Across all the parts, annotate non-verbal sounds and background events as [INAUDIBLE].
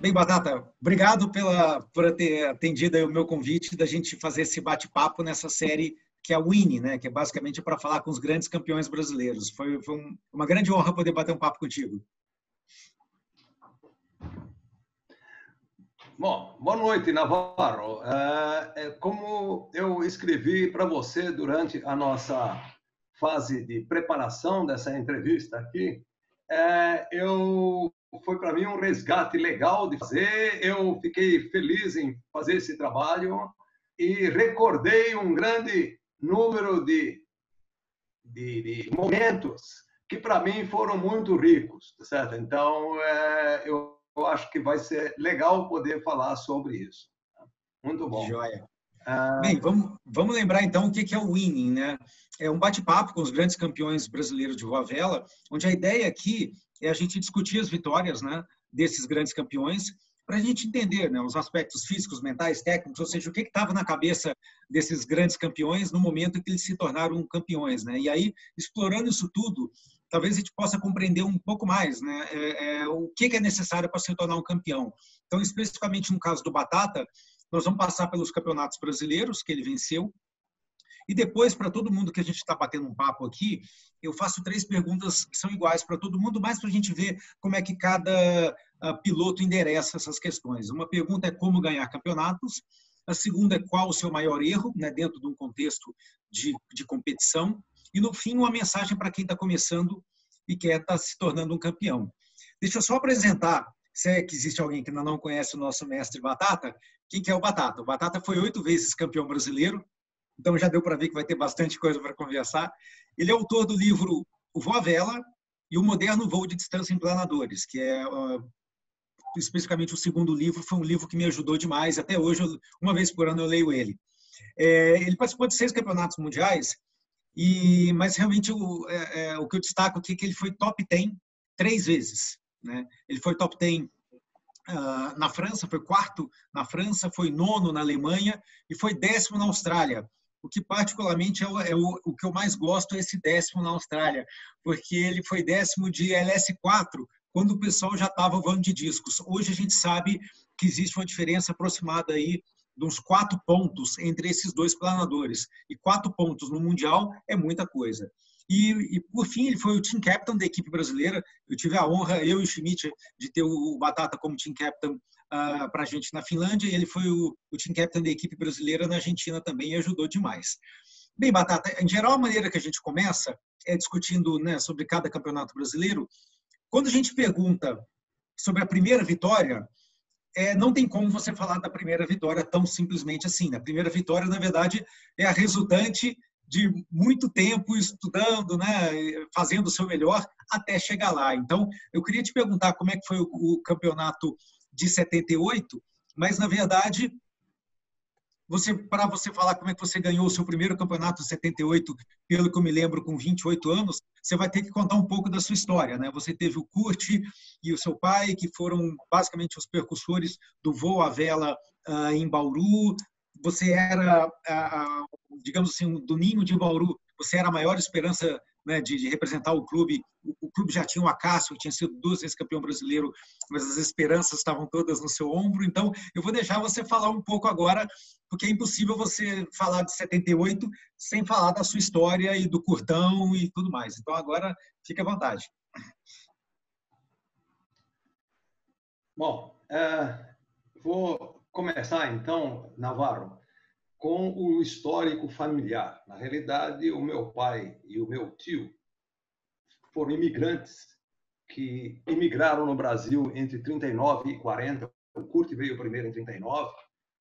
Bem, Batata, obrigado pela, por ter atendido o meu convite da gente fazer esse bate-papo nessa série que é a Winnie, né? que é basicamente para falar com os grandes campeões brasileiros. Foi, foi um, uma grande honra poder bater um papo contigo. Bom, boa noite, Navarro. É, é como eu escrevi para você durante a nossa fase de preparação dessa entrevista aqui, é, eu foi para mim um resgate legal de fazer. Eu fiquei feliz em fazer esse trabalho e recordei um grande número de, de, de momentos que para mim foram muito ricos, tá certo? Então é, eu, eu, acho que vai ser legal poder falar sobre isso. Muito bom. Joia. Ah, Bem, vamos, vamos lembrar então o que é o winning, né? É um bate-papo com os grandes campeões brasileiros de voa vela, onde a ideia aqui é a gente discutir as vitórias né, desses grandes campeões, para a gente entender né, os aspectos físicos, mentais, técnicos, ou seja, o que estava na cabeça desses grandes campeões no momento em que eles se tornaram campeões. Né? E aí, explorando isso tudo, talvez a gente possa compreender um pouco mais né, é, é, o que, que é necessário para se tornar um campeão. Então, especificamente no caso do Batata, nós vamos passar pelos campeonatos brasileiros que ele venceu, e depois, para todo mundo que a gente está batendo um papo aqui, eu faço três perguntas que são iguais para todo mundo, mais para a gente ver como é que cada uh, piloto endereça essas questões. Uma pergunta é como ganhar campeonatos, a segunda é qual o seu maior erro, né, dentro de um contexto de, de competição, e no fim, uma mensagem para quem está começando e quer estar tá se tornando um campeão. Deixa eu só apresentar, se é que existe alguém que ainda não conhece o nosso mestre Batata, quem que é o Batata? O Batata foi oito vezes campeão brasileiro, então já deu para ver que vai ter bastante coisa para conversar. Ele é autor do livro O Voo à Vela e o Moderno Voo de Distância em Planadores, que é uh, especificamente o segundo livro, foi um livro que me ajudou demais. Até hoje, uma vez por ano, eu leio ele. É, ele participou de seis campeonatos mundiais, e, mas realmente o, é, é, o que eu destaco aqui é que ele foi top 10 três vezes. Né? Ele foi top 10 uh, na França, foi quarto na França, foi nono na Alemanha e foi décimo na Austrália. O que particularmente é, o, é o, o, que eu mais gosto é esse décimo na Austrália, porque ele foi décimo de LS4, quando o pessoal já estava voando de discos. Hoje a gente sabe que existe uma diferença aproximada aí de uns quatro pontos entre esses dois planadores. E quatro pontos no Mundial é muita coisa. E, e, por fim, ele foi o team captain da equipe brasileira. Eu tive a honra, eu e o Schmidt, de ter o Batata como team captain para a gente na Finlândia. E ele foi o, o team captain da equipe brasileira na Argentina também e ajudou demais. Bem, Batata, em geral, a maneira que a gente começa é discutindo né, sobre cada campeonato brasileiro. Quando a gente pergunta sobre a primeira vitória, é, não tem como você falar da primeira vitória tão simplesmente assim. Né? A primeira vitória, na verdade, é a resultante de muito tempo estudando, né, fazendo o seu melhor até chegar lá. Então, eu queria te perguntar como é que foi o, o campeonato de 78, mas na verdade, você para você falar como é que você ganhou o seu primeiro campeonato de 78, pelo que eu me lembro, com 28 anos, você vai ter que contar um pouco da sua história, né? Você teve o Kurt e o seu pai, que foram basicamente os percussores do voo à vela uh, em Bauru, você era, digamos assim, do ninho de Bauru, você era a maior esperança né, de, de, representar o clube. O, o, clube já tinha o Acácio, que tinha sido duas vezes campeão brasileiro, mas as esperanças estavam todas no seu ombro. Então, eu vou deixar você falar um pouco agora, porque é impossível você falar de 78 sem falar da sua história e do curtão e tudo mais. Então, agora, fique à vontade. Bom, é, vou começar, então, Navarro, com o histórico familiar. Na realidade, o meu pai e o meu tio foram imigrantes que imigraram no Brasil entre 39 e 40. O Kurt veio primeiro em 39,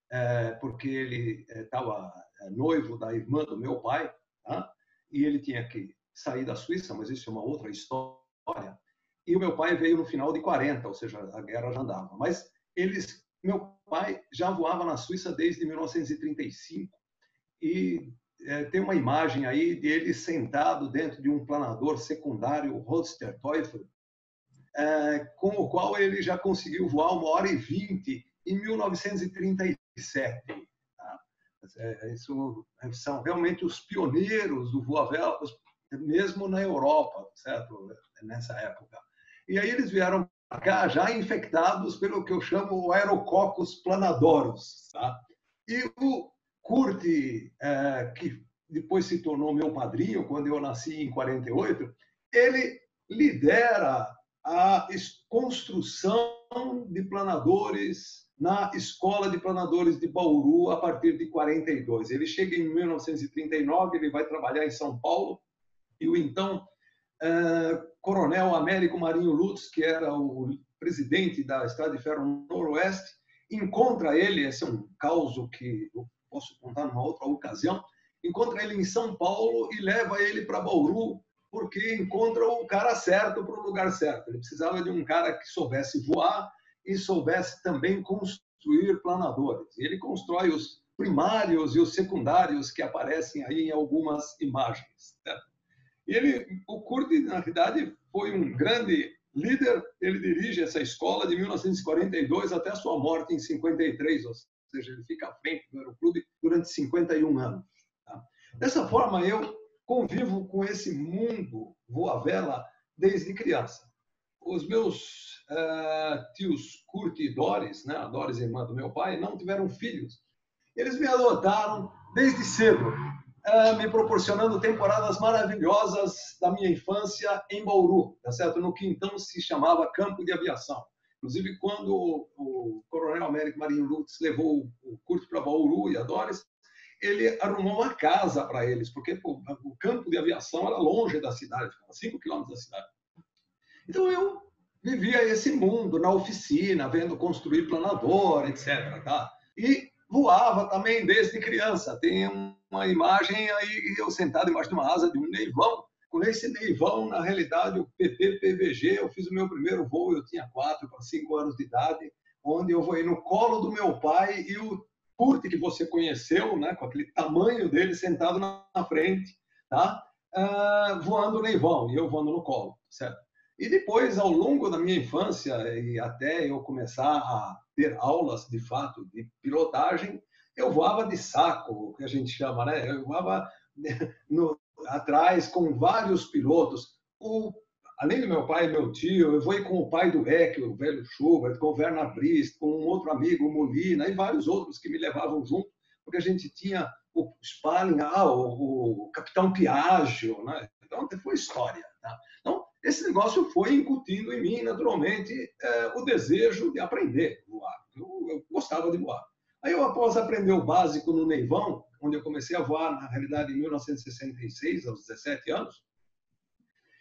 é, porque ele estava é, é, noivo da irmã do meu pai, tá? e ele tinha que sair da Suíça, mas isso é uma outra história. E o meu pai veio no final de 40, ou seja, a guerra já andava. Mas eles meu pai já voava na Suíça desde 1935 e é, tem uma imagem aí dele sentado dentro de um planador secundário Roadster Teufel, é, com o qual ele já conseguiu voar uma hora e vinte em 1937. Tá? É, isso são realmente os pioneiros do voa vela, mesmo na Europa, certo? Nessa época. E aí eles vieram já infectados pelo que eu chamo o Aerococcus planadoros. Tá? E o Kurt, é, que depois se tornou meu padrinho quando eu nasci em 48, ele lidera a construção de planadores na Escola de Planadores de Bauru a partir de 42. Ele chega em 1939, ele vai trabalhar em São Paulo e o então uh, Coronel Américo Marinho Lutz, que era o presidente da Estrada de Ferro Noroeste, encontra ele, esse é um caos que eu posso contar numa outra ocasião, encontra ele em São Paulo e leva ele para Bauru, porque encontra o cara certo para o lugar certo. Ele precisava de um cara que soubesse voar e soubesse também construir planadores. Ele constrói os primários e os secundários que aparecem aí em algumas imagens. Né? E ele, o Kurt, na verdade, foi um grande líder. Ele dirige essa escola de 1942 até a sua morte em 53, ou seja, ele fica à frente do Aeroclube durante 51 anos. Tá? Dessa forma, eu convivo com esse mundo voa vela desde criança. Os meus uh, tios Kurt e Doris, né, a Doris, irmã do meu pai, não tiveram filhos. Eles me adotaram desde cedo me proporcionando temporadas maravilhosas da minha infância em Bauru, tá certo? No que então se chamava Campo de Aviação. Inclusive, quando o, Coronel Américo Marinho Lutz levou o Curto para Bauru e a Doris, ele arrumou uma casa para eles, porque o campo de aviação era longe da cidade, ficava 5 quilômetros da cidade. Então, eu vivia esse mundo na oficina, vendo construir planador, etc. Tá? E voava também desde criança. Tem uma imagem aí, eu sentado embaixo de uma asa de um neivão. Com esse neivão, na realidade, o PT-PVG, eu fiz o meu primeiro voo, eu tinha 4 para 5 anos de idade, onde eu voei no colo do meu pai e o Kurt, que você conheceu, né, com aquele tamanho dele sentado na frente, tá? Uh, voando neivão, e eu voando no colo, certo? E depois, ao longo da minha infância e até eu começar a ter aulas de fato de pilotagem, eu voava de saco, que a gente chama, né? Eu voava no, atrás com vários pilotos. O, além do meu pai e meu tio, eu voei com o pai do Eck, o velho Schubert, com o Werner Brist, com um outro amigo, o Molina, e vários outros que me levavam junto, porque a gente tinha o Spalling, ah, o, o Capitão Piaggio, né? Então, foi história. Tá? Então, esse negócio foi incutindo em mim, naturalmente, é, o desejo de aprender voar. Eu, eu, gostava de voar. Aí, eu, após aprender o básico no Neivão, onde eu comecei a voar, na realidade, em 1966, aos 17 anos,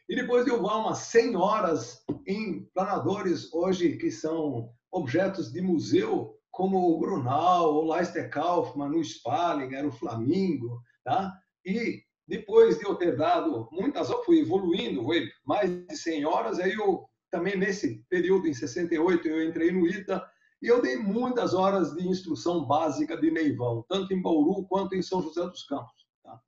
e depois de eu voar umas 100 horas em planadores, hoje, que são objetos de museu, como o Grunau, o Leister Kaufmann, o Spalling, era o Flamingo, tá? E depois de eu ter dado muitas horas, fui evoluindo, foi mais de 100 horas, aí eu também nesse período, em 68, eu entrei no ITA e eu dei muitas horas de instrução básica de neivão, tanto em Bauru quanto em São José dos Campos. Tá?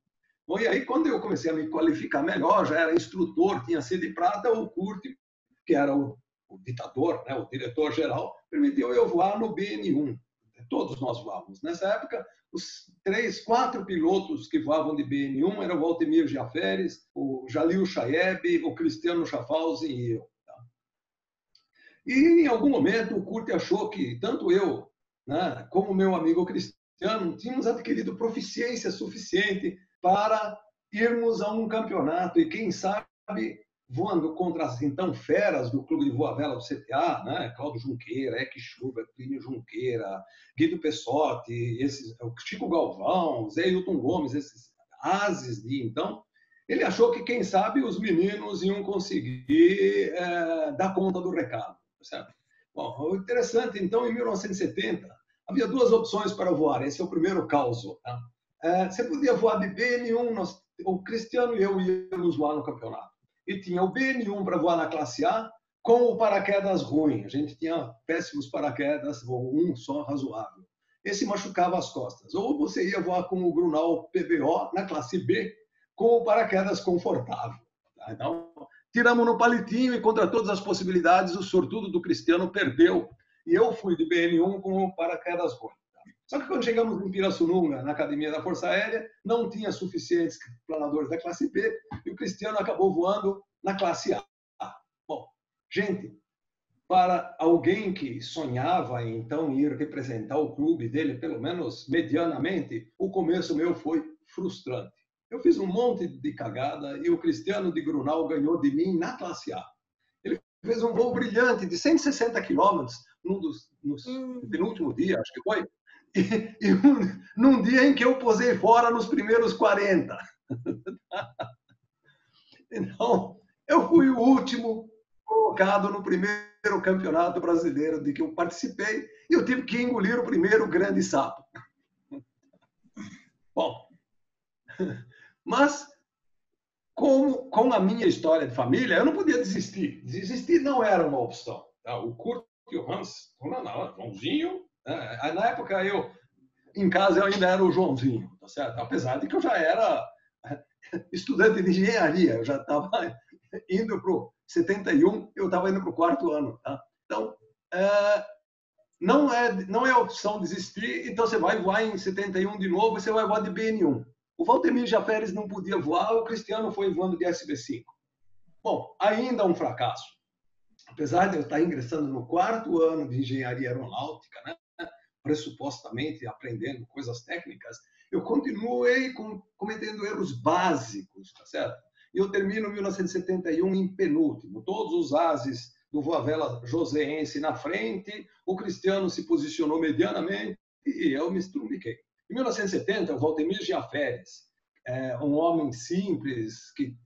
Bom, e aí, quando eu comecei a me qualificar melhor, já era instrutor, tinha sido de prata, o Kurt, que era o, o ditador, né, o diretor-geral, permitiu eu voar no BN1. Todos nós voávamos. Nessa época, os três, quatro pilotos que voavam de BN1 eram o Valtemir Jaferes, o Jalil Chaeb, o Cristiano Schaffhausen e eu. Tá? E em algum momento o Kurt achou que tanto eu né, como meu amigo Cristiano tínhamos adquirido proficiência suficiente para irmos a um campeonato e quem sabe voando contra as então feras do clube de voa vela do CTA, né? Cláudio Junqueira, Eck Schubert, Plínio Junqueira, Guido Pessotti, esses, Chico Galvão, Zé Hilton Gomes, esses ases de então, ele achou que, quem sabe, os meninos iam conseguir é, dar conta do recado, certo? Bom, interessante, então, em 1970, havia duas opções para voar. Esse é o primeiro caos. Tá? É, você podia voar de BN1, nós, o Cristiano e eu íamos voar no campeonato e tinha o BN1 para voar na classe A com o paraquedas ruim. A gente tinha péssimos paraquedas, um só razoável. Esse machucava as costas. Ou você ia voar com o Grunau PBO na classe B com o paraquedas confortável. Tá? Então, tiramos no palitinho e contra todas as possibilidades, o sortudo do Cristiano perdeu. E eu fui de BN1 com o paraquedas ruim. Só que quando chegamos em Pirassununga, na Academia da Força Aérea, não tinha suficientes planadores da classe B e o Cristiano acabou voando na classe A. Bom, gente, para alguém que sonhava em então ir representar o clube dele, pelo menos medianamente, o começo meu foi frustrante. Eu fiz um monte de cagada e o Cristiano de Grunau ganhou de mim na classe A. Ele fez um voo brilhante de 160 quilômetros no penúltimo dia, acho que foi, e, e um, num dia em que eu posei fora nos primeiros 40. [LAUGHS] Então, eu fui o último colocado no primeiro campeonato brasileiro de que eu participei e eu tive que engolir o primeiro grande sapo. [LAUGHS] Bom, [LAUGHS] mas com, com a minha história de família, eu não podia desistir. Desistir não era uma opção. Tá? O Kurt e o Hans, não, Joãozinho. Né? Na época, eu, em casa, eu ainda era o Joãozinho, tá certo? apesar de que eu já era [LAUGHS] estudante de engenharia, eu já estava [LAUGHS] indo para o 71, eu estava indo para o quarto ano. Tá? Então, é, não, é, não é opção desistir, então você vai voar em 71 de novo você vai voar de BN1. O Valtemir Jaferes não podia voar, o Cristiano foi voando de SB5. Bom, ainda um fracasso. Apesar de eu estar ingressando no quarto ano de engenharia aeronáutica, né, pressupostamente aprendendo coisas técnicas, eu continuei cometendo erros básicos, tá certo? E eu termino 1971 em penúltimo. Todos os ases do Voavela joseense na frente, o Cristiano se posicionou medianamente e eu me estrumiquei. Em 1970, o Valdemir Giaferes, é, um homem simples que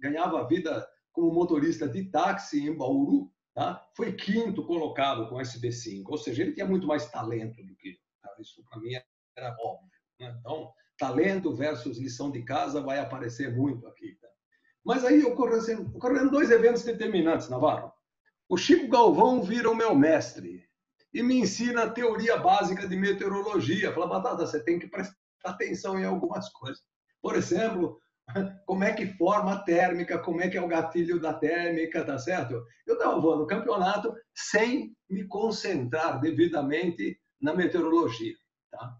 ganhava vida como motorista de táxi em Bauru, tá? foi quinto colocado com SB5, ou seja, ele tinha muito mais talento do que eu. Tá? Isso para mim era óbvio. Né? Então, talento versus lição de casa vai aparecer muito aqui. Tá? Mas aí ocorreram, ocorreram dois eventos determinantes, Navarro. O Chico Galvão vira o meu mestre e me ensina a teoria básica de meteorologia. Fala, Batata, você tem que prestar atenção em algumas coisas. Por exemplo, [LAUGHS] como é que forma a térmica, como é que é o gatilho da térmica, tá certo? Eu estava voando no campeonato sem me concentrar devidamente na meteorologia, tá?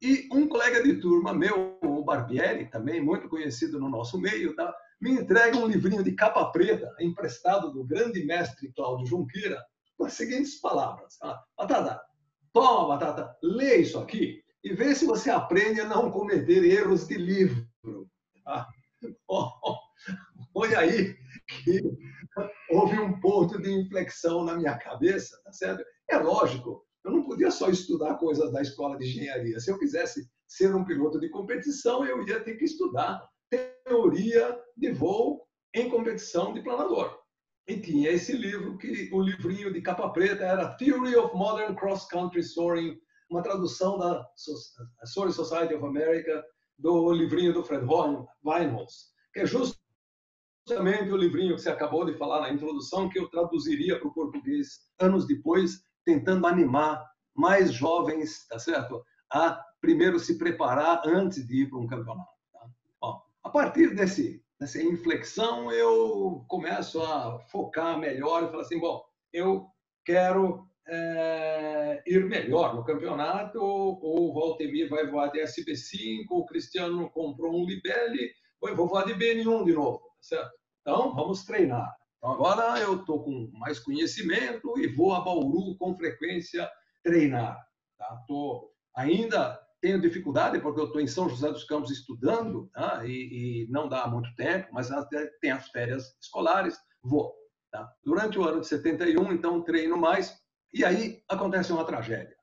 E um colega de turma meu, o Barbieri, também muito conhecido no nosso meio, tá? me entrega um livrinho de capa preta, emprestado do grande mestre Cláudio Junqueira, com as seguintes palavras. Tá? Batata, toma, Batata, lê isso aqui e vê se você aprende a não cometer erros de livro. [LAUGHS] Tá? foi aí que houve um ponto de inflexão na minha cabeça, tá certo? É lógico, eu não podia só estudar coisas da escola de engenharia. Se eu quisesse ser um piloto de competição, eu ia ter que estudar teoria de voo em competição de planador. E tinha esse livro, que o livrinho de capa preta era Theory of Modern Cross Country Soaring, uma tradução da Soaring Society of America, do livrinho do Fred Weinholz, que é justamente o livrinho que você acabou de falar na introdução, que eu traduziria para o português anos depois, tentando animar mais jovens, tá certo? A primeiro se preparar antes de ir para um campeonato. Tá? Bom, a partir desse, dessa inflexão, eu começo a focar melhor e falar assim, bom, eu quero é, ir melhor no campeonato, ou o Valtemir vai voar de SB5, o Cristiano comprou um Libelli, eu vou voar de BN1 de novo, tá certo? Então, vamos treinar. Então, agora eu estou com mais conhecimento e vou a Bauru com frequência treinar. Tá? Tô, ainda tenho dificuldade porque eu estou em São José dos Campos estudando tá? e, e, não dá muito tempo, mas tem as férias escolares, vou. Tá? Durante o ano de 71, então, treino mais e aí acontece uma tragédia.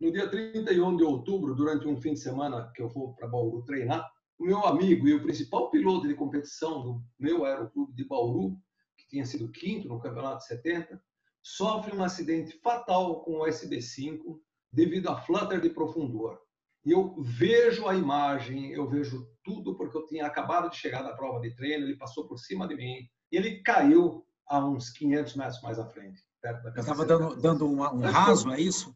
No dia 31 de outubro, durante um fim de semana que eu vou para Bauru treinar, o meu amigo e o principal piloto de competição do meu aeroclube de Bauru, tinha sido quinto no campeonato de 70, sofre um acidente fatal com o SB5 devido a flutter de profundor. E eu vejo a imagem, eu vejo tudo, porque eu tinha acabado de chegar da prova de treino, ele passou por cima de mim, e ele caiu a uns 500 metros mais à frente. Estava dando, dando um, um raso, é isso?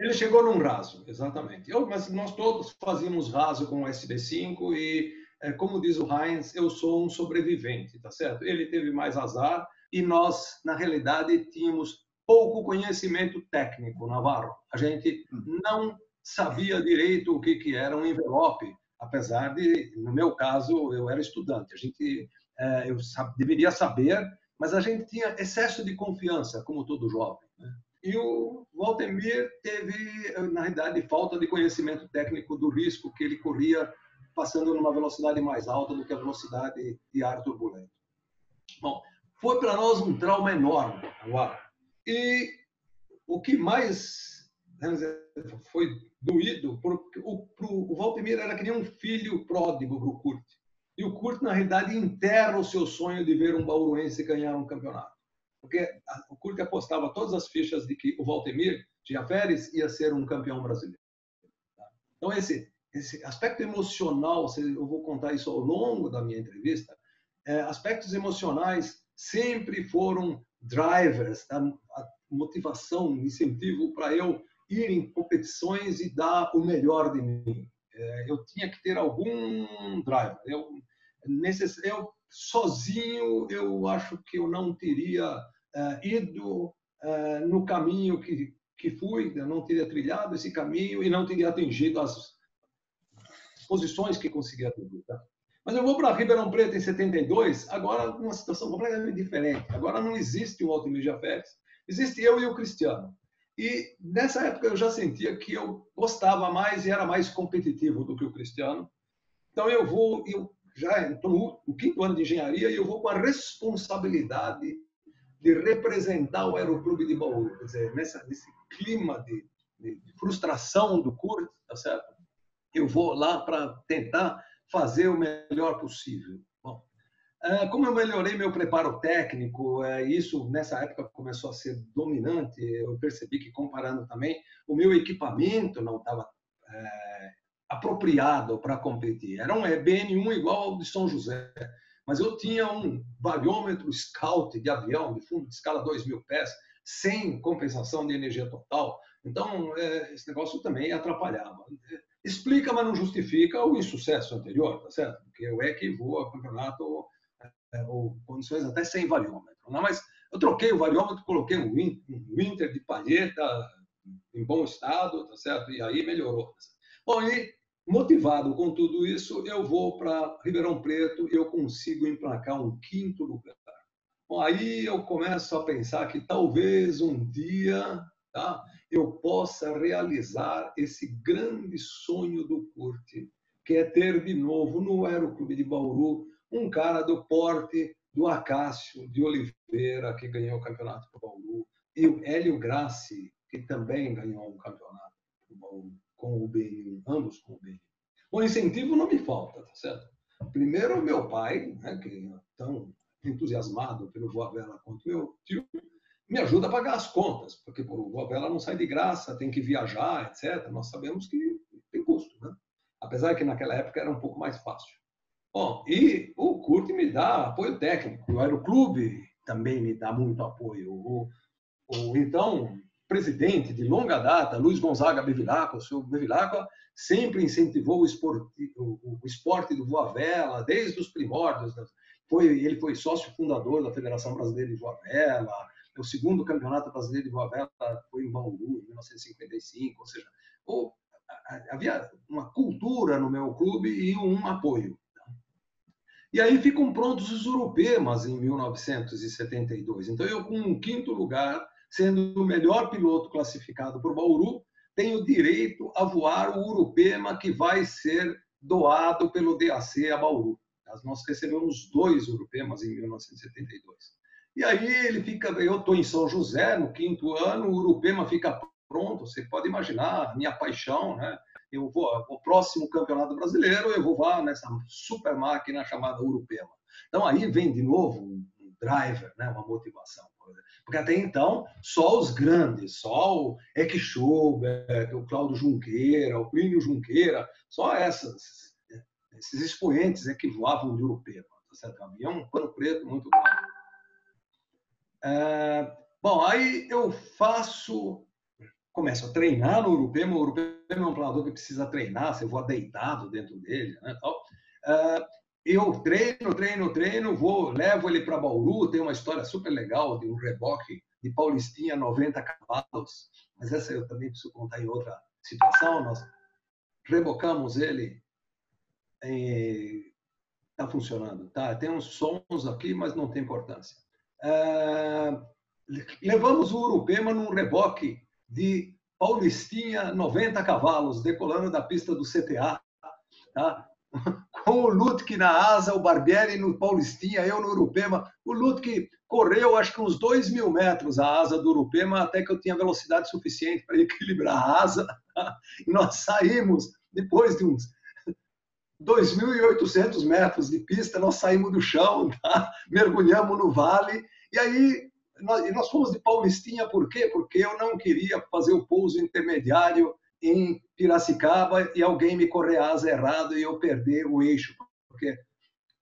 Ele chegou num raso, exatamente. Eu, mas nós todos fazíamos raso com o SB5 e é, como diz o Heinz, eu sou um sobrevivente, tá certo? Ele teve mais azar e nós, na realidade, tínhamos pouco conhecimento técnico, Navarro. A gente hum. não sabia direito o que, que era um envelope, apesar de, no meu caso, eu era estudante. A gente, é, eu deveria saber, mas a gente tinha excesso de confiança, como todo jovem. Né? E o Walter teve, na realidade, falta de conhecimento técnico do risco que ele corria passando numa velocidade mais alta do que a velocidade de ar turbulento. Bom, foi para nós um trauma enorme agora. E o que mais foi doído, porque o, o Valtemir era que nem um filho pródigo para o Kurt. E o Kurt, na realidade, enterra o seu sonho de ver um bauruense ganhar um campeonato. Porque o Kurt apostava todas as fichas de que o Valtemir Giaferes ia ser um campeão brasileiro. Então, esse, esse aspecto emocional, eu vou contar isso ao longo da minha entrevista, é, aspectos emocionais sempre foram drivers, tá? a motivação, incentivo para eu ir em competições e dar o melhor de mim. É, eu tinha que ter algum driver. Eu, necess... eu sozinho, eu acho que eu não teria uh, ido uh, no caminho que, que fui, eu não teria trilhado esse caminho e não teria atingido as posições que consegui atingir. Tá? Mas eu vou para Ribeirão Preto em 72, agora uma situação completamente diferente. Agora não existe o Altimir Jafetes, existe eu e o Cristiano. E nessa época eu já sentia que eu gostava mais e era mais competitivo do que o Cristiano. Então eu vou, eu já estou no quinto ano de engenharia e eu vou com a responsabilidade de representar o Aeroclube de Bauru. Quer dizer, nessa, nesse clima de, de, de frustração do curso, tá certo? Eu vou lá para tentar fazer o melhor possível. Bom, é, como eu melhorei meu preparo técnico, é, isso nessa época começou a ser dominante. Eu percebi que comparando também, o meu equipamento não estava é, apropriado para competir. Era um EBN1 igual ao de São José, mas eu tinha um bariômetro Scout de avião de fundo de escala 2 mil pés, sem compensação de energia total. Então, esse negócio também atrapalhava explica, mas não justifica o insucesso anterior, tá certo? Porque o EC voa campeonato é, ou condições até sem variômetro. Não? Né? Mas eu troquei o variômetro, coloquei um Winter de palheta em bom estado, tá certo? E aí melhorou. Tá bom, e motivado com tudo isso, eu vou para Ribeirão Preto e eu consigo emplacar um quinto lugar. Bom, aí eu começo a pensar que talvez um dia tá? eu possa realizar esse grande sonho do Curte, que é ter de novo no Aeroclube de Bauru um cara do porte do Acácio de Oliveira, que ganhou o campeonato para Bauru, e o Hélio Grassi, que também ganhou um campeonato Bauru, com o BI, ambos com o BI. O incentivo não me falta, tá certo? Primeiro, meu pai, né, que é tão entusiasmado pelo Voa Vela quanto meu tio, me ajuda a pagar as contas, porque pô, o Vela não sai de graça, tem que viajar, etc. Nós sabemos que tem custo, né? Apesar que naquela época era um pouco mais fácil. Bom, e o Kurt me dá apoio técnico, o Aeroclube também me dá muito apoio. O, o então presidente de longa data, Luiz Gonzaga Bevilacqua, o senhor Bevilacqua, sempre incentivou o esporte, o, o esporte do voa vela, desde os primórdios. Foi, ele foi sócio fundador da Federação Brasileira de Voa Vela, o segundo campeonato brasileiro de Vela foi em Bauru, em 1955, ou seja, ou, havia uma cultura no meu clube e um apoio. E aí ficam prontos os Urupemas em 1972. Então, eu, com um quinto lugar, sendo o melhor piloto classificado por Bauru, tenho direito a voar o Urupema que vai ser doado pelo DAC a Bauru. Nós recebemos dois Urupemas em 1972. E aí ele fica, eu estou em São José, no quinto ano, o Urupema fica pronto, você pode imaginar, minha paixão, né? Eu vou, o próximo campeonato brasileiro, eu vou lá nessa super máquina chamada Urupema. Então aí vem de novo um driver, né? uma motivação. Porque até então, só os grandes, só o Eck o Cláudio Junqueira, o Plínio Junqueira, só essas, esses expoentes é que voavam de Urupema. Tá certo? Havia um pano preto muito grande. É, bom, aí eu faço, começo a treinar no Urupema. O Urupema é um planador que precisa treinar, você voa deitado dentro dele, né, tal. É, eu treino, treino, treino, vou, levo ele para Bauru, tem uma história super legal de um reboque de Paulistinha 90 cavalos, mas essa eu também preciso contar em outra situação. Nós rebocamos ele, está funcionando, tá? Tem uns sons aqui, mas não tem importância. é, levamos o Urupema num reboque de Paulistinha 90 cavalos, decolando da pista do CTA, tá? Com o Lutke na asa, o Barbieri no Paulistinha, eu no Urupema. O Lutke correu, acho que uns dois mil metros a asa do Urupema, até que eu tinha velocidade suficiente para [LAUGHS] equilibrar a asa. E nós saímos, depois de uns 2.800 metros de pista, nós saímos do chão, tá? mergulhamos no vale, e aí nós, nós fomos de Paulistinha, por quê? Porque eu não queria fazer o pouso intermediário em Piracicaba e alguém me asa errado e eu perder o eixo, porque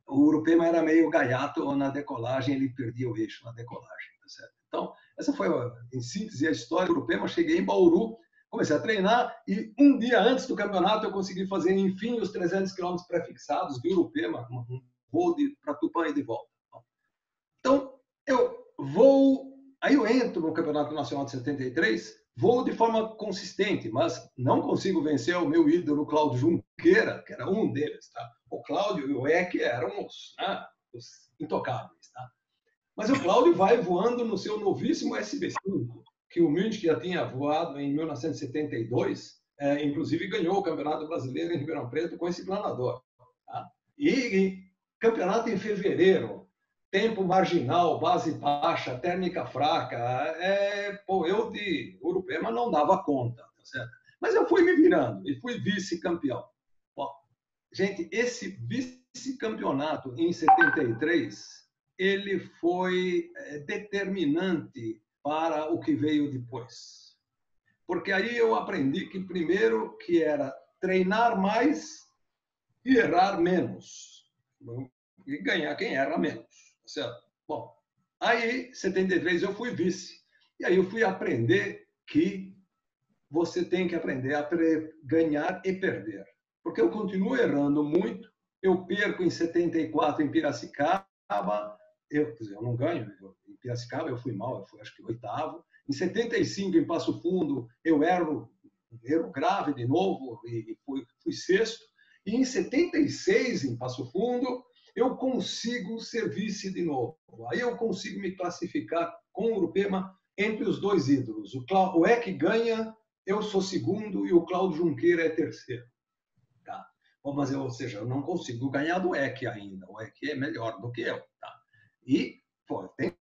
o Urupema era meio gaiato na decolagem, ele perdia o eixo na decolagem. Tá? Então, essa foi, em síntese, a história do Urupema. Cheguei em Bauru, comecei a treinar e um dia antes do campeonato eu consegui fazer, enfim, os 300 quilômetros pré-fixados de Urupema, um voo para Tupã e de volta. Então, eu vou... Aí eu entro no Campeonato Nacional de 73 Vou de forma consistente, mas não consigo vencer o meu ídolo Cláudio Junqueira, que era um deles. Tá? O Cláudio e o Eck eram os, né, os intocáveis. Tá? Mas o Cláudio vai voando no seu novíssimo SB5, que o Munich já tinha voado em 1972, é, inclusive ganhou o Campeonato Brasileiro em Ribeirão Preto com esse planador. Tá? E, e campeonato em fevereiro, tempo marginal, base baixa, térmica fraca. É, pô, eu de Urupema não dava conta, tá certo? Mas eu fui me virando e fui vice-campeão. Gente, esse vice-campeonato em 73, ele foi é, determinante para o que veio depois. Porque aí eu aprendi que primeiro que era treinar mais e errar menos. E ganhar quem erra menos. Certo? Bom, aí, 73, eu fui vice. E aí eu fui aprender que você tem que aprender a ganhar e perder. Porque eu continuo errando muito. Eu perco em 74 em Piracicaba. Eu, dizer, eu não ganho. Eu, em Piracicaba eu fui mal, eu fui acho que oitavo. Em 75, em Passo Fundo, eu erro, erro grave de novo e fui, fui sexto. E em 76, em Passo Fundo, eu consigo ser vice de novo. Aí eu consigo me classificar com o Urupema entre os dois ídolos. O, Clá... o Eck ganha, eu sou segundo e o Cláudio Junqueira é terceiro. Tá? Bom, mas eu, ou seja, eu não consigo ganhar do Eck ainda. O Eck é melhor do que eu. Tá? E, pô, tem,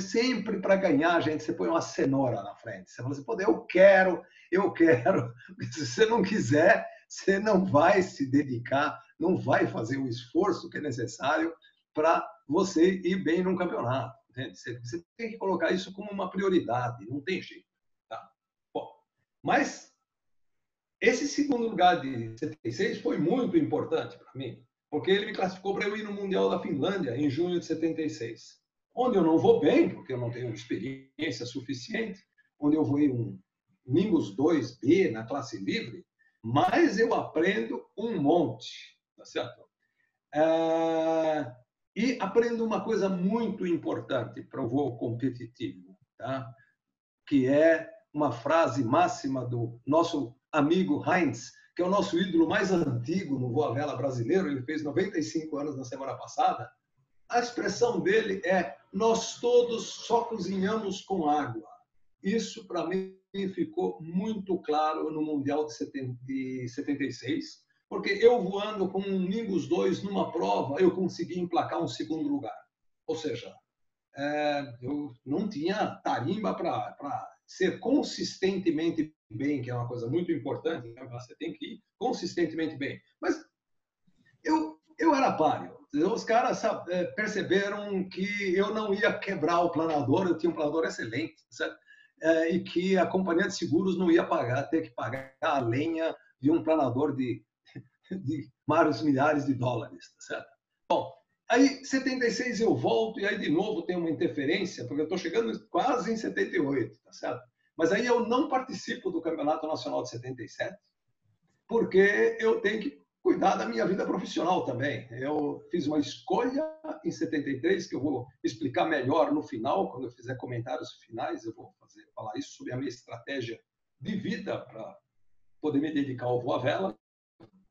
sempre para ganhar, gente, você põe uma cenoura na frente. Você fala assim, pô, eu quero, eu quero. [LAUGHS] Se você não quiser, você não vai se dedicar não vai fazer o esforço que é necessário para você ir bem num campeonato. Você, você, tem que colocar isso como uma prioridade, não tem jeito. Tá? Bom, mas esse segundo lugar de 76 foi muito importante para mim, porque ele me classificou para eu ir no Mundial da Finlândia em junho de 76, onde eu não vou bem, porque eu não tenho experiência suficiente, onde eu vou ir um Nimbus 2B na classe livre, mas eu aprendo um monte tá certo? É, e aprendo uma coisa muito importante para o voo competitivo, tá? que é uma frase máxima do nosso amigo Heinz, que é o nosso ídolo mais antigo no voo à vela brasileiro, ele fez 95 anos na semana passada. A expressão dele é: Nós todos só cozinhamos com água. Isso, para mim, ficou muito claro no Mundial de 76, porque eu voando com um Nimbus 2 numa prova, eu consegui emplacar um segundo lugar. Ou seja, é, eu não tinha tarimba para ser consistentemente bem, que é uma coisa muito importante, né? você tem que ir consistentemente bem. Mas eu, eu era páreo. Os caras é, perceberam que eu não ia quebrar o planador, eu tinha um planador excelente, é, e que a companhia de seguros não ia pagar, ter que pagar a lenha de um planador de de vários milhares de dólares, tá certo? Bom, aí 76 eu volto e aí de novo tem uma interferência, porque eu estou chegando quase em 78, tá certo? Mas aí eu não participo do Campeonato Nacional de 77, porque eu tenho que cuidar da minha vida profissional também. Eu fiz uma escolha em 73 que eu vou explicar melhor no final, quando eu fizer comentários finais, eu vou fazer falar isso sobre a minha estratégia de vida para poder me dedicar ao voa vela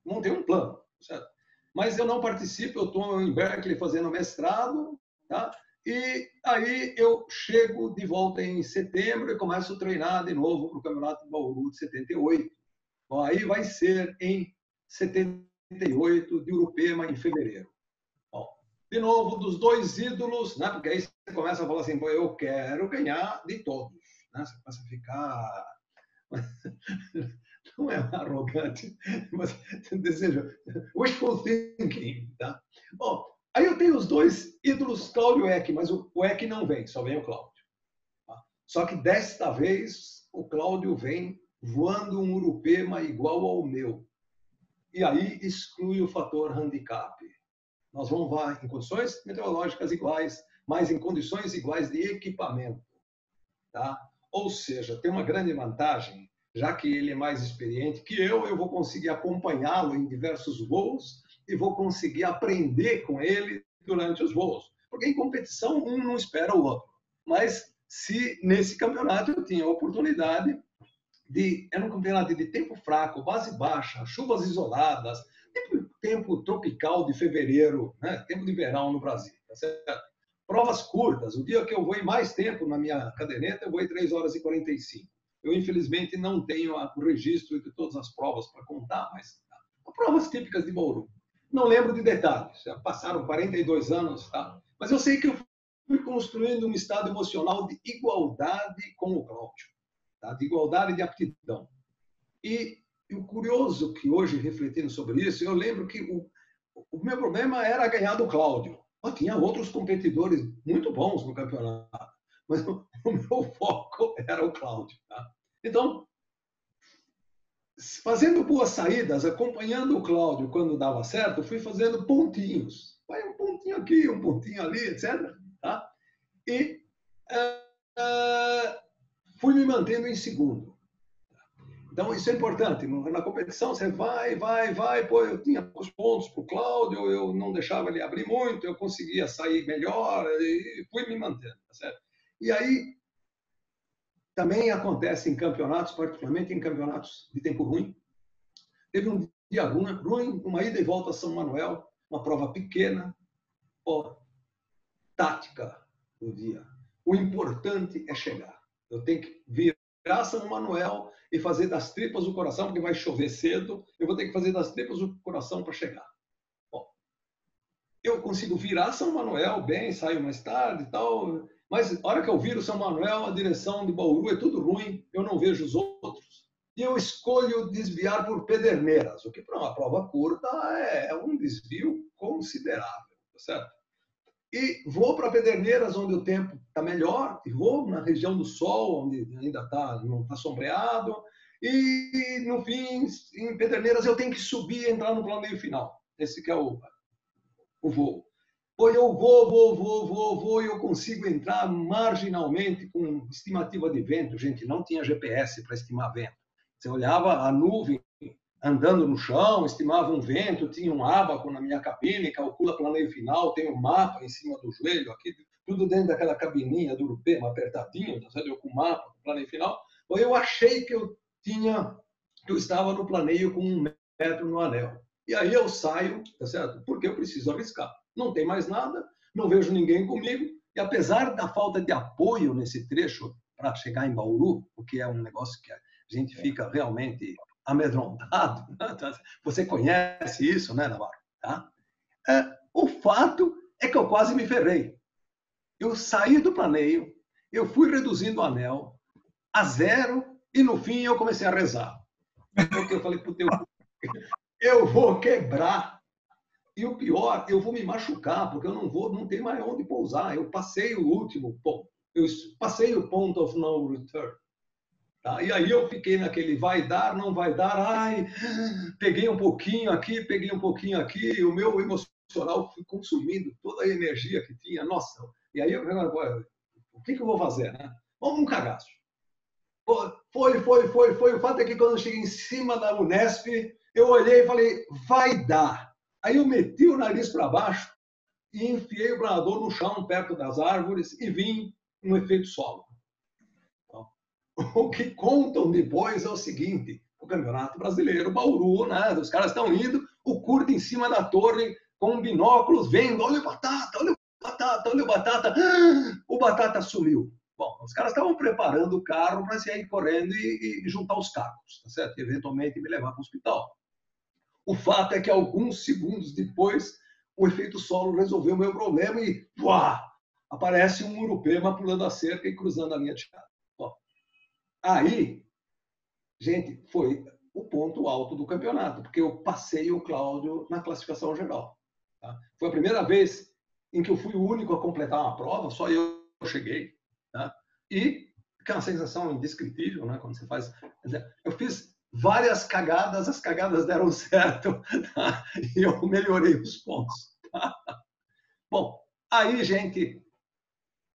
montei um plano, certo? Mas eu não participo, eu estou em Berkeley fazendo mestrado, tá? E aí eu chego de volta em setembro e começo a treinar de novo para o Campeonato de Bauru de 78. Bom, aí vai ser em 78 de Urupema, em fevereiro. Bom, de novo, dos dois ídolos, né? porque aí você começa a falar assim, eu quero ganhar de todos. Né? Você começa a ficar... [LAUGHS] Não é arrogante, mas [LAUGHS] deseja wishful thinking. Tá? Bom, Aí eu tenho os dois ídolos, Cláudio Eck, mas o, Eck não vem, só vem o Cláudio. Tá? Só que desta vez o Cláudio vem voando um Urupema igual ao meu. E aí exclui o fator handicap. Nós vamos voar em condições meteorológicas iguais, mas em condições iguais de equipamento. Tá? Ou seja, tem uma grande vantagem, já que ele é mais experiente que eu, eu vou conseguir acompanhá-lo em diversos voos e vou conseguir aprender com ele durante os voos. Porque em competição, um não espera o outro. Mas se nesse campeonato eu tinha a oportunidade de. Era um campeonato de tempo fraco, base baixa, chuvas isoladas, tempo, tempo tropical de fevereiro, né? tempo de verão no Brasil. Tá Provas curtas. O dia que eu vou em mais tempo na minha caderneta, eu vou em 3 horas e 45. Eu, infelizmente, não tenho o registro de todas as provas para contar, mas provas típicas de Bauru. Não lembro de detalhes, já passaram 42 anos, tá? mas eu sei que eu fui construindo um estado emocional de igualdade com o Cláudio, tá? de igualdade de aptidão. E, o curioso que hoje, refletindo sobre isso, eu lembro que o, o meu problema era ganhar do Cláudio. Eu tinha outros competidores muito bons no campeonato, mas [LAUGHS] o meu foco era o Cláudio. Tá? Então, fazendo boas saídas, acompanhando o Cláudio quando dava certo, fui fazendo pontinhos. Vai um pontinho aqui, um pontinho ali, etc. Tá? E uh, fui me mantendo em segundo. Então, isso é importante. Na competição, você vai, vai, vai. Pô, eu tinha os pontos para o Cláudio, eu não deixava ele abrir muito, eu conseguia sair melhor e fui me mantendo. Tá certo? E aí, também acontece em campeonatos, particularmente em campeonatos de tempo ruim. Teve um dia ruim, uma ida e volta a São Manuel, uma prova pequena, ó, tática do dia. O importante é chegar. Eu tenho que virar São Manuel e fazer das tripas o coração, porque vai chover cedo. Eu vou ter que fazer das tripas o coração para chegar. Eu consigo virar São Manuel bem, saio mais tarde e tal. Mas a hora que eu viro São Manuel, a direção de Bauru é tudo ruim, eu não vejo os outros. E eu escolho desviar por Pederneiras, o que para uma prova curta é, é um desvio considerável, tá certo? E vou para Pederneiras, onde o tempo está melhor, e vou na região do sol, onde ainda tá, não está sombreado. E, no fim, em Pederneiras, eu tenho que subir e entrar no planeio final. Esse que é o, o voo. Ou eu vou, vou, vou, vou, vou, e eu consigo entrar marginalmente com estimativa de vento. Gente, não tinha GPS para estimar vento. Você olhava a nuvem andando no chão, estimava um vento, tinha um abaco na minha cabine, calcula planeio final, tem um mapa em cima do joelho, aqui, tudo dentro daquela cabininha do Urupema, apertadinho, tá eu com o mapa, planeio final. Ou eu achei que eu tinha, que eu estava no planeio com um metro no anel. E aí eu saio, tá certo? Porque eu preciso arriscar não tem mais nada, não vejo ninguém comigo, e apesar da falta de apoio nesse trecho para chegar em Bauru, o que é um negócio que a gente fica realmente amedrontado, [LAUGHS] né? você conhece isso, né, Navarro? Tá? É, o fato é que eu quase me ferrei. Eu saí do planeio, eu fui reduzindo o anel a zero e no fim eu comecei a rezar. Porque eu falei, puta, eu, [LAUGHS] eu vou quebrar e o pior, eu vou me machucar, porque eu não vou, não tem mais onde pousar. Eu passei o último ponto. Eu passei o ponto of no return. Tá? E aí eu fiquei naquele vai dar, não vai dar. Ai, peguei um pouquinho aqui, peguei um pouquinho aqui. O meu emocional foi consumindo toda a energia que tinha. Nossa. E aí eu agora, o que, que eu vou fazer, né? Vamos um cagaço. Foi, foi, foi, foi. O fato é que quando eu cheguei em cima da Unesp, eu olhei e falei, vai dar. Aí eu meti o nariz para baixo e enfiei o planador no chão, perto das árvores, e vim um efeito solo. Então, [LAUGHS] o que contam depois é o seguinte: o Campeonato Brasileiro, Bauru, né? Os caras estão indo, o curto em cima da torre, com binóculos, vendo, olha o batata, olha o Batata, olha o Batata. [GASPS] O Batata sumiu. Bom, os caras estavam preparando o carro para sair correndo e, e, juntar os cacos, tá certo? E eventualmente me levar para o hospital. O fato é que alguns segundos depois, o efeito solo resolveu o meu problema e uá, aparece um urupema pulando a cerca e cruzando a linha de chegada. Aí, gente, foi o ponto alto do campeonato, porque eu passei o Cláudio na classificação geral. Tá? Foi a primeira vez em que eu fui o único a completar uma prova, só eu cheguei. Tá? E que é uma sensação indescritível, né? Quando você faz. Eu fiz várias cagadas, as cagadas deram [LAUGHS] certo e eu melhorei os pontos. [LAUGHS] Bom, aí, gente,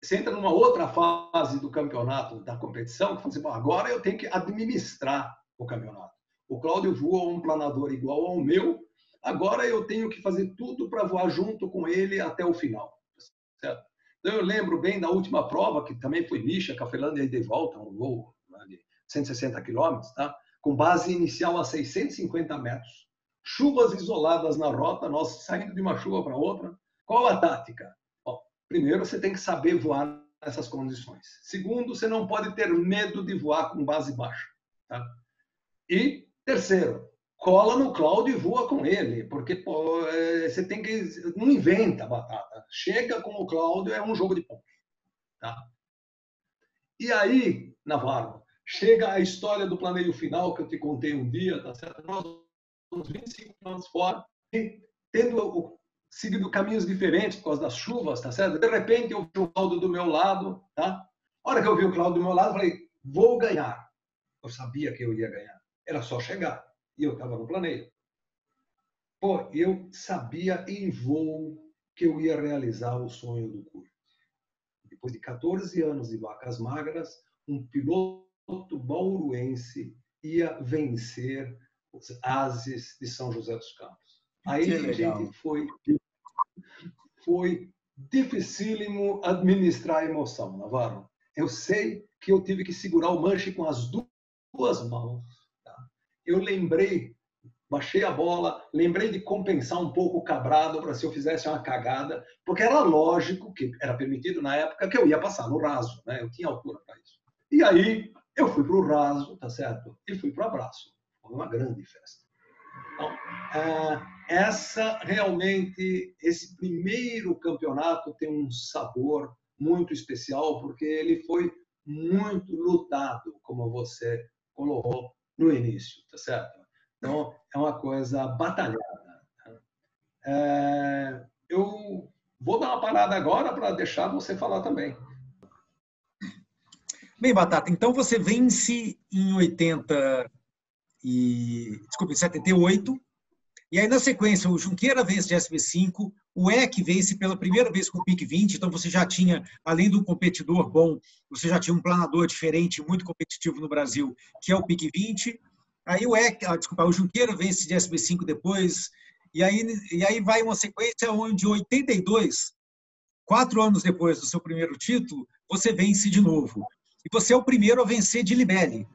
você entra numa outra fase do campeonato, da competição, que fala assim, agora eu tenho que administrar o campeonato. O Cláudio voa um planador igual ao meu, agora eu tenho que fazer tudo para voar junto com ele até o final. Certo? Então eu lembro bem da última prova, que também foi Misha, Cafelândia e de volta, um voo de 160 quilômetros, tá? Com base inicial a 650 metros. Chuvas isoladas na rota, nós saindo de uma chuva para outra. Qual a tática? Bom, primeiro, você tem que saber voar nessas condições. Segundo, você não pode ter medo de voar com base baixa. Tá? E Terceiro, cola no Cláudio e voa com ele, porque pô, é, você tem que. Não inventa batata. Chega com o Cláudio, é um jogo de pontos. Tá? E aí, Navarro, chega a história do planeio final que eu te contei um dia, tá certo? Nós uns 25 anos fora, e tendo seguido caminhos diferentes por causa das chuvas, tá certo? De repente eu vi o Cláudio do meu lado, tá? A hora que eu vi o Cláudio do meu lado, eu falei, vou ganhar. Eu sabia que eu ia ganhar. Era só chegar. E eu estava no planeta. Pô, eu sabia em voo que eu ia realizar o sonho do curso. Depois de 14 anos de vacas magras, um piloto bauruense ia vencer os ases de São José dos Campos. Aí, gente, foi, foi dificílimo administrar a emoção, Navarro. Eu sei que eu tive que segurar o manche com as duas mãos eu lembrei, baixei a bola, lembrei de compensar um pouco o cabrado para se eu fizesse uma cagada, porque era lógico que era permitido na época que eu ia passar no raso, né? Eu tinha altura para isso. E aí eu fui para o raso, tá certo? E fui para o abraço. Foi uma grande festa. Então, essa realmente, esse primeiro campeonato tem um sabor muito especial, porque ele foi muito lutado, como você colocou no início, tá certo? Então, é uma coisa batalhada. Né? É, eu vou dar uma parada agora para deixar você falar também. Bem, Batata, então você vence em 80 e... Desculpe, em 78, e aí, na sequência, o Junqueira vence de SB5, o EC vence pela primeira vez com o PIC 20, então você já tinha, além do competidor bom, você já tinha um planador diferente, muito competitivo no Brasil, que é o PIC 20. Aí o EC, ah, desculpa, o Junqueira vence de SB5 depois, e aí, e aí vai uma sequência onde 82, quatro anos depois do seu primeiro título, você vence de novo. E você é o primeiro a vencer de Libelli.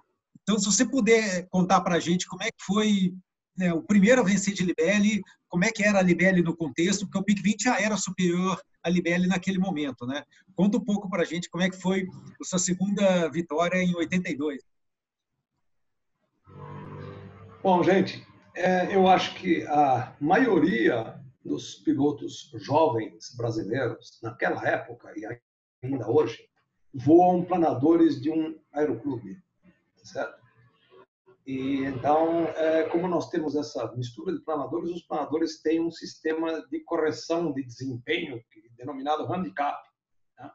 Então, se você puder contar para a gente como é que foi né, o primeiro a vencer de Libelli, como é que era a Libelli no contexto, porque o PIC 20 já era superior à Libelli naquele momento, né? Conta um pouco para a gente como é que foi a sua segunda vitória em 82. Bom, gente, é, eu acho que a maioria dos pilotos jovens brasileiros, naquela época e ainda hoje, voam planadores de um aeroclube, certo? E então, é, como nós temos essa mistura de planadores, os planadores têm um sistema de correção de desempenho denominado handicap. Né?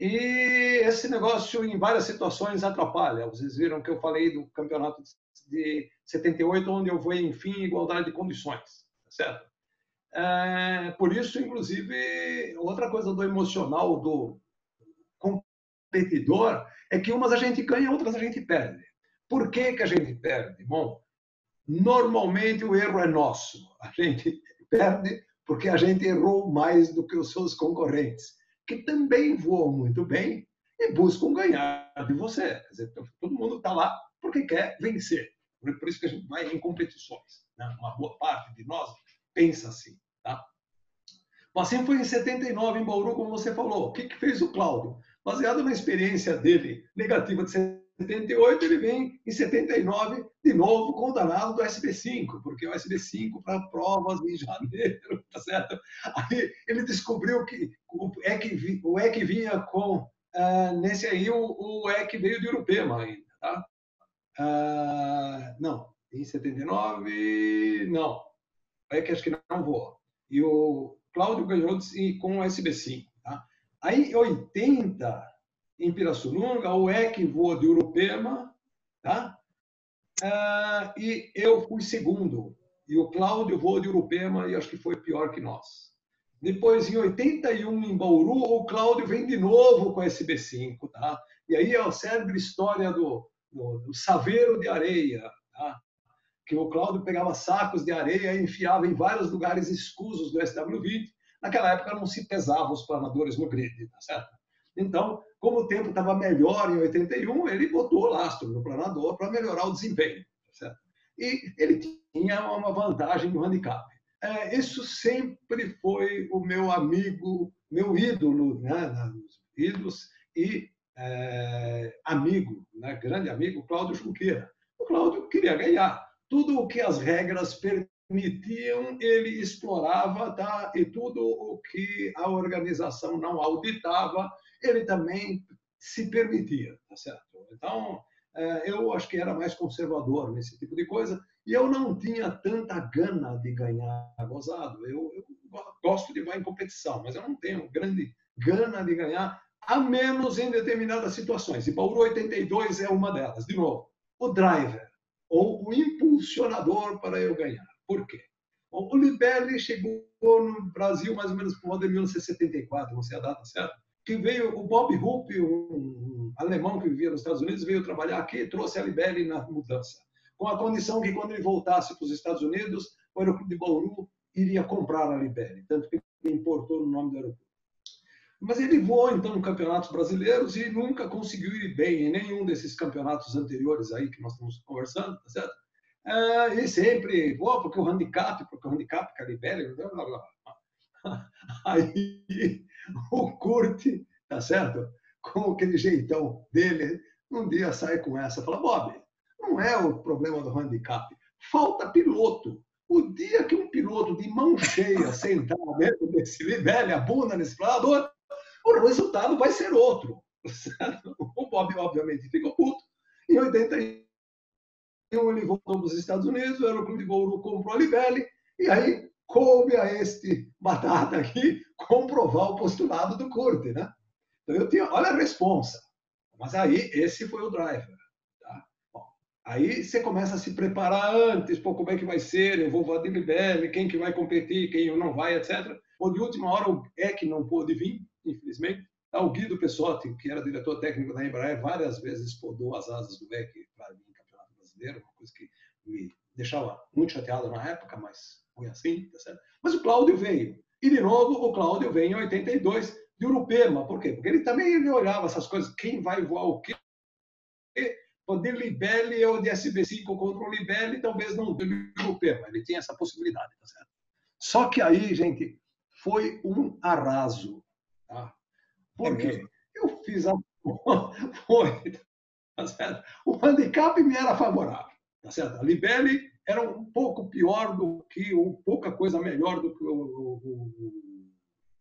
E esse negócio, em várias situações, atrapalha. Vocês viram que eu falei do campeonato de 78, onde eu vou, enfim, igualdade de condições, tá certo? É, por isso, inclusive, outra coisa do emocional do competidor é que umas a gente ganha, outras a gente perde. Por que, que a gente perde? Bom, normalmente o erro é nosso. A gente perde porque a gente errou mais do que os seus concorrentes, que também voam muito bem e buscam ganhar de você. Quer dizer, todo mundo está lá porque quer vencer. Por isso que a gente vai em competições. Né? Uma boa parte de nós pensa assim. Tá? assim foi em 79, em Bauru, como você falou. O que, que fez o Cláudio? Baseado na experiência dele negativa de 78, ele vem em 79 de novo com o danado do SB5, porque o SB5 para provas em janeiro, [LAUGHS] tá certo? Aí ele descobriu que o EC, o EC vinha com, uh, nesse aí, o, o EC veio de Urupema ainda, tá? Uh, não, em 79, não. O EC acho que não voou. E o Cláudio ganhou com o SB5, tá? Aí, em 80, em Pirassununga, o EC voa de Urupema, tá? Ah, e eu fui segundo. E o Cláudio voou de Urupema e acho que foi pior que nós. Depois, em 81, em Bauru, o Cláudio vem de novo com a SB5, tá? E aí é a célebre história do, do, do saveiro de areia, tá? Que o Cláudio pegava sacos de areia e enfiava em vários lugares escusos do SW20. Naquela época não se pesavam os planadores no grid, tá certo? Então, como o tempo estava melhor em 81, ele botou lastro no planador para melhorar o desempenho. Certo? E ele tinha uma vantagem no handicap. É, isso sempre foi o meu amigo, meu ídolo, né, ídolos e é, amigo, né, grande amigo, Cláudio Junqueira. O Cláudio queria ganhar. Tudo o que as regras permitiam, ele explorava, tá? e tudo o que a organização não auditava, ele também se permitia, tá certo? Então, é, eu acho que era mais conservador nesse tipo de coisa e eu não tinha tanta gana de ganhar gozado. Eu, eu gosto de vai em competição, mas eu não tenho grande gana de ganhar, a menos em determinadas situações. E Bauru 82 é uma delas. De novo, o driver ou o impulsionador para eu ganhar. Por quê? O Libelli chegou no Brasil mais ou menos por volta de 1974, não sei a data certa que veio o Bob Hope, um alemão que vivia nos Estados Unidos, veio trabalhar aqui e trouxe a Libelli na mudança, com a condição que quando ele voltasse para os Estados Unidos, o aeroporto de Bauru iria comprar a Libelli, tanto que ele importou no nome do aeroporto. Mas ele voou então em campeonatos brasileiros e nunca conseguiu ir bem em nenhum desses campeonatos anteriores aí que nós estamos conversando, tá certo? É, e sempre, voa porque o handicap, porque o handicap com a Libelli, blá, blá, blá. [LAUGHS] Aí o Curte, tá certo? Com aquele jeitão dele, um dia sai com essa, fala, Bob, não é o problema do handicap, falta piloto. O dia que um piloto de mão cheia [LAUGHS] sentar dentro desse libele, a bunda nesse planador, o resultado vai ser outro. [LAUGHS] Certo? O Bob, obviamente, ficou puto. Em 81, ele voltou para os Estados Unidos, o Aeroclube de Bauru comprou a Libele, e aí coube a este batata aqui comprovar o postulado do Curte, né? Então eu tinha, olha a responsa. Mas aí esse foi o driver. Tá? Bom, aí você começa a se preparar antes, pô, como é que vai ser, eu vou voar de quem que vai competir, quem não vai, etc. Ou de última hora o é que não pôde vir, infelizmente. Tá, o Guido Pessotti, que era diretor técnico da Embraer, várias vezes podou as asas do EC para vir Brasileiro, uma coisa que me deixava muito chateado na época, mas foi assim, tá certo? Mas o Cláudio veio. E, de novo, o Cláudio vem em 82 de Urupema. Por quê? Porque ele também ele olhava essas coisas. Quem vai voar o quê? O de Libelli ou de SB5 contra o Libelli, talvez não de Urupema. Ele tinha essa possibilidade, tá certo? Só que aí, gente, foi um arraso. Tá? Por é quê? Eu fiz a... [LAUGHS] Foi, tá certo? O handicap me era favorável, tá certo? A Libelli era um pouco pior do que, ou pouca coisa melhor do que o, o,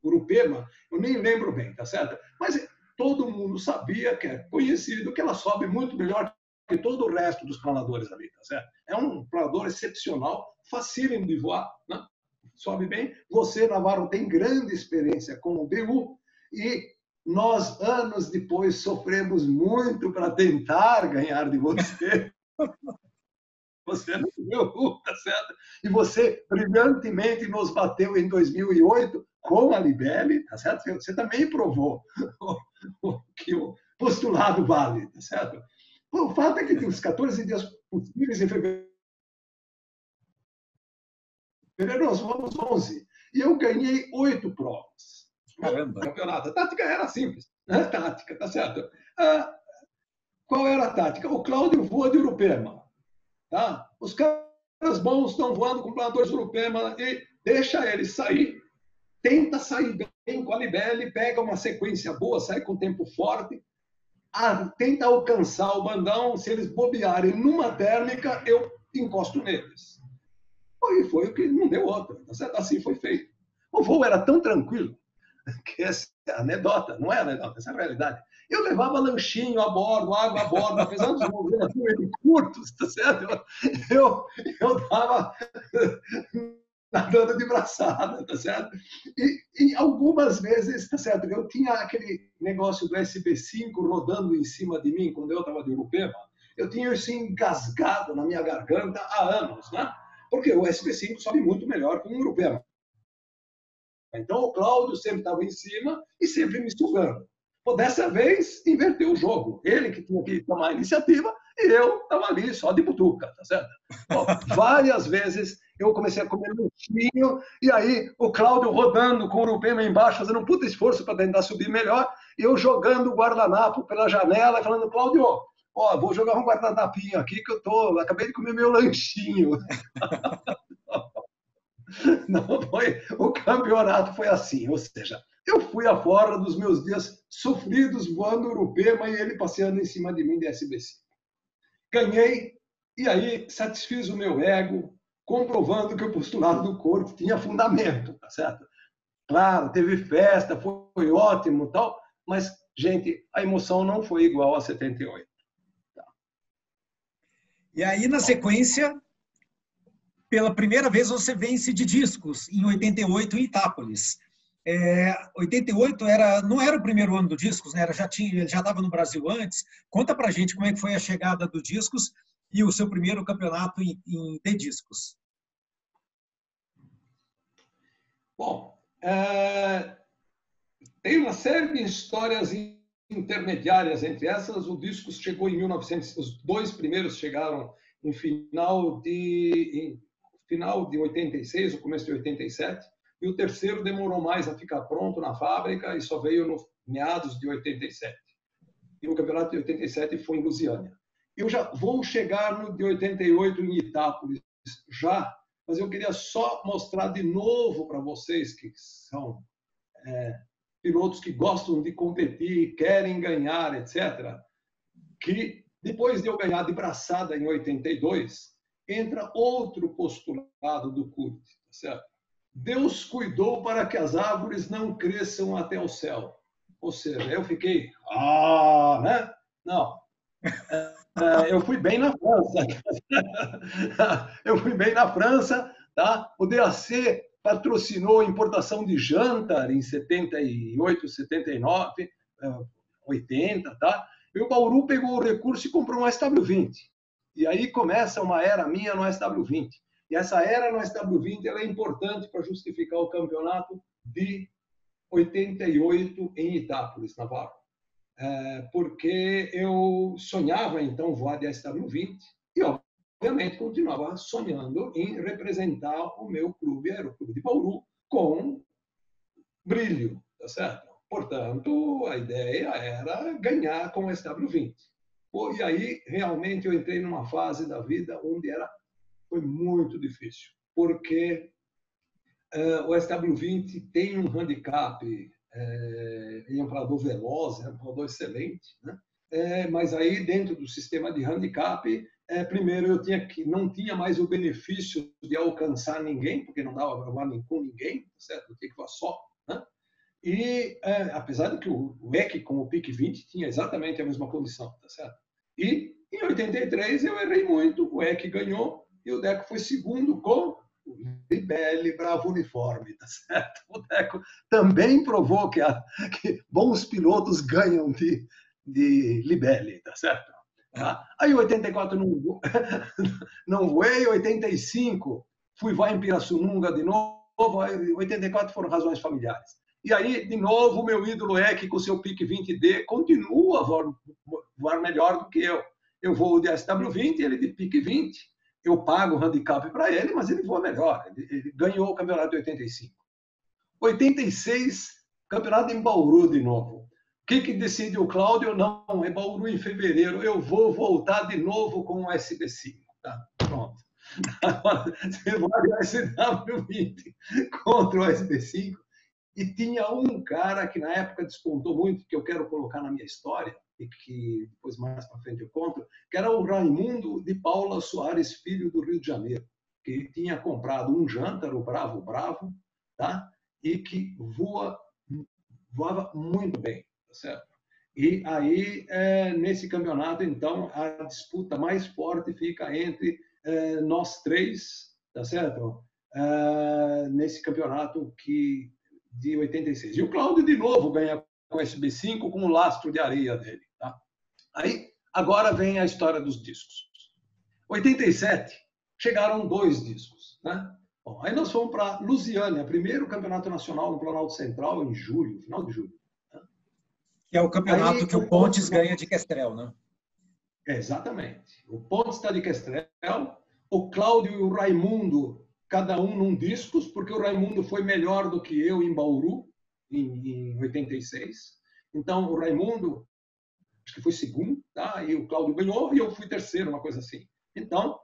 o Urupema, eu nem lembro bem, tá certo? Mas todo mundo sabia, que é conhecido, que ela sobe muito melhor que todo o resto dos planadores ali, tá certo? É um planador excepcional, facílimo de voar, né? sobe bem. Você, Navarro, tem grande experiência com o BU e nós, anos depois, sofremos muito para tentar ganhar de você. [LAUGHS] Você não viu, tá certo? E você brilhantemente nos bateu em 2008 com a Libelli, tá certo? Você também provou [LAUGHS] que o postulado vale, tá certo? O fato é que tem os 14 dias possíveis em fevereiro, nós vamos 11. E eu ganhei oito provas. Caramba! Campeonato. A tática era simples. Né? Tática, tá certo? Ah, qual era a tática? O Cláudio voa de Urupema. Tá? Os caras bons estão voando com planadores Urupema e deixa eles sair tenta sair bem com a Libelle, pega uma sequência boa, sai com tempo forte, a, tenta alcançar o bandão, se eles bobearem numa térmica, eu encosto neles. E foi o que não deu outra, tá assim foi feito. O voo era tão tranquilo, [LAUGHS] que é anedota, não é anedota, essa é a realidade. Eu levava lanchinho a bordo, água a bordo, apesar dos voos curtos, tá certo? Eu, eu dava [LAUGHS] nadando de braçada, tá certo? E, e, algumas vezes, tá certo? Eu tinha aquele negócio do SB5 rodando em cima de mim quando eu estava de Urupema. Eu tinha isso engasgado na minha garganta há anos, né? Porque o SB5 sobe muito melhor que o Urupema. Então o Cláudio sempre estava em cima e sempre me sugando. Pô, dessa vez, inverteu o jogo. Ele que tinha que tomar a iniciativa e eu estava ali só de butuca, tá certo? Bom, [LAUGHS] várias vezes eu comecei a comer lutinho, e aí o Cláudio rodando com o Urupema embaixo, fazendo um puta esforço para tentar subir melhor, e eu jogando o guardanapo pela janela e falando, Cláudio, ó, vou jogar um guardanapinho aqui que eu tô, acabei de comer meu lanchinho. [LAUGHS] [LAUGHS] Não foi, o campeonato foi assim, ou seja, eu fui afora dos meus dias sofridos voando Urupema e ele passeando em cima de mim de SBC. Ganhei e aí satisfiz o meu ego, comprovando que o postulado do corpo tinha fundamento, tá certo? Claro, teve festa, foi ótimo, tal, mas gente, a emoção não foi igual a 78. Tá. E aí na sequência, pela primeira vez você vence de discos em 88 em Itápolis. É, 88 era, não era o primeiro ano do Discos, né? Era, já tinha, ele já estava no Brasil antes. Conta para gente como é que foi a chegada do Discos e o seu primeiro campeonato em, em de discos. Bom, é, tem uma série de histórias intermediárias entre essas. O Discos chegou em 1900, os dois primeiros chegaram em final de final de 86, o começo de 87 e o terceiro demorou mais a ficar pronto na fábrica e só veio no meados de 87. E o campeonato de 87 foi em Lusiânia. Eu já vou chegar no de 88 em Itápolis, já, mas eu queria só mostrar de novo para vocês que são é, pilotos que gostam de competir, querem ganhar, etc., que depois de eu ganhar de braçada em 82, entra outro postulado do CURT, tá certo? Deus cuidou para que as árvores não cresçam até o céu. Ou seja, eu fiquei, ah, né? Não. É, eu fui bem na França. [LAUGHS] Eu fui bem na França, tá? O DAC patrocinou a importação de Jantar em 78, 79, 80, tá? E o Bauru pegou o recurso e comprou um SW20. E aí começa uma era minha no SW20. E essa era no SW20 ela é importante para justificar o campeonato de 88 em Itápolis, Navarro. É, porque eu sonhava então voar de SW20 e, obviamente, continuava sonhando em representar o meu clube, era o Clube de Bauru, com brilho, tá certo? Portanto, a ideia era ganhar com o SW20. E aí, realmente, eu entrei numa fase da vida onde era foi muito difícil, porque uh, o SW20 tem um handicap, ele é um parador veloz, é um parador excelente, né? É, mas aí dentro do sistema de handicap, é, primeiro eu tinha que não tinha mais o benefício de alcançar ninguém, porque não dava para voar com ninguém, certo? Eu tinha que voar só, né? E é, apesar de que o, o EC com o PIC 20 tinha exatamente a mesma condição, tá certo? E em 83 eu errei muito, o EC ganhou e o Deco foi segundo com o Libelli Bravo Uniforme, tá certo? O Deco também provou que, a, que bons pilotos ganham de, de Libelli, tá certo? Tá? Aí 84 não, [LAUGHS] não voei, 85 fui voar em Pirassununga de novo, 84 foram razões familiares. E aí, de novo, meu ídolo é que com seu pique 20D continua voar, melhor do que eu. Eu vou de SW20, ele de pique 20, eu pago o handicap para ele, mas ele voa melhor. Ele, ele, ganhou o campeonato de 85. 86, campeonato em Bauru de novo. O que, que decide o Cláudio? Não, é Bauru em fevereiro. Eu vou voltar de novo com o SB5. Tá, pronto. [LAUGHS] Agora, você vai o SW20 contra o SB5 E tinha um cara que na época despontou muito, que eu quero colocar na minha história, e que depois mais para frente eu conto, que era o Raimundo de Paula Soares Filho do Rio de Janeiro, que tinha comprado um Jântar, o Bravo Bravo, tá? e que voa, voava muito bem, tá certo? E aí, é, nesse campeonato, então, a disputa mais forte fica entre é, nós três, tá certo? É, nesse campeonato que de 86. E o Cláudio, de novo, ganha com o SB5 com o lastro de areia dele. Aí, agora vem a história dos discos. 87, chegaram dois discos. Né? Bom, aí nós fomos para Lusiânia, primeiro campeonato nacional no Planalto Central, em julho, final de julho. Né? Que é o campeonato aí, que o Pontes ganha de Kestrel, né? Exatamente. O Pontes está de Kestrel, o Cláudio e o Raimundo cada um num discos, porque o Raimundo foi melhor do que eu em Bauru, em, em 86. Então, o Raimundo, acho que foi segundo, tá? e o Cláudio ganhou, e eu fui terceiro, uma coisa assim. Então,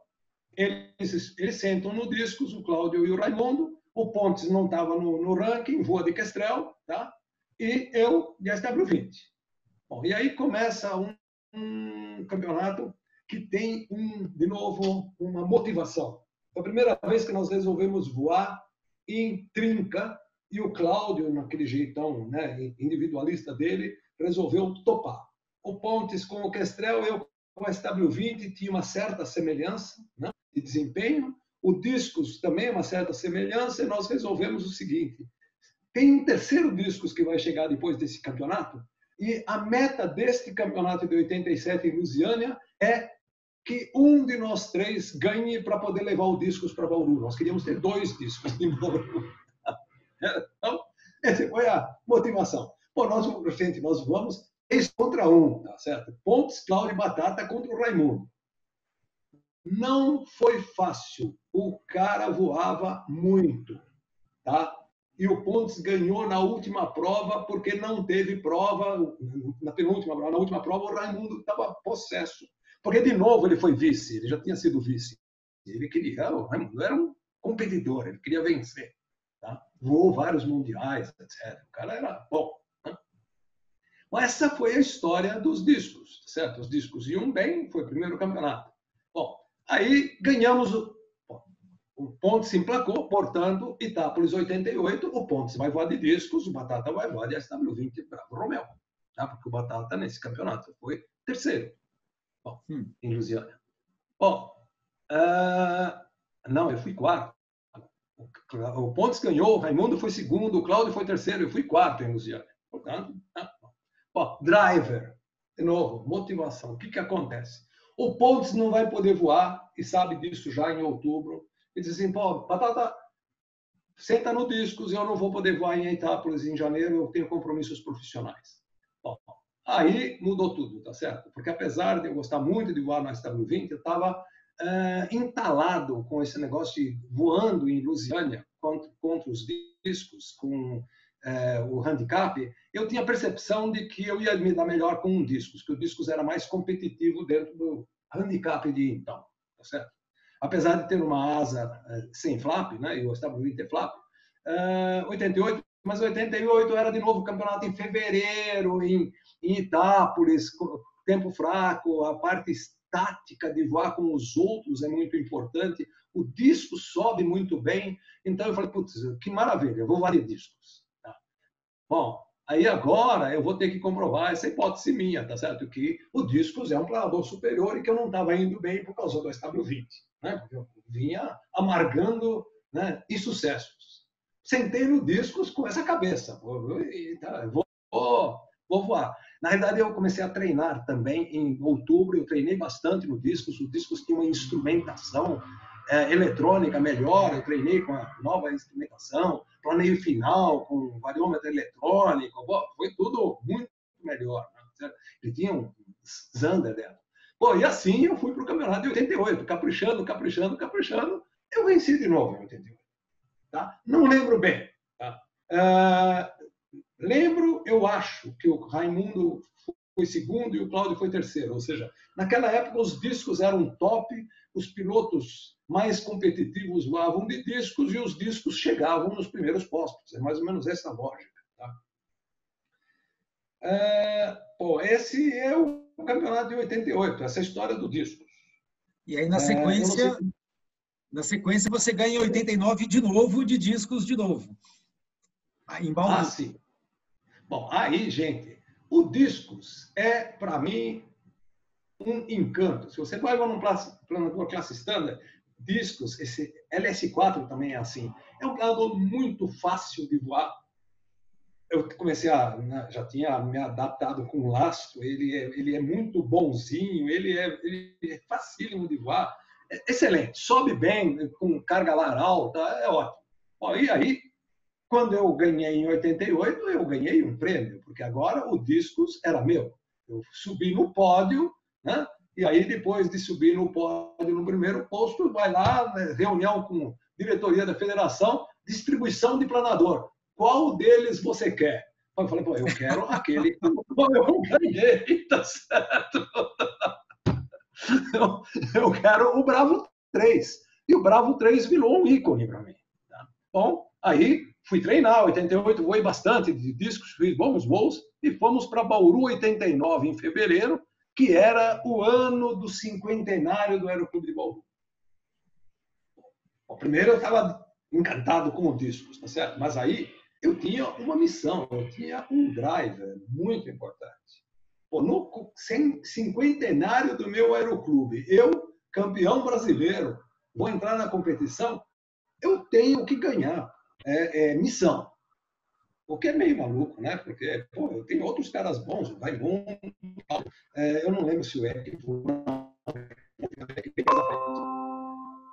eles, eles sentam no discos, o Cláudio e o Raimundo, o Pontes não estava no, no, ranking, voa de Kestrel, tá? e eu de SW20. Bom, e aí começa um, um campeonato que tem, um, de novo, uma motivação. Foi a primeira vez que nós resolvemos voar em trinca e o Cláudio, naquele jeitão né, individualista dele, resolveu topar. O Pontes com o Kestrel, eu com a SW20 tinha uma certa semelhança né, de desempenho. O Discos também uma certa semelhança e nós resolvemos o seguinte: tem um terceiro Discos que vai chegar depois desse campeonato e a meta deste campeonato de 87 em Lusiânia é que um de nós três ganhe para poder levar o discos para Bauru. Nós queríamos ter dois discos de Bauru. [LAUGHS] Então, essa foi a motivação. Pô, nós frente, nós vamos três contra um, tá certo? Pontes, Cláudio Batata contra o Raimundo. Não foi fácil. O cara voava muito, tá? E o Pontes ganhou na última prova porque não teve prova na penúltima prova. Na última prova o Raimundo estava possesso porque, de novo, ele foi vice, ele já tinha sido vice. Ele queria, o Raimundo era um competidor, ele queria vencer. Tá? Voou vários mundiais, etc. O cara era bom. Mas essa foi a história dos discos, tá certo? Os discos iam bem, foi o primeiro campeonato. Bom, aí ganhamos o. O Pontes se emplacou, portanto, Itápolis 88, o Pontes vai voar de discos, o Batata vai voar de SW20 Bravo Romeu. Tá? Porque o Batata, nesse campeonato, foi terceiro. Bom, hum. em Lusiana. Bom, uh, não, eu fui quarto. O Pontes ganhou, o Raimundo foi segundo, o Cláudio foi terceiro, eu fui quarto em Lusiana. Portanto, tá bom, driver, de novo, motivação. O que, que acontece? O Pontes não vai poder voar e sabe disso já em outubro. Ele diz assim, pô, Batata, senta no discos, eu não vou poder voar em Itápolis em janeiro, eu tenho compromissos profissionais. Aí mudou tudo, tá certo? Porque apesar de eu gostar muito de voar no SW20, eu estava é, entalado com esse negócio de voando em Lusiânia contra, contra os discos, com é, o handicap, eu tinha a percepção de que eu ia me dar melhor com um discos, que o discos era mais competitivo dentro do handicap de então, tá certo? Apesar de ter uma asa é, sem flap, né, e o SW20 é flap, 88, mas 88 era de novo campeonato em fevereiro, em em Itápolis, tempo fraco, a parte estática de voar com os outros é muito importante, o disco sobe muito bem, então eu falei, putz, que maravilha, eu vou voar de discos. Bom, aí agora eu vou ter que comprovar essa hipótese minha, tá certo? Que o discos é um planador superior e que eu não estava indo bem por causa do SW20, né? Porque eu vinha amargando né, insucessos. Sentei no discos com essa cabeça, vou, vou, vou voar. Na realidade, eu comecei a treinar também em outubro. Eu treinei bastante no Discos. O Discos tinha uma instrumentação é, eletrônica melhor. Eu treinei com a nova instrumentação, planeio final com variômetro eletrônico. Foi tudo muito melhor. Né? Ele tinha um Zander dentro. Bom, e assim eu fui para o campeonato de 88, caprichando, caprichando, caprichando. Eu venci de novo em 88. Tá? Não lembro bem. Tá? Uh, Lembro, eu acho, que o Raimundo foi segundo e o Cláudio foi terceiro. Ou seja, naquela época os discos eram top, os pilotos mais competitivos voavam de discos e os discos chegavam nos primeiros postos. É mais ou menos essa a lógica. Tá? É, bom, esse é o campeonato de 88, essa é história do disco. E aí, na é, sequência, é, na sequência você ganha em 89 de novo de discos de novo. Em Bauru. Ah, sim. Bom, aí, gente, o discos é, para mim, um encanto. Se você vai num planador classe standard, discos, esse LS4 também é assim. É um planador muito fácil de voar. Eu comecei a, né, já tinha me adaptado com o lastro, ele é, ele é muito bonzinho, ele é, ele é facílimo de voar, é excelente, sobe bem, com carga lar alta, é ótimo. Bom, e aí, quando eu ganhei em 88, eu ganhei um prêmio, porque agora o Discos era meu. Eu subi no pódio, né? E aí, depois de subir no pódio no primeiro posto, vai lá, né, reunião com diretoria da federação, distribuição de planador. Qual deles você quer? Eu falei, pô, eu quero aquele que eu ganhei, tá certo? Eu, quero o Bravo 3. E o Bravo 3 virou um ícone para mim. Tá? Bom, aí fui treinar, 88 voei bastante de discos, fiz bons voos, e fomos para Bauru 89 em fevereiro, que era o ano do cinquentenário do Aeroclube de Bauru. Primeiro eu estava encantado com o discos, tá certo? Mas aí eu tinha uma missão, eu tinha um driver muito importante. Pô, no cinquentenário do meu aeroclube, eu, campeão brasileiro, vou entrar na competição, eu tenho que ganhar. É, é missão. O que é meio maluco, né? Porque, pô, eu tenho outros caras bons, o Raimundo, é, eu não lembro se o Eric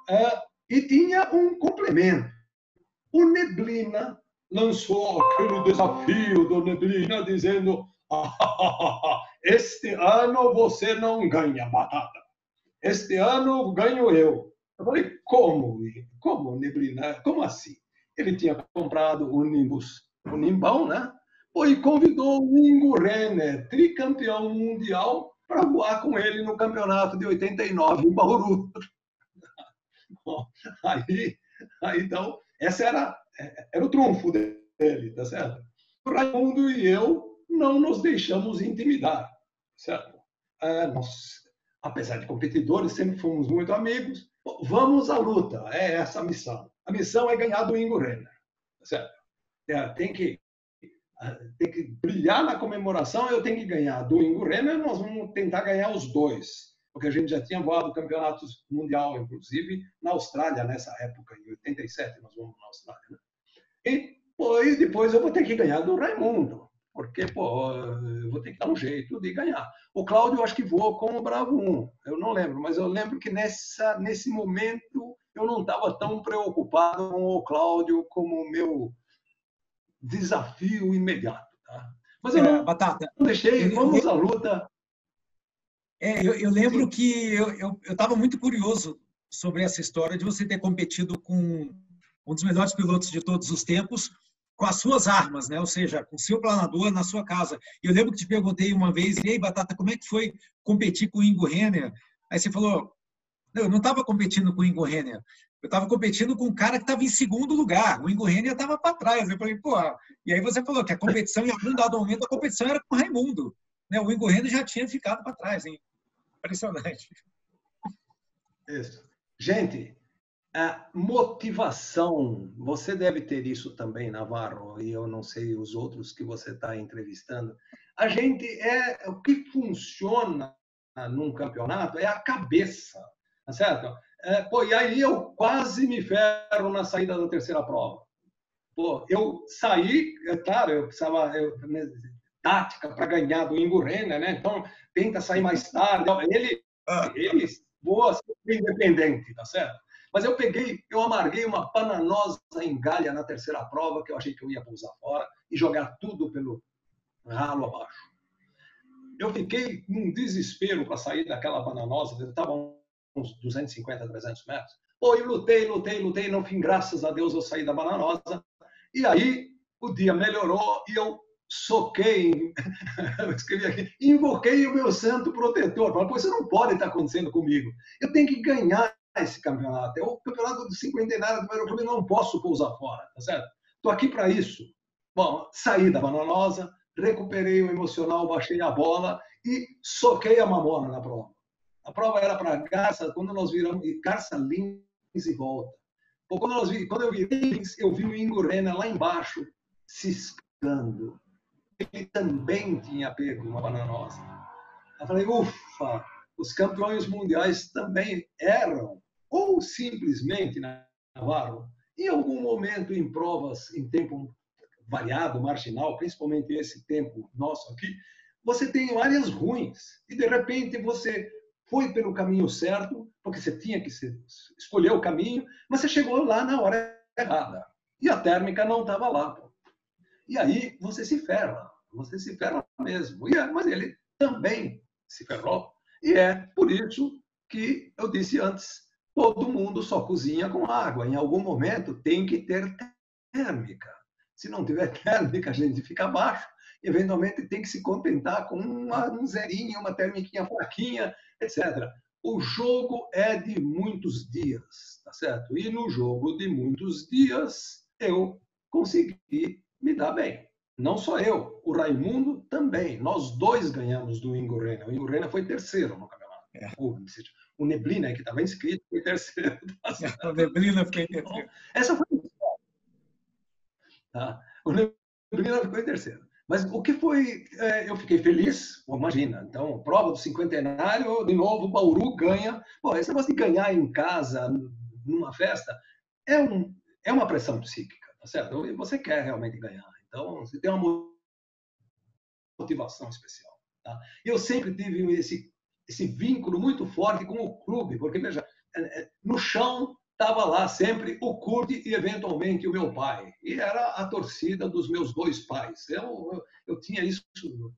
é, e tinha um complemento. O Neblina lançou aquele desafio do Neblina dizendo este ano você não ganha batata. Este ano ganho eu. Eu falei, como? Como, Neblina? Como assim? Ele tinha comprado o Nimbus, o Nimbão, né? E convidou o Ingo Renner, tricampeão mundial, para voar com ele no campeonato de 89 em Bauru. Bom, [LAUGHS] aí, aí, então, essa era, era o trunfo dele, tá certo? O Raimundo e eu não nos deixamos intimidar, certo? É, nós, apesar de competidores, sempre fomos muito amigos. Vamos à luta, é essa a missão. A missão é ganhar do Ingo Renner, certo? É, tem que tem que brilhar na comemoração, eu tenho que ganhar do Ingo Renner, nós vamos tentar ganhar os dois, porque a gente já tinha voado campeonatos mundial, inclusive na Austrália nessa época, em 87 nós vamos na Austrália. Né? E depois, depois eu vou ter que ganhar do Raimundo, porque, pô, eu vou ter que dar um jeito de ganhar. O Cláudio, eu acho que voou com o Bravo 1, eu não lembro, mas eu lembro que nessa, nesse momento eu não estava tão preocupado com o Cláudio como o meu desafio imediato. Tá? Mas eu é, não, Batata, não deixei, vamos à luta. É, eu, eu lembro que eu estava muito curioso sobre essa história de você ter competido com um dos melhores pilotos de todos os tempos, com as suas armas, né? Ou seja, com o seu planador na sua casa. Eu lembro que te perguntei uma vez, e aí, Batata, como é que foi competir com o Ingo Renner? Aí você falou, eu não estava competindo com o Ingo Renner. Eu estava competindo com um cara que estava em segundo lugar. O Ingo Renner estava para trás. Eu falei, pô. E aí você falou que a competição, em algum dado momento, a competição era com o Raimundo. Né? O Ingo Renner já tinha ficado para trás, hein? Impressionante. Isso. Gente, a motivação, você deve ter isso também, Navarro, e eu não sei os outros que você está entrevistando. A gente é o que funciona num campeonato é a cabeça, tá certo? É, pô, e aí eu quase me ferro na saída da terceira prova. Pô, eu saí, é claro, eu precisava eu, né, tática para ganhar do Ingo Renner, né? Então tenta sair mais tarde. Ele, ah. ele boa, independente, tá certo? Mas eu peguei, eu amarguei uma pananosa engalha na terceira prova, que eu achei que eu ia pousar fora e jogar tudo pelo ralo abaixo. Eu fiquei num desespero para sair daquela bananosa, eu estava uns 250, 300 metros. Pô, eu lutei, lutei, lutei, no fim, graças a Deus, eu saí da bananosa. E aí, o dia melhorou e eu soquei, [LAUGHS] eu escrevi aqui, invoquei o meu santo protetor. Falei, pois isso não pode estar acontecendo comigo. Eu tenho que ganhar esse campeonato. É o campeonato do cinquentenário do Aeroclube, não posso pousar fora, tá certo? Estou aqui para isso. Bom, saí da bananosa, recuperei o emocional, baixei a bola e soquei a mamona na prova. A prova era para Garça, quando nós viramos, Garça Lins e volta. Quando, nós, quando eu virei, eu vi o Ingo Renner lá embaixo, ciscando. Ele também tinha pego uma bananosa. Eu falei, ufa, os campeões mundiais também eram, ou simplesmente, Navarro, em algum momento em provas em tempo variado, marginal, principalmente esse tempo nosso aqui, você tem áreas ruins e de repente você foi pelo caminho certo, porque você tinha que escolher o caminho, mas você chegou lá na hora errada. E a térmica não estava lá. Pô. E aí você se ferra, você se ferra mesmo. E é, mas ele também se ferrou. E é por isso que eu disse antes, todo mundo só cozinha com água. Em algum momento tem que ter térmica. Se não tiver [LAUGHS] térmica, a gente fica abaixo. Eventualmente tem que se contentar com uma, um zerinho, uma térmica fraquinha, etc. O jogo é de muitos dias, tá certo? E no jogo de muitos dias eu consegui me dar bem. Não só eu, o Raimundo também. Nós dois ganhamos do Ingo Renner. O Ingo Renner foi terceiro no campeonato. É. O, Neblina, que estava inscrito, foi terceiro. [LAUGHS] Tá o Neblina fiquei terceiro. Então, essa foi Tá? O Neblina ficou em terceiro. Mas o que foi, é, eu fiquei feliz, imagina, então, prova do cinquentenário, de novo, Bauru ganha. Pô, esse negócio de ganhar em casa, numa festa, é, um, é uma pressão psíquica, tá certo? E você quer realmente ganhar. Então, você tem uma motivação especial. Tá? Eu sempre tive esse, esse vínculo muito forte com o clube, porque, veja, é, é, no chão estava lá sempre o Curti e, eventualmente, o meu pai. E era a torcida dos meus dois pais. Eu, eu, eu, tinha isso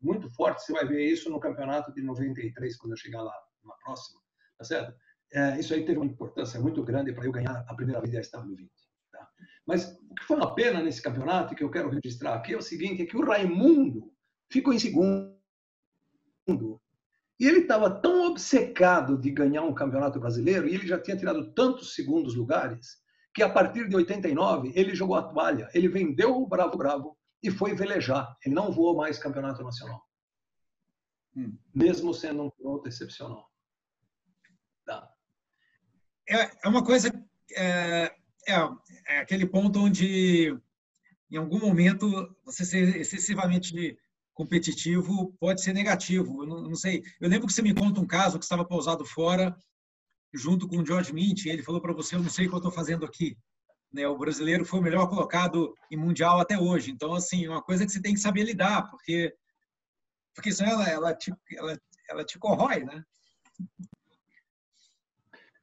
muito forte. Você vai ver isso no campeonato de 93, quando eu chegar lá na próxima. Tá certo? É, isso aí teve uma importância muito grande para eu ganhar a primeira vez a SW20. Tá? Mas o que foi uma pena nesse campeonato, que eu quero registrar aqui, é o seguinte, é que o Raimundo ficou em segundo e ele estava tão obcecado de ganhar um campeonato brasileiro, e ele já tinha tirado tantos segundos lugares, que a partir de 89 ele jogou a toalha, ele vendeu o Bravo Bravo e foi velejar. Ele não voou mais campeonato nacional. Hum. Mesmo sendo um piloto excepcional. Tá. É, é uma coisa. É, é, é aquele ponto onde, em algum momento, você ser excessivamente competitivo pode ser negativo. Eu não, não, sei. Eu lembro que você me conta um caso que estava pousado fora, junto com o George Mint, ele falou para você: Eu não sei o que eu estou fazendo aqui. Né? O brasileiro foi o melhor colocado em mundial até hoje. Então, assim, é uma coisa que você tem que saber lidar, porque, porque senão ela, ela, te, ela, ela te corrói, né?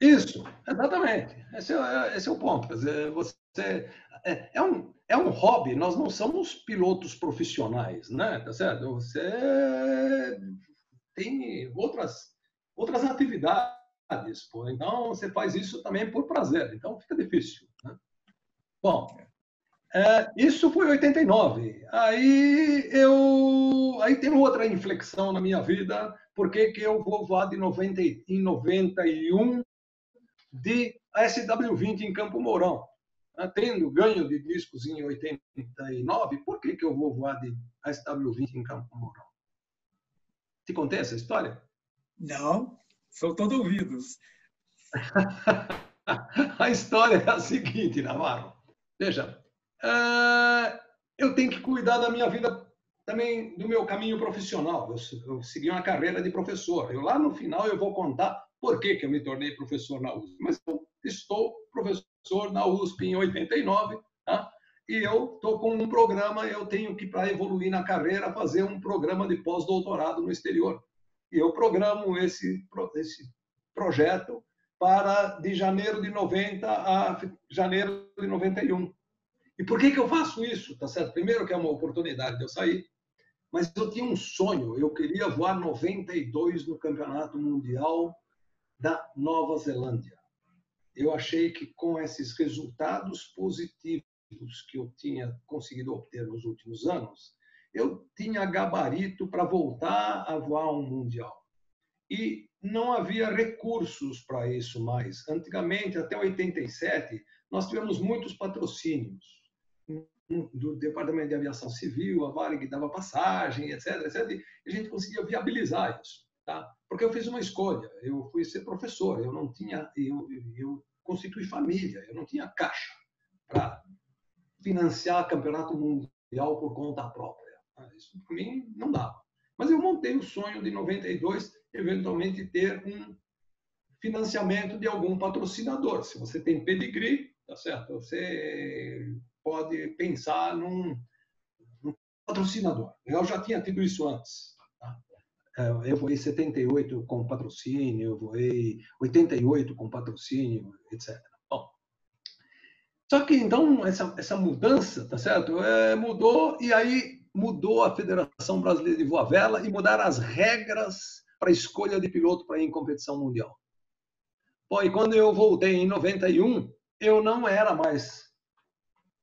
Isso, exatamente. Esse é, esse é o ponto. Quer dizer, você é, é, um, é um hobby, nós não somos pilotos profissionais, né? Tá certo? Você tem outras, outras atividades, pô. então você faz isso também por prazer, então fica difícil. Né? Bom, é, isso foi 89. Aí eu, aí tem outra inflexão na minha vida, porque que eu vou voar de 90, em 91 de SW20 em Campo Mourão. Tá tendo ganho de discos em 89, por que, que eu vou voar de SW20 em Campo Mourão? Te contei essa história? Não, sou todo ouvidos. [LAUGHS] a história é a seguinte, Navarro. Veja, uh, eu tenho que cuidar da minha vida também, do meu caminho profissional. Eu, eu segui uma carreira de professor. Eu lá no final eu vou contar por que, que eu me tornei professor na USP. Mas eu estou professor na USP em 89, tá? e eu estou com um programa, eu tenho que, para evoluir na carreira, fazer um programa de pós-doutorado no exterior. E eu programo esse, esse projeto para de janeiro de 90 a janeiro de 91. E por que, que eu faço isso? Tá certo? Primeiro que é uma oportunidade de eu sair, mas eu tinha um sonho, eu queria voar 92 no Campeonato Mundial da Nova Zelândia. Eu achei que com esses resultados positivos que eu tinha conseguido obter nos últimos anos, eu tinha gabarito para voltar a voar um mundial. E não havia recursos para isso mais. Antigamente, até 87, nós tivemos muitos patrocínios do Departamento de Aviação Civil, a Varig dava passagem, etc, etc, e a gente conseguia viabilizar isso, tá? Porque eu fiz uma escolha, eu fui ser professor, eu não tinha, eu, eu constituí família, eu não tinha caixa para financiar campeonato mundial por conta própria. Ah, isso para mim não dava. Mas eu montei o sonho de 92, eventualmente ter um financiamento de algum patrocinador. Se você tem pedigree, tá certo? Você pode pensar num, num patrocinador. Eu já tinha tido isso antes. É, eu voei 78 com patrocínio, eu voei 88 com patrocínio, etc. Bom, só que então essa, essa mudança, tá certo? É, mudou e aí mudou a Federação Brasileira de Voa Vela e mudaram as regras para escolha de piloto para ir em competição mundial. Bom, e quando eu voltei em 91, eu não era mais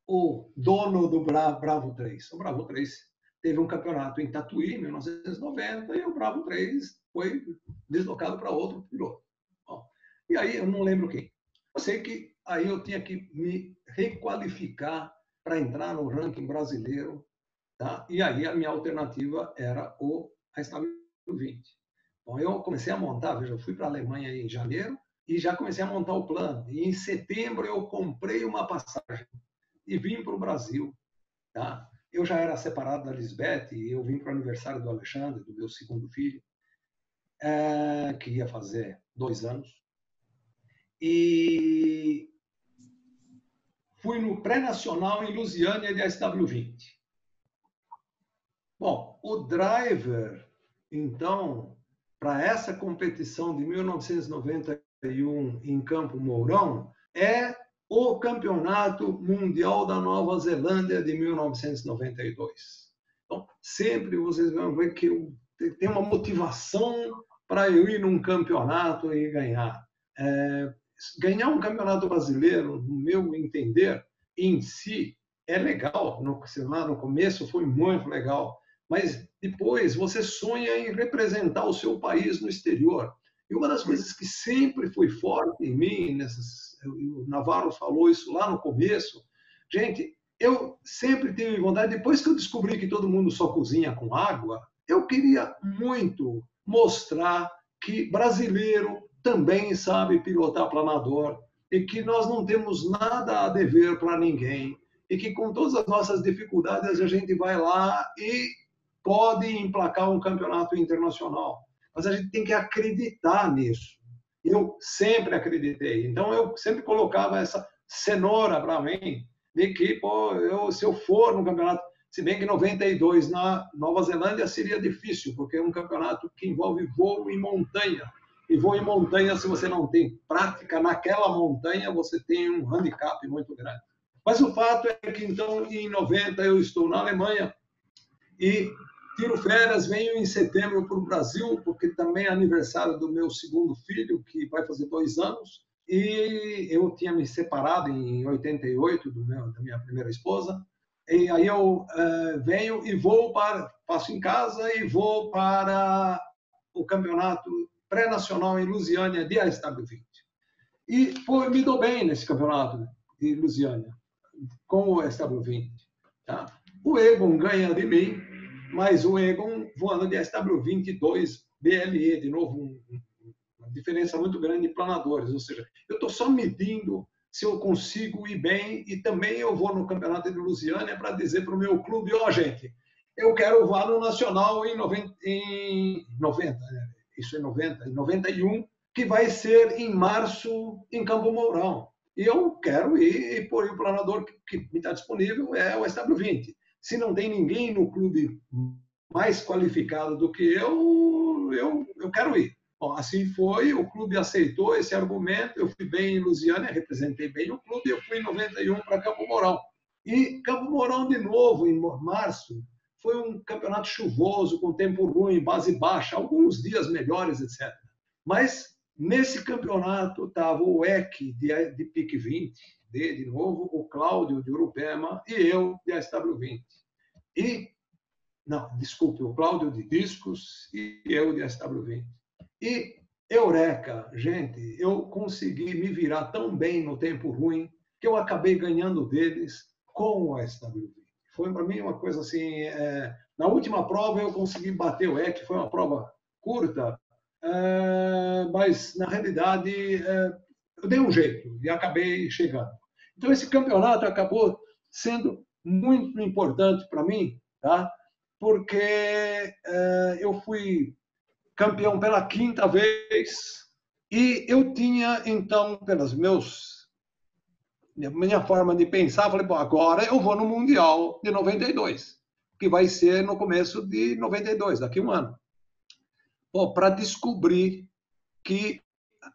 o dono do Bravo 3. O Bravo 3 teve um campeonato em Tatuí, em 1990, e o Bravo 3 foi deslocado para outro piloto. Bom, e aí eu não lembro quem. Eu sei que aí eu tinha que me requalificar para entrar no ranking brasileiro, tá? E aí a minha alternativa era o a SW20. Bom, eu comecei a montar, veja, eu fui para a Alemanha em janeiro, e já comecei a montar o plano. E em setembro eu comprei uma passagem e vim para o Brasil. Tá? Eu já era separado da Lisbeth e eu vim para o aniversário do Alexandre, do meu segundo filho, é, que ia fazer dois anos. E fui no pré-nacional em Lusiânia de SW20. Bom, o driver, então, para essa competição de 1990 em Campo Mourão é o Campeonato Mundial da Nova Zelândia de 1992. Então, sempre vocês vão ver que tenho uma motivação para eu ir num campeonato e ganhar. É, ganhar um campeonato brasileiro, no meu entender, em si, é legal. No, lá no começo foi muito legal. Mas depois você sonha em representar o seu país no exterior. E uma das coisas que sempre foi forte em mim, nessas, o Navarro falou isso lá no começo, gente, eu sempre tive vontade, depois que eu descobri que todo mundo só cozinha com água, eu queria muito mostrar que brasileiro também sabe pilotar planador e que nós não temos nada a dever para ninguém e que com todas as nossas dificuldades a gente vai lá e pode emplacar um campeonato internacional mas a gente tem que acreditar nisso. Eu sempre acreditei. Então, eu sempre colocava essa cenoura para mim, de que, pô, eu, se eu for no campeonato, se bem que 92 na Nova Zelândia seria difícil, porque é um campeonato que envolve voo em montanha. E voo em montanha, se você não tem prática naquela montanha, você tem um handicap muito grande. Mas o fato é que, então, em 90, eu estou na Alemanha e tiro férias, venho em setembro para o Brasil, porque também é aniversário do meu segundo filho, que vai fazer dois anos. E eu tinha me separado em 88 do meu, da minha primeira esposa. E aí eu uh, venho e vou para, passo em casa e vou para o campeonato pré-nacional em Lusiânia de ASW20. E foi, me dou bem nesse campeonato de Lusiânia, com o SW20. Tá? O Egon ganha de mim mas o Egon voando de SW22 BLE, de novo, um, uma diferença muito grande de planadores, ou seja, eu estou só medindo se eu consigo ir bem e também eu vou no Campeonato de Lusiânia para dizer para o meu clube, ó oh, gente, eu quero voar no Nacional em 90, em 90 né? isso é 90, em 91, que vai ser em março em Campo Mourão. E eu quero ir, e por o planador que me está disponível é o SW20 se não tem ninguém no clube mais qualificado do que eu, eu, eu quero ir. Bom, assim foi, o clube aceitou esse argumento, eu fui bem em Lusiana, representei bem o clube, eu fui em 91 para Campo Mourão. E Campo Mourão, de novo, em março, foi um campeonato chuvoso, com tempo ruim, base baixa, alguns dias melhores, etc. Mas nesse campeonato estava o EC de, de PIC 20, de, de novo, o Cláudio de Urupema e eu de SW20. E não, desculpe, o Cláudio de discos e eu de SW20. E Eureka, gente, eu consegui me virar tão bem no tempo ruim que eu acabei ganhando deles com o SW20. Foi para mim uma coisa assim. É... na última prova eu consegui bater o EC, foi uma prova curta, é... mas na realidade é... eu dei um jeito e acabei chegando. Então esse campeonato acabou sendo muito importante para mim, tá? Porque é, eu fui campeão pela quinta vez e eu tinha então pelos meus minha forma de pensar, falei, bom, agora eu vou no mundial de 92, que vai ser no começo de 92, daqui a um ano. Bom, para descobrir que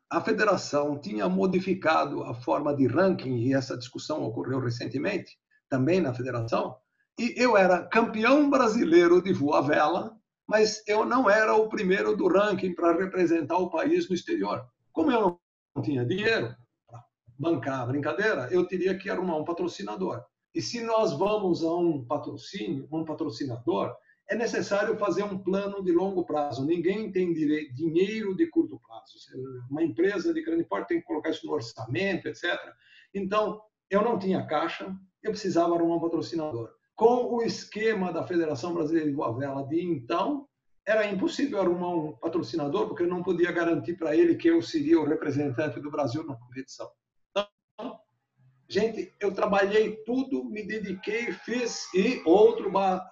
a federação tinha modificado a forma de ranking e essa discussão ocorreu recentemente também na federação, e eu era campeão brasileiro de voa vela, mas eu não era o primeiro do ranking para representar o país no exterior. Como eu não tinha dinheiro para bancar a brincadeira, eu teria que arrumar um patrocinador. E se nós vamos a um patrocínio, um patrocinador, é necessário fazer um plano de longo prazo. Ninguém tem dinheiro de curto prazo. Uma empresa de grande porte tem que colocar isso no orçamento, etc. Então, eu não tinha caixa, eu precisava arrumar um patrocinador. Com o esquema da Federação Brasileira de Boa Vela de então, era impossível arrumar um patrocinador, porque eu não podia garantir para ele que eu seria o representante do Brasil na competição. Gente, eu trabalhei tudo, me dediquei, fiz e outro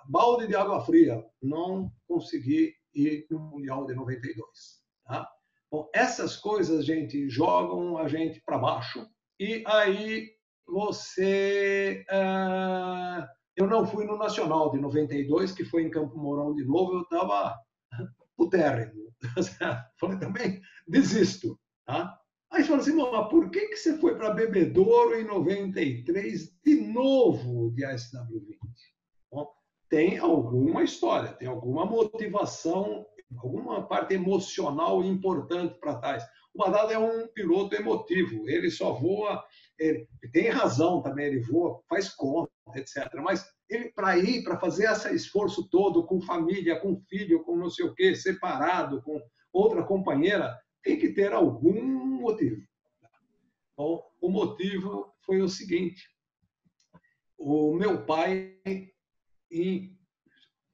balde de água fria. Não consegui ir no Mundial de 92. Tá? Bom, essas coisas, gente, jogam a gente para baixo e aí você. Uh, eu não fui no Nacional de 92, que foi em Campo Mourão de novo, eu estava [LAUGHS] putérrimo. [LAUGHS] Falei também, desisto. Tá? Aí falou assim, mas por que, que você foi para Bebedouro em 93 de novo de ASW20? Bom, tem alguma história, tem alguma motivação, alguma parte emocional importante para trás. O Badada é um piloto emotivo, ele só voa, ele tem razão também, ele voa, faz conta, etc. Mas ele para ir, para fazer esse esforço todo com família, com filho, com não sei o quê, separado, com outra companheira, tem que ter algum motivo. Bom, o motivo foi o seguinte: o meu pai, em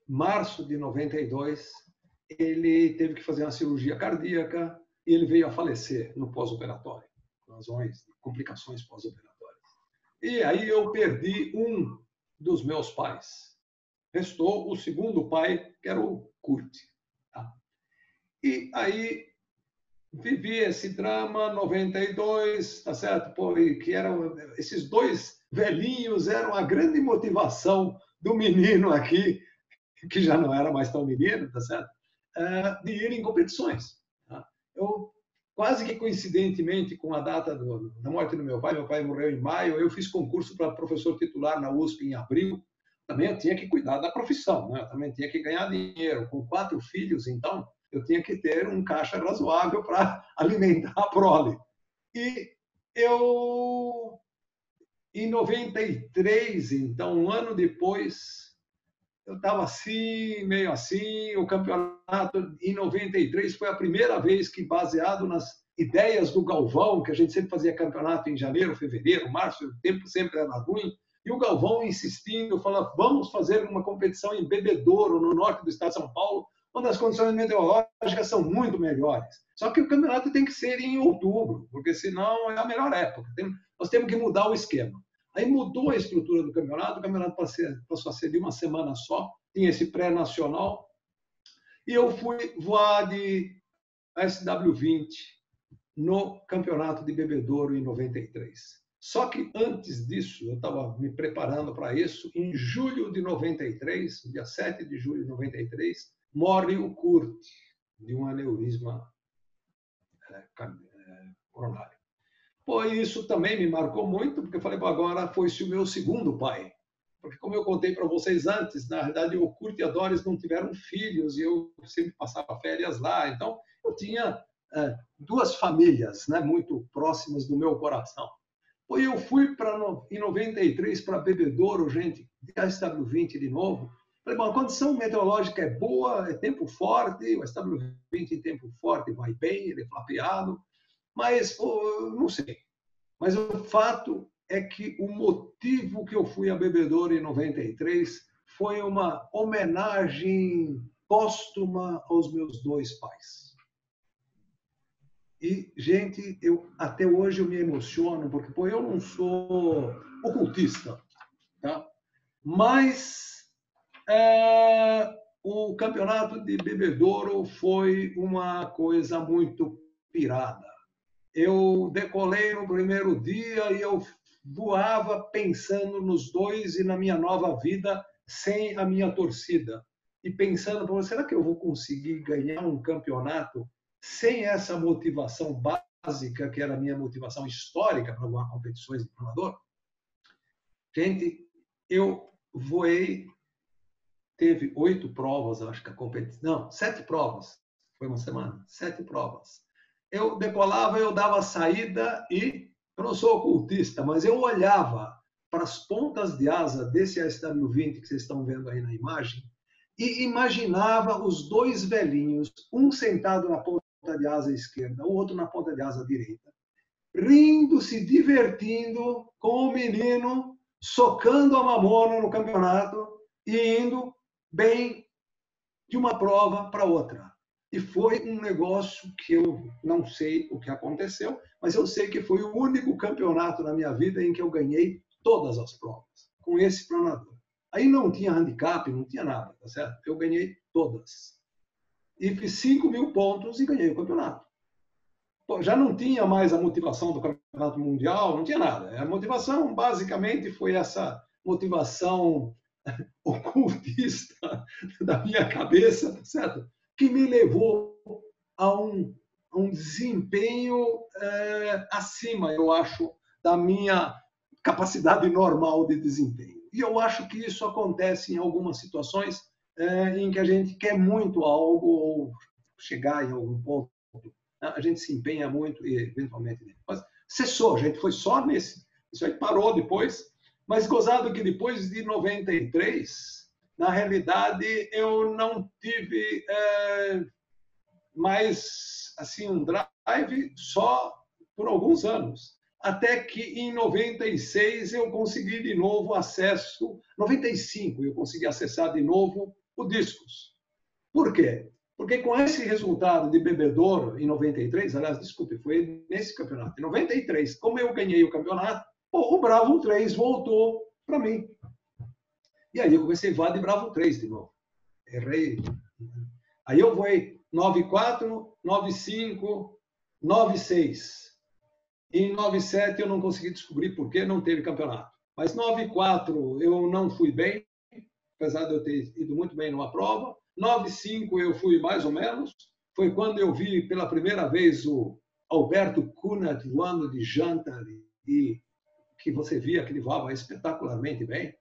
março de 92, ele teve que fazer uma cirurgia cardíaca e ele veio a falecer no pós-operatório, razões, complicações pós-operatórias. E aí eu perdi um dos meus pais. Restou o segundo pai, que era o Kurt. Tá? E aí vivi esse drama 92, tá certo? Pô, que eram esses dois velhinhos eram a grande motivação do menino aqui, que já não era mais tão menino, tá certo? É, de ir em competições. Tá? Eu quase que coincidentemente com a data do, da morte do meu pai, meu pai morreu em maio, eu fiz concurso para professor titular na USP em abril. Também eu tinha que cuidar da profissão, né? eu também tinha que ganhar dinheiro. Com quatro filhos, então, eu tinha que ter um caixa razoável para [LAUGHS] alimentar a prole. E eu, em 93, então, um ano depois, eu estava assim, meio assim. O campeonato em 93 foi a primeira vez que, baseado nas ideias do Galvão, que a gente sempre fazia campeonato em janeiro, fevereiro, março, o tempo sempre era ruim, e o Galvão insistindo, falando: vamos fazer uma competição em Bebedouro, no norte do estado de São Paulo, onde as condições meteorológicas são muito melhores. Só que o campeonato tem que ser em outubro, porque senão é a melhor época. nós temos que mudar o esquema. Aí mudou a estrutura do campeonato, o campeonato passou a ser de uma semana só, tinha esse pré-nacional, e eu fui voar de SW20 no campeonato de Bebedouro em 93. Só que antes disso, eu estava me preparando para isso, em julho de 93, dia 7 de julho de 93, morre o Kurt de um aneurisma é, é, coronário. Pô, isso também me marcou muito, porque eu falei, agora foi-se o meu segundo pai. Porque, como eu contei para vocês antes, na verdade, o Kurt e a Doris não tiveram filhos e eu sempre passava férias lá. Então, eu tinha é, duas famílias né, muito próximas do meu coração. Pô, eu fui pra, em 93 para Bebedouro, gente, de SW20 de novo, Falei, bom, a condição meteorológica é boa, é tempo forte, o SW20 em tempo forte vai bem, ele é flapeado, mas não sei. Mas o fato é que o motivo que eu fui a Bebedouro em 93 foi uma homenagem póstuma aos meus dois pais. E, gente, eu até hoje eu me emociono, porque pô, eu não sou ocultista, tá? mas é, o campeonato de bebedouro foi uma coisa muito pirada. Eu decolei no primeiro dia e eu voava pensando nos dois e na minha nova vida sem a minha torcida. E pensando, será que eu vou conseguir ganhar um campeonato sem essa motivação básica, que era a minha motivação histórica para algumas competições de planador? Gente, eu voei, teve oito provas, acho que a competição, não, sete provas, foi uma semana, sete provas. Eu decolava, eu dava saída e eu não sou ocultista, mas eu olhava para as pontas de asa desse SW20 que vocês estão vendo aí na imagem e imaginava os dois velhinhos, um sentado na ponta de asa esquerda, o outro na ponta de asa direita, rindo, se divertindo com o menino socando a mamona no campeonato e indo bem de uma prova para outra. E foi um negócio que eu não sei o que aconteceu, mas eu sei que foi o único campeonato na minha vida em que eu ganhei todas as provas, com esse planador. Aí não tinha handicap, não tinha nada, tá certo? Eu ganhei todas. E fiz 5 mil pontos e ganhei o campeonato já não tinha mais a motivação do campeonato mundial, não tinha nada. A motivação, basicamente, foi essa motivação [LAUGHS] ocultista [LAUGHS] da minha cabeça, tá certo? Que me levou a um, um desempenho é, acima, eu acho, da minha capacidade normal de desempenho. E eu acho que isso acontece em algumas situações é, em que a gente quer muito algo ou chegar em algum ponto a gente se empenha muito e eventualmente. Mas cessou, a gente foi só nesse. Isso aí parou depois. Mas gozado que depois de 93, na realidade, eu não tive é, mais assim um drive só por alguns anos. Até que em 96 eu consegui de novo acesso, 95 eu consegui acessar de novo o Discos. Por quê? Porque com esse resultado de bebedouro em 93, aliás, desculpe, foi nesse campeonato, em 93, como eu ganhei o campeonato, pô, o Bravo 3 voltou para mim. E aí eu comecei a voar de Bravo 3 de novo. Errei. Aí eu voei 94, 95, 96. Em 97 eu não consegui descobrir por que não teve campeonato. Mas 94 eu não fui bem, apesar de eu ter ido muito bem numa prova. 95 eu fui mais ou menos. Foi quando eu vi pela primeira vez o Alberto Cunha voando de janta e que você via que ele voava espetacularmente bem.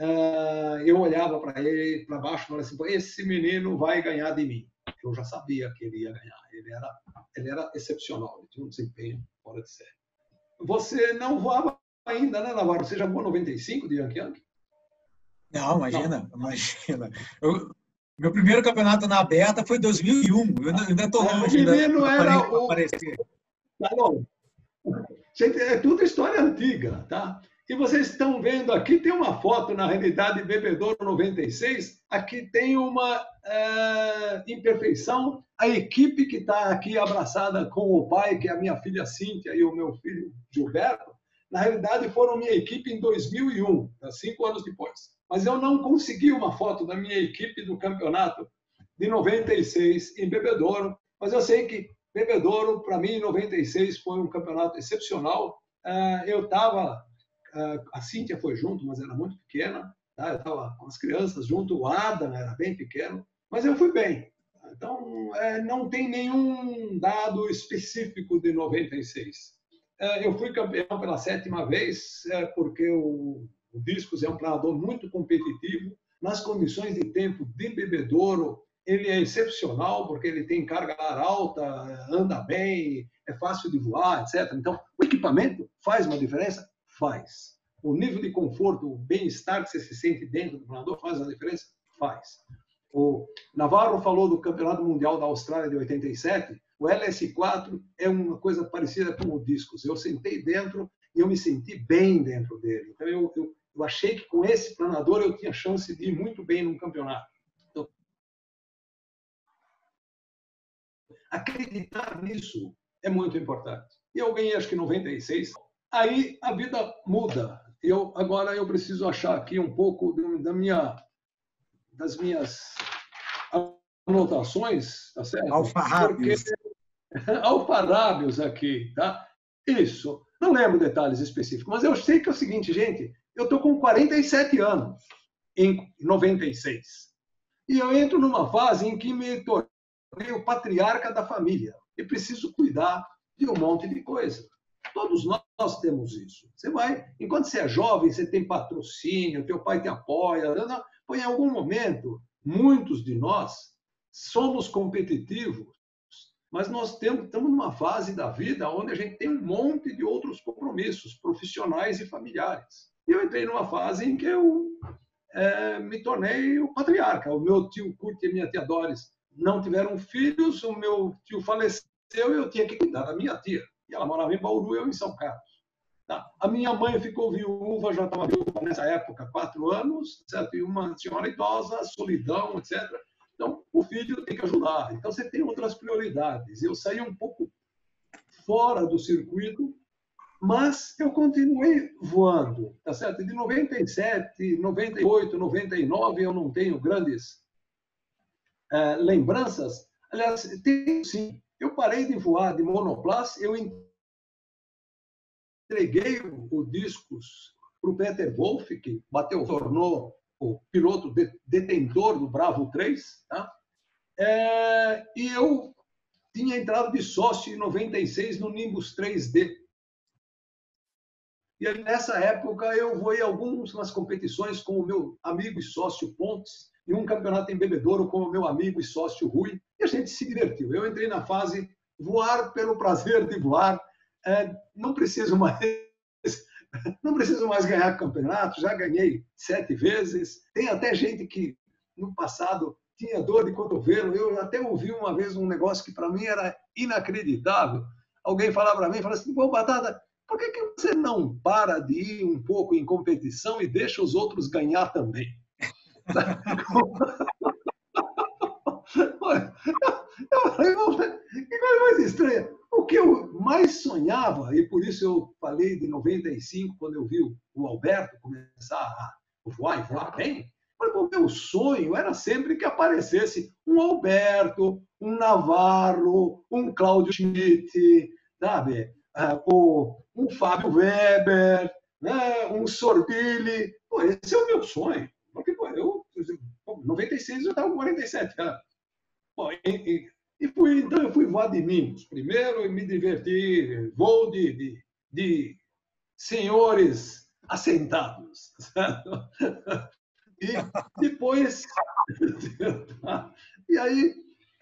Ah, eu olhava para ele para baixo e falava assim: esse menino vai ganhar de mim. Eu já sabia que ele ia ganhar. Ele era, ele era excepcional, ele tinha um desempenho fora de série. Você não voava ainda, né, Navarro? Você já voou 95 de Yankee Yankee? Não, imagina, não. imagina. Eu, meu primeiro campeonato na aberta foi em 2001. Eu ainda estou longe. O menino era o... aparecer. Tá bom. É tudo história antiga, tá? E vocês estão vendo aqui, tem uma foto, na realidade, Bebedouro 96. Aqui tem uma é, imperfeição. A equipe que está aqui abraçada com o pai, que é a minha filha Cíntia e o meu filho Gilberto, na realidade foram minha equipe em 2001, tá? cinco anos depois mas eu não consegui uma foto da minha equipe do campeonato de 96 em Bebedouro, mas eu sei que Bebedouro, para mim, em 96 foi um campeonato excepcional. Ah, eu estava, ah, a Cíntia foi junto, mas era muito pequena, tá? eu estava com as crianças junto, o Adam era bem pequeno, mas eu fui bem. Então, é, não tem nenhum dado específico de 96. É, eu fui campeão pela sétima vez, é, porque o Discos é um planador muito competitivo. Nas condições de tempo de bebedouro, ele é excepcional, porque ele tem carga alta, anda bem, é fácil de voar, etc. Então, o equipamento faz uma diferença? Faz. O nível de conforto, o bem-estar que você se sente dentro do planador faz uma diferença? faz. O Navarro falou do Campeonato Mundial da Austrália de 87. O LS4 é uma coisa parecida com o discos. Eu sentei dentro e eu me senti bem dentro dele. Então eu, eu, eu achei que com esse planador eu tinha chance de ir muito bem num campeonato. Acreditar nisso é muito importante. E eu ganhei acho que 96. Aí a vida muda. Eu agora eu preciso achar aqui um pouco da minha das minhas anotações, tá certo? Alfarrábios. Porque... [LAUGHS] Alfarrábios aqui, tá? Isso. Não lembro detalhes específicos, mas eu sei que é o seguinte, gente, eu estou com 47 anos em 96. E eu entro numa fase em que me tornei o patriarca da família e preciso cuidar de um monte de coisa. Todos nós temos isso. Você vai, enquanto você é jovem, você tem patrocínio, teu pai te apoia, Pois em algum momento, muitos de nós somos competitivos, mas nós temos, estamos numa fase da vida onde a gente tem um monte de outros compromissos profissionais e familiares. E eu entrei numa fase em que eu é, me tornei o patriarca. O meu tio Kurt e minha tia Doris não tiveram filhos, o meu tio faleceu e eu tinha que cuidar da minha tia. E ela morava em Bauru eu em São Carlos. Tá. A minha mãe ficou viúva, já estava viúva nessa época, quatro anos, certo? e uma senhora idosa, solidão, etc. Então, o filho tem que ajudar. Então, você tem outras prioridades. Eu saí um pouco fora do circuito, mas eu continuei voando, tá certo? De 97, 98, 99, eu não tenho grandes é, lembranças. Aliás, tenho sim. Eu parei de voar de monoplaça, eu entreguei o discos para o Peter Wolf, que bateu, tornou o piloto detentor do Bravo 3, tá? É, e eu tinha entrado de sócio em 96 no Nimbus 3D. E aí, nessa época eu vou em algumas competições com o meu amigo e sócio Pontes e um campeonato em bebedouro com o meu amigo e sócio Rui. E a gente se divertiu. Eu entrei na fase voar pelo prazer de voar, é, não preciso mais [LAUGHS] não preciso mais ganhar campeonato, já ganhei sete vezes. Tem até gente que no passado tinha dor de cotovelo. Eu até ouvi uma vez um negócio que para mim era inacreditável. Alguém falava para mim, falava assim, pô, Batata, por que, que você não para de ir um pouco em competição e deixa os outros ganhar também? Eu que coisa mais estranha. O que eu mais sonhava, e por isso eu falei de 95, quando eu vi o Alberto começar a voar e voar bem, o meu sonho era sempre que aparecesse um Alberto, um Navarro, um Cláudio Schmidt, sabe? Ah, um Fábio Weber, né? um Sorbili. Pô, esse é o meu sonho. Eu, 96 eu estava com 47 anos. Bom, e, e fui, então eu fui voar de mimos primeiro e me diverti, voo de, de, de senhores assentados. [LAUGHS] E depois. [LAUGHS] e aí,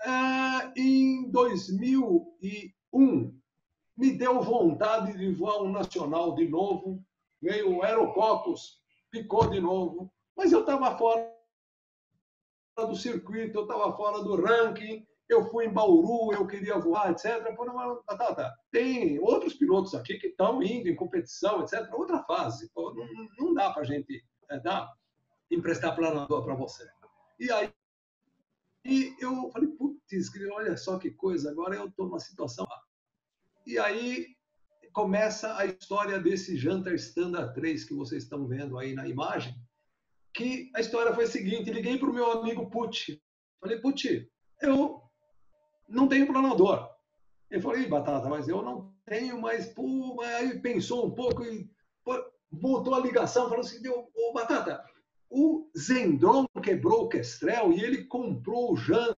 é, em 2001, me deu vontade de voar um nacional de novo, veio o Aerococos, picou de novo, mas eu estava fora do circuito, eu estava fora do ranking, eu fui em Bauru, eu queria voar, etc. Pô, não, tá, tá. Tem outros pilotos aqui que estão indo em competição, etc. Outra fase. Pô, não, não, dá para a gente é, dar, emprestar planador para você. E aí e eu falei, putz, olha só que coisa, agora eu estou numa situação. E aí começa a história desse Janta Standard 3 que vocês estão vendo aí na imagem, que a história foi a seguinte, liguei para o meu amigo Pucci. Falei, Pucci, eu não tenho planador. Ele falou, Batata, mas eu não tenho, mas, pô, aí pensou um pouco e botou a ligação, falou assim, ô, Batata, o Zendron quebrou o Kestrel e ele comprou o Janta,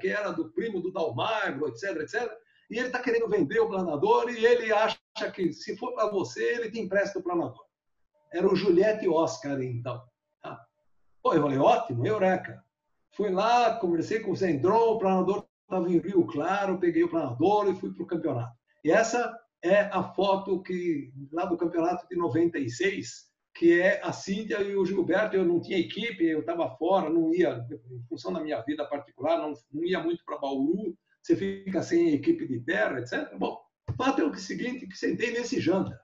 que era do primo do Dalmagro, etc, etc, e ele está querendo vender o planador e ele acha que se for para você, ele te empresta o planador. Era o Juliette Oscar, então. Pô, eu falei, ótimo, eureka. Fui lá, conversei com o Zendron, o planador estava em Rio Claro, peguei o planador e fui para o campeonato. E essa é a foto que lá do campeonato de 96, que é a Cíntia e o Gilberto. Eu não tinha equipe, eu estava fora, não ia, em função da minha vida particular, não, não ia muito para Bauru, você fica sem equipe de terra, etc. Bom, o fato é o seguinte, que sentei nesse janta.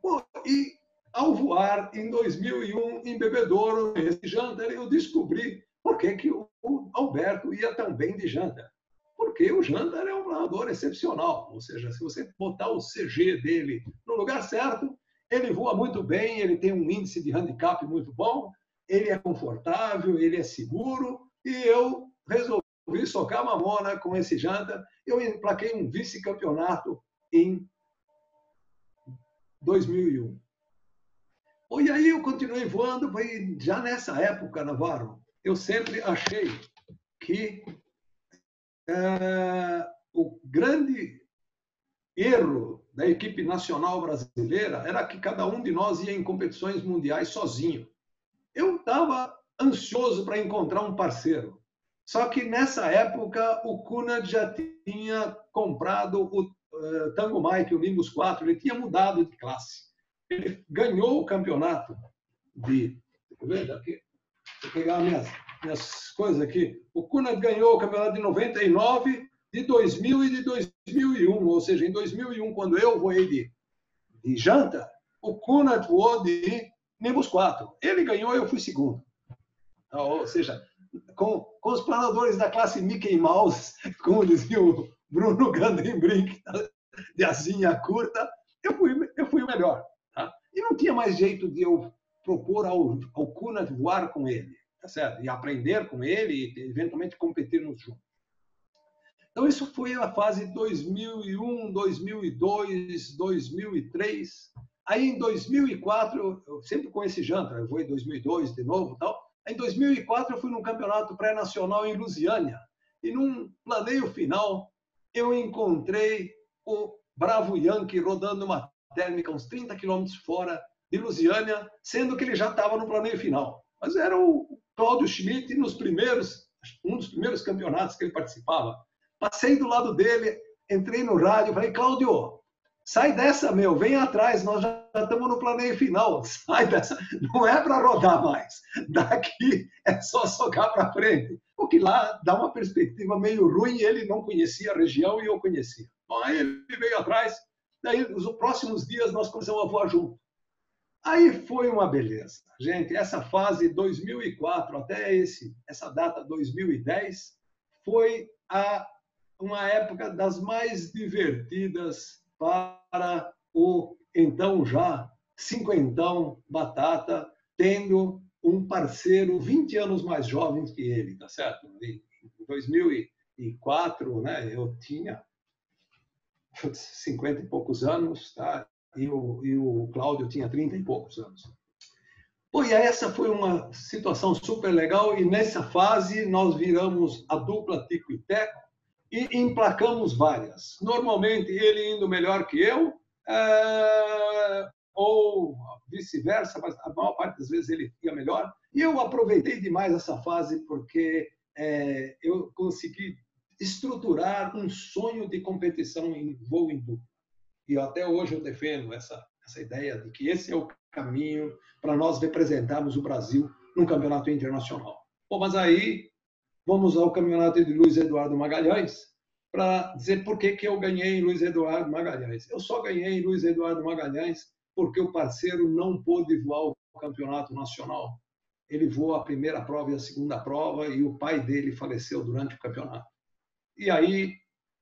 Bom, e ao voar em 2001 em Bebedouro, nesse janta, eu descobri por que, que o Alberto ia tão bem de janta. Porque o Jantar é um nadador excepcional, ou seja, se você botar o CG dele no lugar certo, ele voa muito bem, ele tem um índice de handicap muito bom, ele é confortável, ele é seguro, e eu resolvi socar mamona com esse Jantar. Eu emplaquei um vice-campeonato em 2001. E aí eu continuei voando, já nessa época, Navarro, eu sempre achei que é, o grande erro da equipe nacional brasileira era que cada um de nós ia em competições mundiais sozinho. Eu estava ansioso para encontrar um parceiro. Só que nessa época o Cunha já tinha comprado o uh, Tango Mike, o Nimbus 4, ele tinha mudado de classe. Ele ganhou o campeonato de. Aqui. Vou pegar minhas, minhas coisas aqui. O Cunha ganhou o campeonato de 99, de 2000 e de 2001. Ou seja, em 2001, quando eu voei de, de janta, o Cunha voou de Nimbus 4. Ele ganhou eu fui segundo. Então, ou seja, com, com os planadores da classe Mickey Mouse, [LAUGHS] como dizia o Bruno Gandenbrink, [LAUGHS] de asinha curta, eu fui, eu fui o melhor. E não tinha mais jeito de eu propor ao, ao voar com ele, tá certo? E aprender com ele e eventualmente competirmos juntos. Então isso foi a fase 2001, 2002, 2003. Aí em 2004, eu sempre com esse janta, eu vou em 2002 de novo, tal. Em 2004 eu fui num campeonato pré-nacional em Lusiânia e num planeio final eu encontrei o Bravo Yankee rodando uma térmica uns 30 quilômetros fora de Lusiânia, sendo que ele já estava no planeio final. Mas era o Cláudio Schmidt nos primeiros, um dos primeiros campeonatos que ele participava. Passei do lado dele, entrei no rádio, falei, Cláudio, sai dessa, meu, vem atrás, nós já estamos no planeio final, [LAUGHS] sai dessa, não é para rodar mais, daqui é só socar para frente. O que lá dá uma perspectiva meio ruim, ele não conhecia a região e eu conhecia. Aí ele veio atrás, daí nos próximos dias nós começamos a voar junto. Aí foi uma beleza. Gente, essa fase 2004 até esse, essa data 2010 foi a, uma época das mais divertidas para o então já cinquentão Batata, tendo um parceiro 20 anos mais jovem que ele, tá certo? Em 2004, né, eu tinha 50 e poucos anos, tá? e o, e o Cláudio tinha 30 e poucos anos. E essa foi uma situação super legal, e nessa fase nós viramos a dupla Tico e Teco e emplacamos várias. Normalmente ele indo melhor que eu, é... ou vice-versa, mas a maior parte das vezes ele ia melhor. E eu aproveitei demais essa fase porque é, eu consegui estruturar um sonho de competição em voo em dupla. E até hoje eu defendo essa, essa ideia de que esse é o caminho para nós representarmos o Brasil num campeonato internacional. Bom, mas aí vamos ao campeonato de Luiz Eduardo Magalhães para dizer por que, que eu ganhei em Luiz Eduardo Magalhães. Eu só ganhei em Luiz Eduardo Magalhães porque o parceiro não pôde voar o campeonato nacional. Ele voou a primeira prova e a segunda prova e o pai dele faleceu durante o campeonato. E aí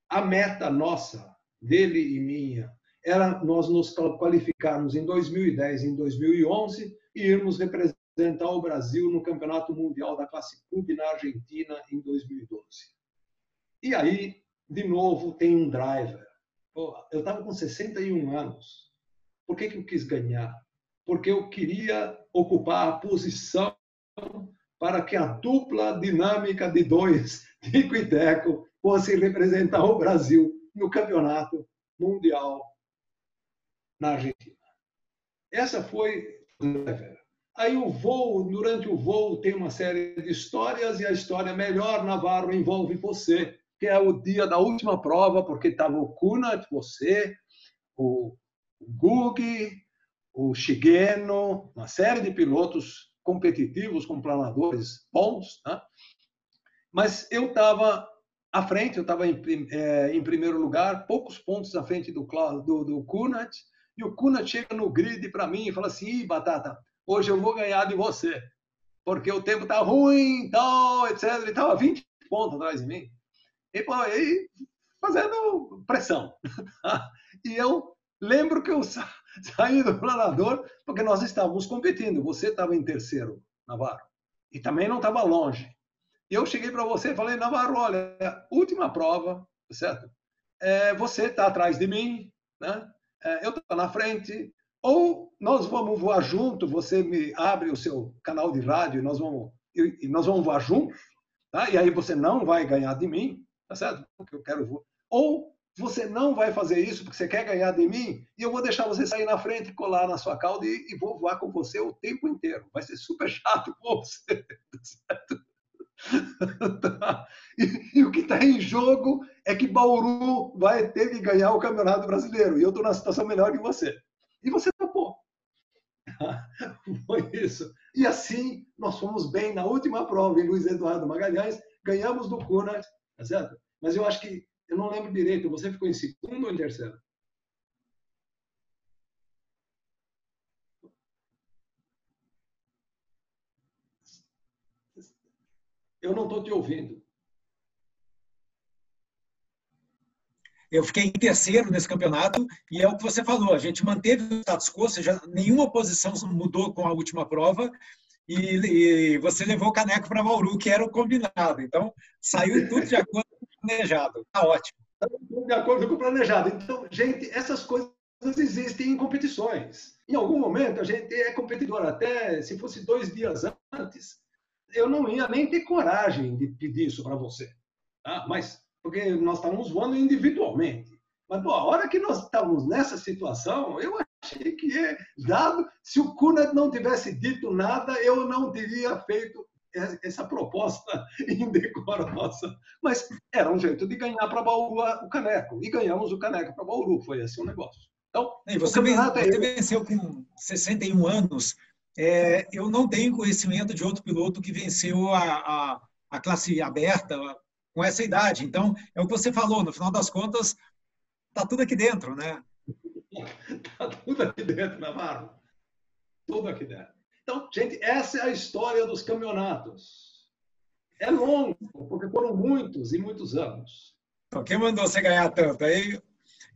a meta nossa, dele e minha, era nós nos qualificarmos em 2010 e em 2011 e irmos representar o Brasil no Campeonato Mundial da Classe Clube na Argentina em 2012. E aí, de novo, tem um driver. Eu estava com 61 anos. Por que, que eu quis ganhar? Porque eu queria ocupar a posição para que a dupla dinâmica de dois, [LAUGHS] Tico e fosse representar o Brasil no Campeonato Mundial na Argentina. Essa foi Aí o voo, durante o voo, tem uma série de histórias e a história melhor, Navarro, envolve você, que é o dia da última prova, porque estava o Kunat, você, o Gug, o Shigeno, uma série de pilotos competitivos com planadores bons, né? mas eu estava à frente, eu estava em, é, em, primeiro lugar, poucos pontos à frente do, do, do Kunat, e o Kunat chega no grid para mim e fala assim, Ih, Batata, hoje eu vou ganhar de você, porque o tempo está ruim, tal, etc. Ele estava 20 pontos atrás de mim. E, pô, e fazendo pressão. [LAUGHS] e eu lembro que eu sa [LAUGHS] saí do planador porque nós estávamos competindo. Você estava em terceiro, Navarro, e também não estava longe. Eu cheguei para você e falei, Navarro, olha, última prova, certo? É, você está atrás de mim, né? É, eu estou na frente, ou nós vamos voar junto, você me abre o seu canal de rádio e nós vamos, e, nós vamos voar juntos, tá? e aí você não vai ganhar de mim, tá certo? Porque eu quero voar. Ou você não vai fazer isso porque você quer ganhar de mim e eu vou deixar você sair na frente, colar na sua cauda e, e vou voar com você o tempo inteiro. Vai ser super [LAUGHS] chato com você, tá certo? [LAUGHS] tá. E, e, o que está em jogo é que Bauru vai ter que ganhar o Campeonato Brasileiro. E eu estou na situação melhor que você. E você topou. [LAUGHS] Foi isso. E assim, nós fomos bem na última prova em Luiz Eduardo Magalhães, ganhamos do Cunha, tá certo? Mas eu acho que, eu não lembro direito, você ficou em segundo ou em terceiro? Eu não estou te ouvindo. Eu fiquei em terceiro nesse campeonato e é o que você falou, a gente manteve o status quo, ou seja, nenhuma posição mudou com a última prova e, e você levou o caneco para Mauru, que era o combinado. Então, saiu tudo de acordo com o planejado. Está ótimo. De acordo com o planejado. Então, gente, essas coisas existem em competições. Em algum momento, a gente é competidor. Até se fosse dois dias antes, eu não ia nem ter coragem de pedir isso para você. Tá? Mas, porque nós estávamos voando individualmente. Mas, pô, a hora que nós estávamos nessa situação, eu achei que, dado, se o Kunat não tivesse dito nada, eu não teria feito essa proposta [LAUGHS] indecorosa. Mas era um jeito de ganhar para Bauru o caneco. E ganhamos o caneco para Bauru. Foi esse o negócio. Então, e você, você venceu com 61 anos é, eu não tenho conhecimento de outro piloto que venceu a, a, a classe aberta com essa idade. Então, é o que você falou, no final das contas, está tudo aqui dentro, né? Está [LAUGHS] tudo aqui dentro, Navarro. Tudo aqui dentro. Então, gente, essa é a história dos campeonatos. É longo, porque foram muitos e muitos anos. Então, quem mandou você ganhar tanto aí?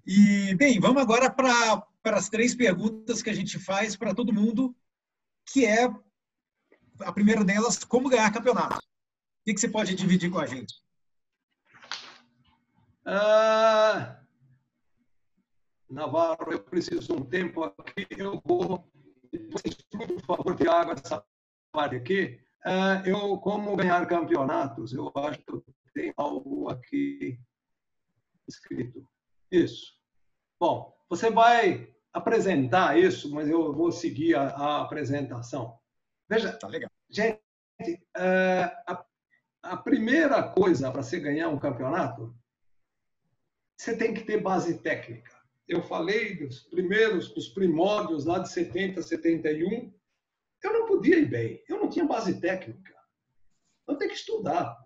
E, bem, vamos agora para as três perguntas que a gente faz para todo mundo que é a primeira delas, como ganhar campeonato. O que, você pode dividir com a gente? Ah, Navarro, eu preciso de um tempo aqui, eu vou. Por favor, água essa parte aqui. Ah, eu, como ganhar campeonatos, eu acho que tenho algo aqui escrito. Isso. Bom, você vai apresentar isso, mas eu vou seguir a, a apresentação. Veja, tá legal. gente, é, a, a primeira coisa para você ganhar um campeonato, você tem que ter base técnica. Eu falei dos primeiros, dos primórdios lá de 70, 71. Eu não podia ir bem, eu não tinha base técnica. Então tem que estudar,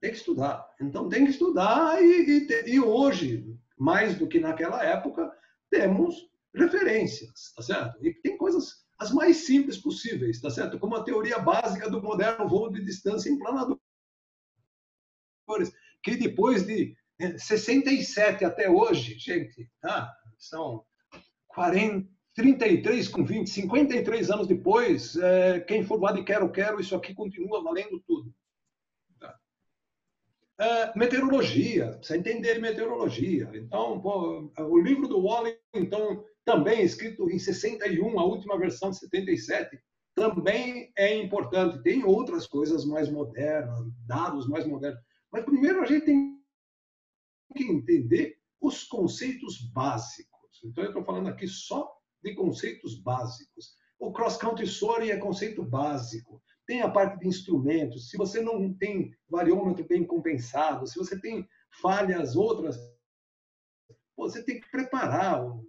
tem que estudar. Então tem que estudar e, e, e hoje, mais do que naquela época, temos referências, tá certo? E tem coisas as mais simples possíveis, tá certo? Como a teoria básica do moderno voo de distância em planadores, que depois de 67 é, até hoje, gente, tá? São 40, 33 com 20, 53 anos depois, é, quem for lá de quero, quero, isso aqui continua valendo tudo. Tá? É, meteorologia, precisa entender meteorologia. Então, pô, o livro do Wallington, então, também escrito em 61, a última versão de 77, também é importante. Tem outras coisas mais modernas, dados mais modernos. Mas primeiro a gente tem que entender os conceitos básicos. Então eu estou falando aqui só de conceitos básicos. O cross-country soaring é conceito básico. Tem a parte de instrumentos. Se você não tem variômetro bem compensado, se você tem falhas outras, você tem que preparar o,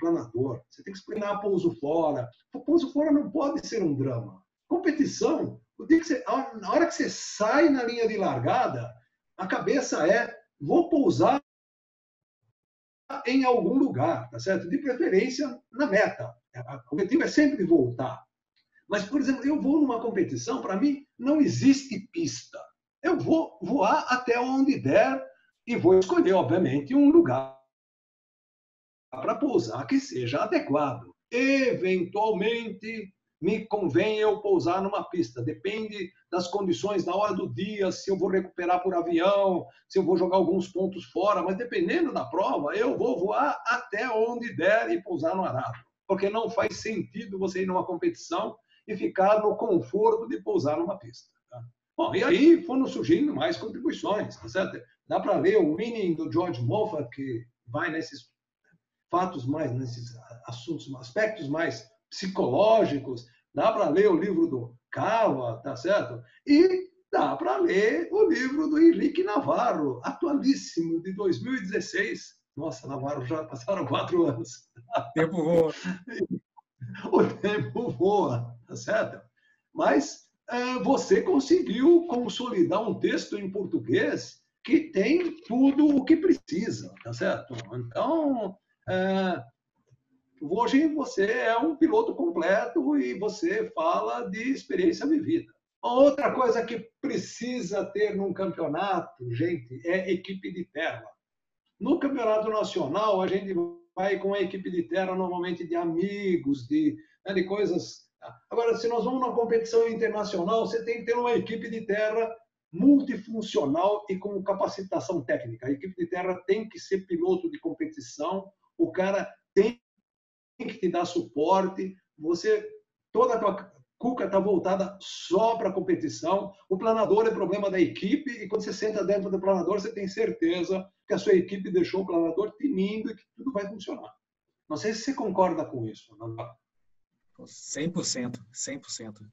planador, você tem que explicar pouso fora. O pouso fora não pode ser um drama. Competição, você, na hora que você sai na linha de largada, a cabeça é: vou pousar em algum lugar, tá certo? De preferência na meta. O objetivo é sempre voltar. Mas, por exemplo, eu vou numa competição, para mim, não existe pista. Eu vou voar até onde der e vou escolher, obviamente, um lugar para pousar que seja adequado. Eventualmente, me convém eu pousar numa pista. Depende das condições na hora do dia, se eu vou recuperar por avião, se eu vou jogar alguns pontos fora, mas dependendo da prova, eu vou voar até onde der e pousar no arado. Porque não faz sentido você ir numa competição e ficar no conforto de pousar numa pista. Tá? Bom, e aí foram surgindo mais contribuições, tá certo? Dá para ler o Winning do George Moffat, que vai nesses fatos mais, nesses assuntos, aspectos mais psicológicos, dá para ler o livro do Cava, tá certo? E dá para ler o livro do Henrique Navarro, atualíssimo, de 2016. Nossa, Navarro, já passaram quatro anos. O tempo voa. [LAUGHS] o tempo voa, tá certo? Mas é, você conseguiu consolidar um texto em português que tem tudo o que precisa, tá certo? Então, Hoje você é um piloto completo e você fala de experiência vivida. Outra coisa que precisa ter num campeonato, gente, é equipe de terra. No campeonato nacional, a gente vai com a equipe de terra normalmente de amigos, de, né, de coisas. Agora, se nós vamos numa competição internacional, você tem que ter uma equipe de terra multifuncional e com capacitação técnica. A equipe de terra tem que ser piloto de competição, o cara tem que te dar suporte. Você, toda a tua cuca está voltada só para a competição. O planador é problema da equipe e quando você senta dentro do planador, você tem certeza que a sua equipe deixou o planador tinindo e que tudo vai funcionar. Não sei se você concorda com isso. Não? 100%, 100%.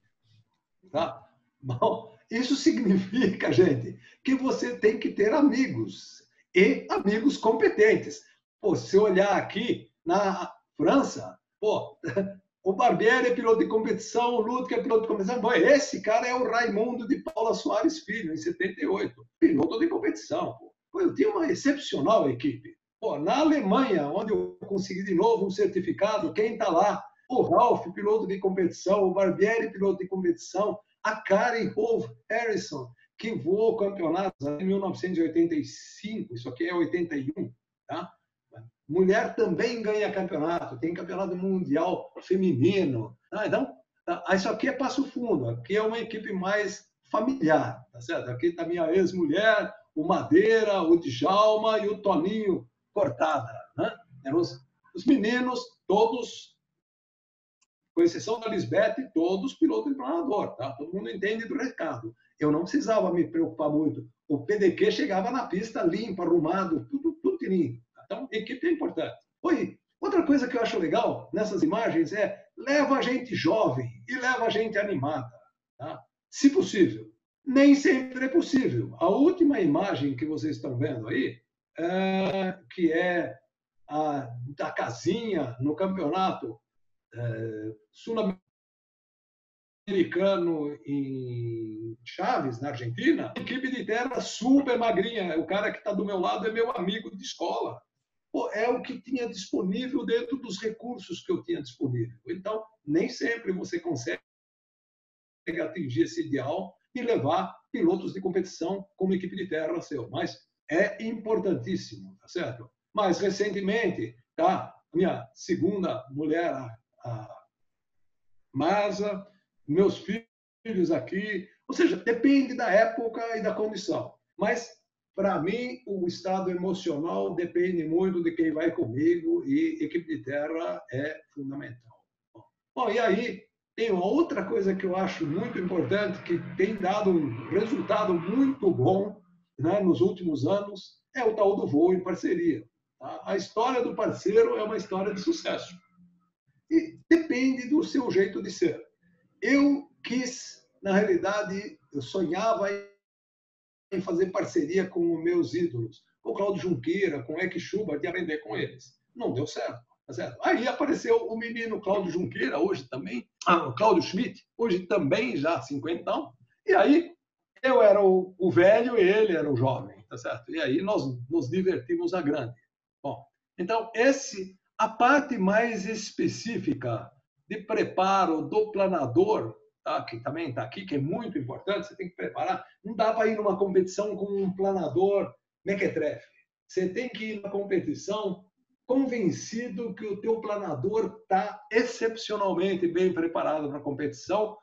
Tá? Bom, isso significa, gente, que você tem que ter amigos e amigos competentes. Pô, se olhar aqui na França, pô, [LAUGHS] o Barbieri é piloto de competição, o Ludwig é piloto de competição. Pô, esse cara é o Raimundo de Paula Soares Filho, em 78, piloto de competição. Pô. Pô, eu tinha uma excepcional equipe. Pô, na Alemanha, onde eu consegui de novo um certificado, quem está lá? O Ralph, piloto de competição, o Barbieri, piloto de competição, a Karen Hove Harrison, que voou campeonatos em 1985, isso aqui é 81, tá? Mulher também ganha campeonato, tem campeonato mundial feminino. Ah, então, tá, isso aqui é Passo Fundo, aqui é uma equipe mais familiar, tá certo? Aqui está minha ex-mulher, o Madeira, o Djalma e o Toninho Cortada, né? Eram os, os meninos, todos, com exceção da Lisbeth, todos piloto de planador, tá? Todo mundo entende do recado. Eu não precisava me preocupar muito. O PDQ chegava na pista limpo, arrumado, tudo, tudo tirinho. Então, equipe é importante. Oi, outra coisa que eu acho legal nessas imagens é leva a gente jovem e leva a gente animada, tá? se possível. Nem sempre é possível. A última imagem que vocês estão vendo aí, é, que é a da casinha no campeonato é, sul-americano em Chaves, na Argentina, equipe de terra super magrinha. O cara que está do meu lado é meu amigo de escola é o que tinha disponível dentro dos recursos que eu tinha disponível. Então, nem sempre você consegue atingir esse ideal e levar pilotos de competição como equipe de terra seu, mas é importantíssimo, tá certo? Mais recentemente, tá? Minha segunda mulher, a Masa, meus filhos aqui, ou seja, depende da época e da condição. Mas para mim, o estado emocional depende muito de quem vai comigo e equipe de terra é fundamental. Bom, e aí tem uma outra coisa que eu acho muito importante, que tem dado um resultado muito bom né, nos últimos anos, é o tal do voo em parceria. Tá? A história do parceiro é uma história de sucesso. E depende do seu jeito de ser. Eu quis, na realidade, eu sonhava em fazer parceria com meus ídolos, com o Claudio Junqueira, com Eck Schubert, e aprender com eles. Não deu certo. Tá certo? Aí apareceu o menino Cláudio Junqueira, hoje também, ah, Cláudio Schmidt, hoje também já cinquentão. E aí eu era o, o velho e ele era o jovem, tá certo? E aí nós nos divertimos a grande. Bom, então esse a parte mais específica de preparo do planador, tá? que também está aqui, que é muito importante, você tem que preparar. Não dá para ir numa competição com um planador mequetrefe. Você tem que ir na competição convencido que o teu planador está excepcionalmente bem preparado para a competição,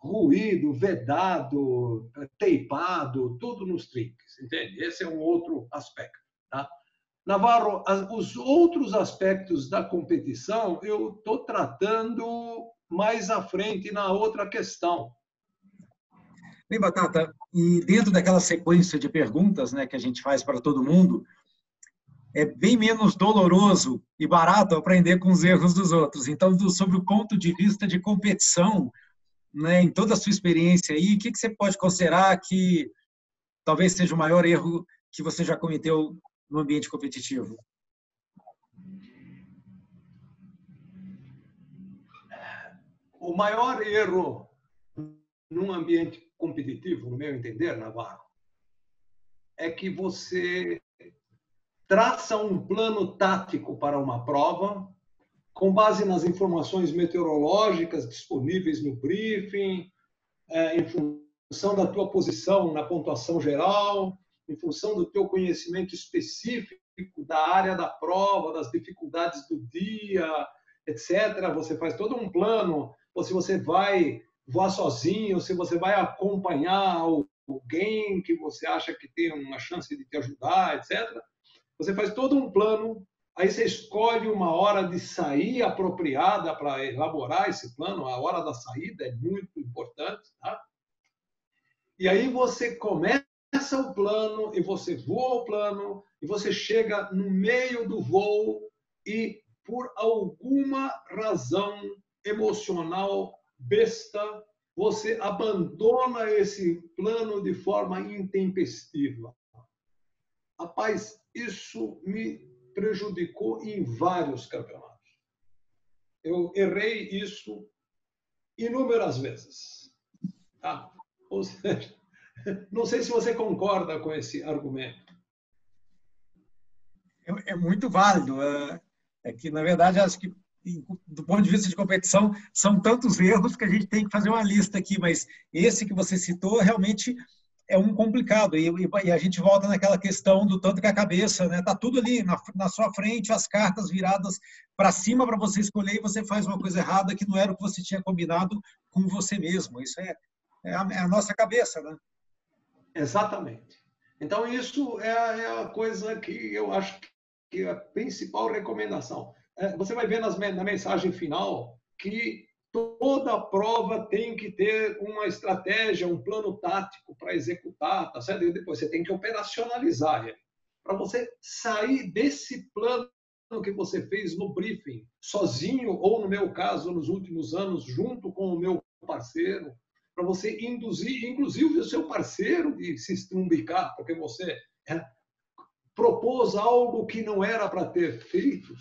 ruído, vedado, teipado, tudo nos trinques, entende? Esse é um outro aspecto, tá? Navarro, os outros aspectos da competição eu estou tratando mais à frente na outra questão. Bem, Batata, e dentro daquela sequência de perguntas né, que a gente faz para todo mundo, é bem menos doloroso e barato aprender com os erros dos outros. Então, sobre o ponto de vista de competição, né, em toda a sua experiência aí, o que, que você pode considerar que talvez seja o maior erro que você já cometeu no ambiente competitivo? O maior erro num ambiente competitivo, no meu entender, Navarro, é que você traça um plano tático para uma prova, com base nas informações meteorológicas disponíveis no briefing, é, em função da tua posição na pontuação geral, em função do teu conhecimento específico da área da prova, das dificuldades do dia, etc. Você faz todo um plano, ou se você vai voar sozinho, se você vai acompanhar alguém que você acha que tem uma chance de te ajudar, etc. Você faz todo um plano, aí você escolhe uma hora de sair apropriada para elaborar esse plano, a hora da saída é muito importante, tá? E aí você começa o plano e você voa o plano e você chega no meio do voo e por alguma razão emocional besta, você abandona esse plano de forma intempestiva. Rapaz, isso me prejudicou em vários campeonatos. Eu errei isso inúmeras vezes. Tá? Ou seja, [LAUGHS] não sei se você concorda com esse argumento. É, é muito válido. É, é, que, na verdade, acho que, do ponto de vista de competição, são tantos erros que a gente tem que fazer uma lista aqui, mas esse que você citou realmente é um complicado. E, e, a gente volta naquela questão do tanto que a cabeça, né? Tá tudo ali na, na sua frente, as cartas viradas para cima para você escolher e você faz uma coisa errada que não era o que você tinha combinado com você mesmo. Isso é, é, a, é a nossa cabeça, né? Exatamente. Então, isso é a, é a, coisa que eu acho que é a principal recomendação. É, você vai ver nas, na mensagem final que toda prova tem que ter uma estratégia, um plano tático para executar, tá certo? E depois você tem que operacionalizar ele. Para você sair desse plano que você fez no briefing, sozinho, ou no meu caso, nos últimos anos, junto com o meu parceiro, para você induzir, inclusive, o seu parceiro de se estrumbicar, porque você é, propôs algo que não era para ter feito.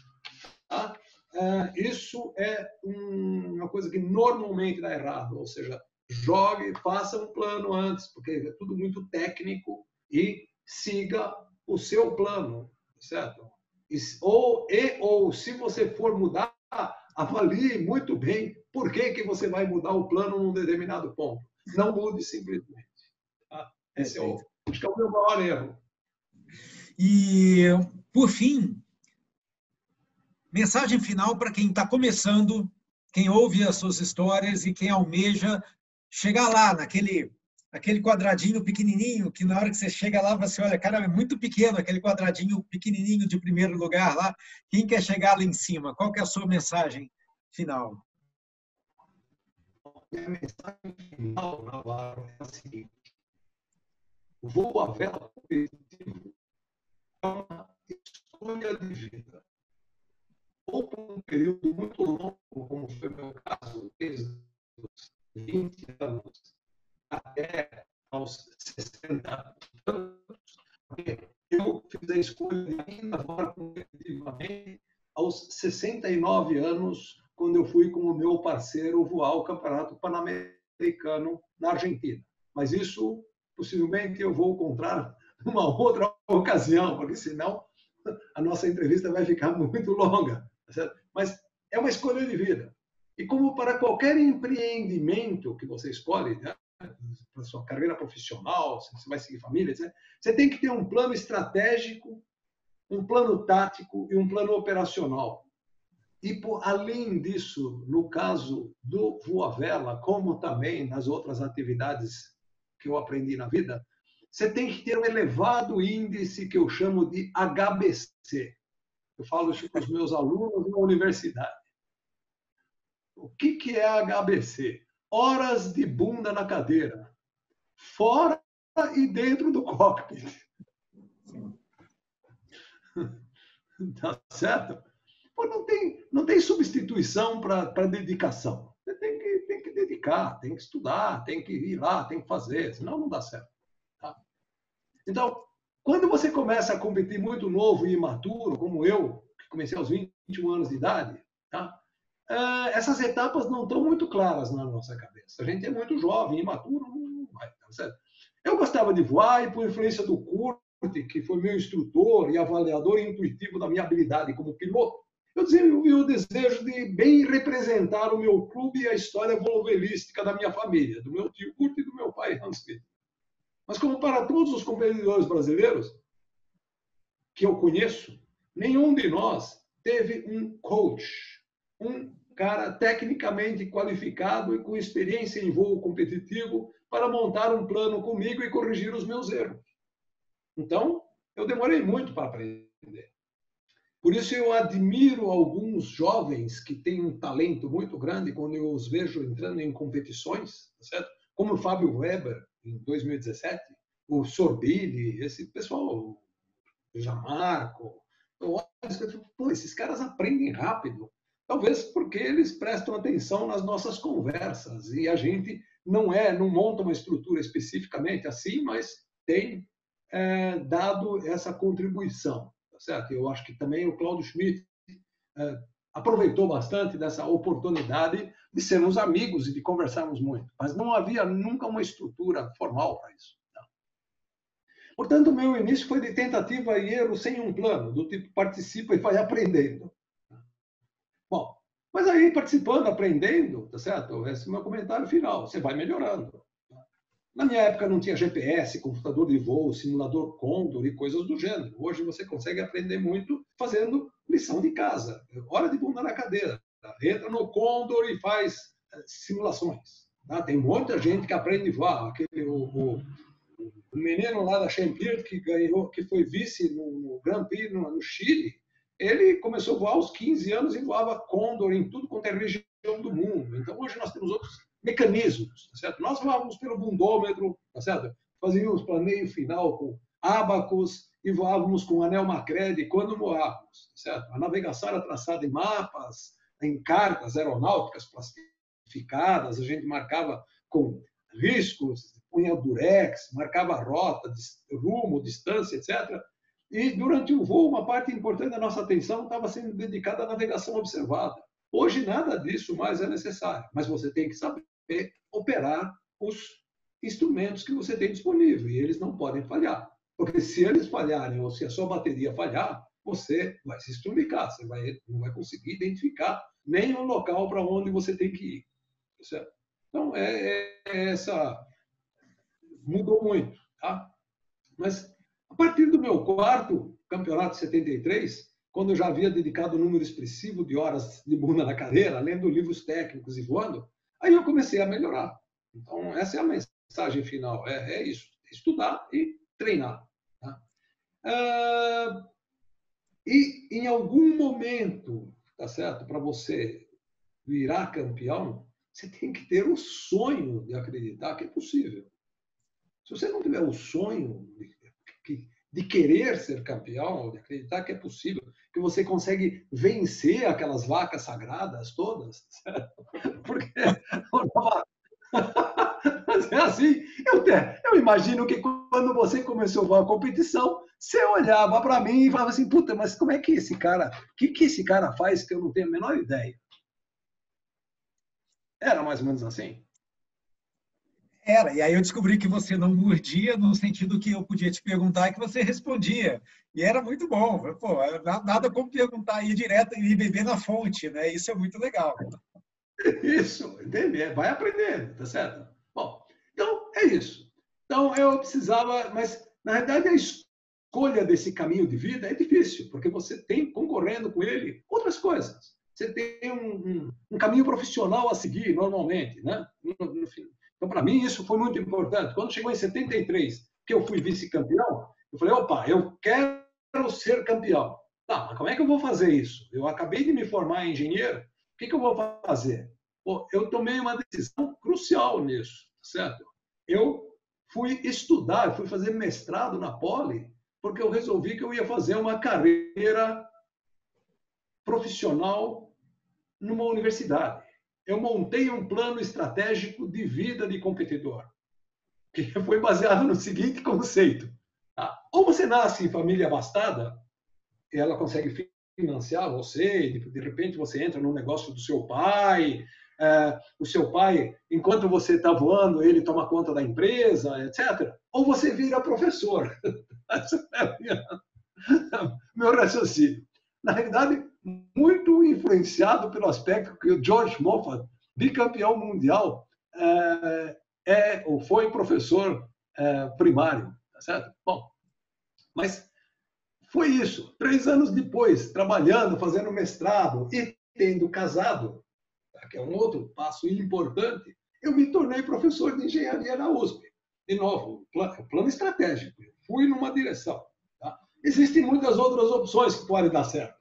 Tá? É, isso é uma coisa que normalmente dá errado, ou seja, jogue, faça um plano antes, porque é tudo muito técnico e siga o seu plano, certo? E, ou, e, ou se você for mudar, avalie muito bem por que, que você vai mudar o plano num determinado ponto. Não mude simplesmente. Tá? Esse é o, acho que é o meu maior erro. E, por fim, Mensagem final para quem está começando, quem ouve as suas histórias e quem almeja chegar lá naquele aquele quadradinho pequenininho que na hora que você chega lá você olha, cara, é muito pequeno aquele quadradinho pequenininho de primeiro lugar lá. Quem quer chegar lá em cima? Qual que é a sua mensagem final? A mensagem final, Navarro, é a seguinte: voo a vela é uma escolha de vida ou por um período muito longo, como foi o meu caso, desde os 20 anos até aos 60 anos, eu fiz a escolha ainda agora competitivamente aos 69 anos quando eu fui com o meu parceiro voar o Campeonato Pan-Americano na Argentina. Mas isso, possivelmente, eu vou encontrar numa outra ocasião, porque senão a nossa entrevista vai ficar muito longa. Tá Mas é uma escolha de vida. E como para qualquer empreendimento que você escolhe, né? para sua carreira profissional, se você vai seguir família, etc., você tem que ter um plano estratégico, um plano tático e um plano operacional. E, por, além disso, no caso do Voa Vela, como também nas outras atividades que eu aprendi na vida, você tem que ter um elevado índice que eu chamo de HBC. Eu falo isso com os meus alunos na universidade. O que, que é HBC? Horas de bunda na cadeira, fora e dentro do cockpit. [LAUGHS] Tá certo? Pô, não, tem, não tem substituição para dedicação. Você tem que, tem que dedicar, tem que estudar, tem que ir lá, tem que fazer, senão não dá certo. Então, quando você começa a competir muito novo e imaturo, como eu, que comecei aos 21 anos de idade, tá? É, essas etapas não estão muito claras na nossa cabeça. A gente é muito jovem, imaturo, não vai, tá certo? Eu gostava de voar e, por influência do Kurt, que foi meu instrutor e avaliador intuitivo da minha habilidade como piloto, eu desenvolvi o desejo de bem representar o meu clube e a história volovelística da minha família, do meu tio Kurt e do meu pai Hans Peter. Mas como para todos os competidores brasileiros que eu conheço, nenhum de nós teve um coach, um cara tecnicamente qualificado e com experiência em voo competitivo para montar um plano comigo e corrigir os meus erros. Então, eu demorei muito para aprender. Por isso eu admiro alguns jovens que têm um talento muito grande quando eu os vejo entrando em competições, tá certo? Como o Fábio Weber, em 2017, o Sorbili, esse pessoal, o Jamarco, pô, esses caras aprendem rápido. Talvez porque eles prestam atenção nas nossas conversas e a gente não é, não monta uma estrutura especificamente assim, mas tem é, dado essa contribuição, tá certo? Eu acho que também o Claudio Schmidt é, aproveitou bastante dessa oportunidade de sermos amigos e de conversarmos muito, mas não havia nunca uma estrutura formal para isso. Não. Portanto, o meu início foi de tentativa e erro sem um plano, do tipo participa e vai aprendendo. Bom, mas aí participando, aprendendo, tá certo? Esse é o meu comentário final. Você vai melhorando. Na minha época não tinha GPS, computador de voo, simulador Condor e coisas do gênero. Hoje você consegue aprender muito fazendo lição de casa. Hora de bunda na cadeira. Tá? Entra no Condor e faz eh, simulações. Tá? Tem muita gente que aprende a voar. Aquele, o, o, o menino lá da Champier que ganhou, que foi vice no, no Grand Prix no, no, Chile, ele começou a voar aos 15 anos e voava Condor em tudo quanto é região do mundo. Então hoje nós temos outros mecanismos, tá certo? Nós voávamos pelo bundômetro, tá certo? Fazíamos planeio final com abacos e voávamos com anel Macready quando voávamos, tá certo? A navegação era traçada em mapas, em cartas aeronáuticas plastificadas, a gente marcava com riscos, punha durex, marcava rota, rumo, distância, etc. E durante o voo, uma parte importante da nossa atenção estava sendo dedicada à navegação observada. Hoje nada disso mais é necessário, mas você tem que saber operar os instrumentos que você tem disponível e eles não podem falhar. Porque se eles falharem ou se a sua bateria falhar, você vai se estrumicar, você vai, não vai conseguir identificar nem o local para onde você tem que ir. Certo? Então, é, é, essa. Mudou muito. Tá? Mas, a partir do meu quarto campeonato 73, quando eu já havia dedicado um número expressivo de horas de bunda na cadeira, lendo livros técnicos e voando, Aí eu comecei a melhorar. Então, essa é a mensagem final: é, é isso, estudar e treinar. Tá? Ah, e em algum momento, tá certo? Para você virar campeão, você tem que ter o sonho de acreditar que é possível. Se você não tiver o sonho de, de querer ser campeão, de acreditar que é possível, que você consegue vencer aquelas vacas sagradas todas, certo? [LAUGHS] porque [LAUGHS] é assim. Eu, eu imagino que quando você começou a competição, você olhava para mim e falava assim, puta, mas como é que esse cara, o que, que esse cara faz que eu não tenho a menor ideia? Era mais ou menos assim. Era, e aí eu descobri que você não mordia no sentido que eu podia te perguntar e que você respondia. E era muito bom. Pô, nada como perguntar aí direto e beber na fonte, né? Isso é muito legal. [LAUGHS] Isso, entender, vai aprendendo, tá certo? Bom, então é isso. Então eu precisava, mas na verdade a escolha desse caminho de vida é difícil, porque você tem concorrendo com ele outras coisas. Você tem um, um, um caminho profissional a seguir normalmente, né? Então, para mim, isso foi muito importante. Quando chegou em 73, que eu fui vice-campeão, eu falei, opa, eu quero ser campeão. Tá, mas como é que eu vou fazer isso? Eu acabei de me formar em engenheiro, o que, que eu vou fazer? Pô, eu tomei uma decisão crucial nisso, certo? Eu fui estudar, fui fazer mestrado na Poli, porque eu resolvi que eu ia fazer uma carreira profissional numa universidade eu montei um plano estratégico de vida de competidor, que [LAUGHS] foi baseado no seguinte conceito. Tá? Ou você nasce em família abastada, e ela consegue financiar você, de repente você entra no negócio do seu pai, é, o seu pai, enquanto você está voando, ele toma conta da empresa, etc. Ou você vira professor. [LAUGHS] Esse é [LAUGHS] meu raciocínio. Na realidade, muito influenciado pelo aspecto que o George Moffat, bicampeão mundial, é, é ou foi professor é, primário, tá certo? Bom, mas foi isso. Três anos depois, trabalhando, fazendo mestrado e tendo casado, tá? que é um outro passo importante, eu me tornei professor de engenharia na USP. De novo, plano, plano estratégico. Fui numa direção. Tá? Existem muitas outras opções que podem dar certo.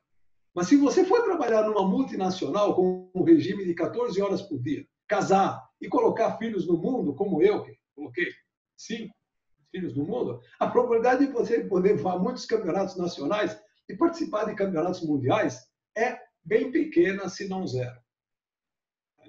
Mas se você for trabalhar numa multinacional com um regime de 14 horas por dia, casar e colocar filhos no mundo, como eu, que coloquei cinco filhos no mundo, a probabilidade de você poder voar muitos campeonatos nacionais e participar de campeonatos mundiais é bem pequena, se não zero.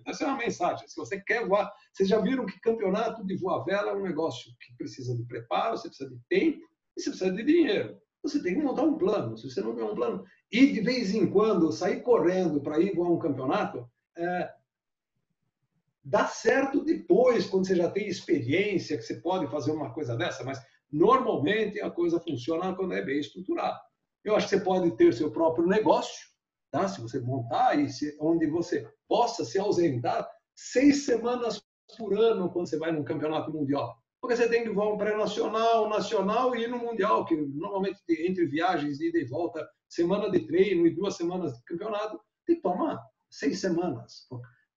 Essa é uma mensagem. Se você quer voar, vocês já viram que campeonato de voar vela é um negócio que precisa de preparo, você precisa de tempo e você precisa de dinheiro. Você tem que montar um plano. Se você não tem um plano, e de vez em quando sair correndo para ir voar um campeonato, é, dá certo depois, quando você já tem experiência, que você pode fazer uma coisa dessa, mas normalmente a coisa funciona quando é bem estruturado. Eu acho que você pode ter seu próprio negócio, tá? se você montar, e se, onde você possa se ausentar seis semanas por ano quando você vai num campeonato mundial. Porque você tem que voar um pré-nacional, nacional e ir no Mundial, que normalmente entre viagens, ida e volta, semana de treino e duas semanas de campeonato, tem que tomar seis semanas.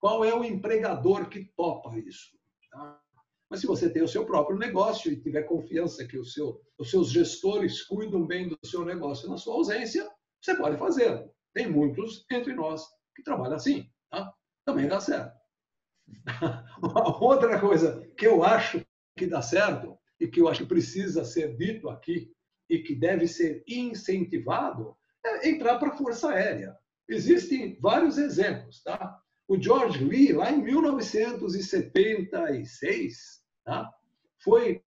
Qual é o empregador que topa isso? Tá? Mas se você tem o seu próprio negócio e tiver confiança que seu, os seus gestores cuidam bem do seu negócio na sua ausência, você pode fazer. Tem muitos entre nós que trabalham assim. Tá? Também dá certo. [LAUGHS] Outra coisa que eu acho que dá certo e que eu acho que precisa ser dito aqui e que deve ser incentivado é entrar para a Força Aérea. Existem vários exemplos, tá? O George Lee, lá em 1976, tá? foi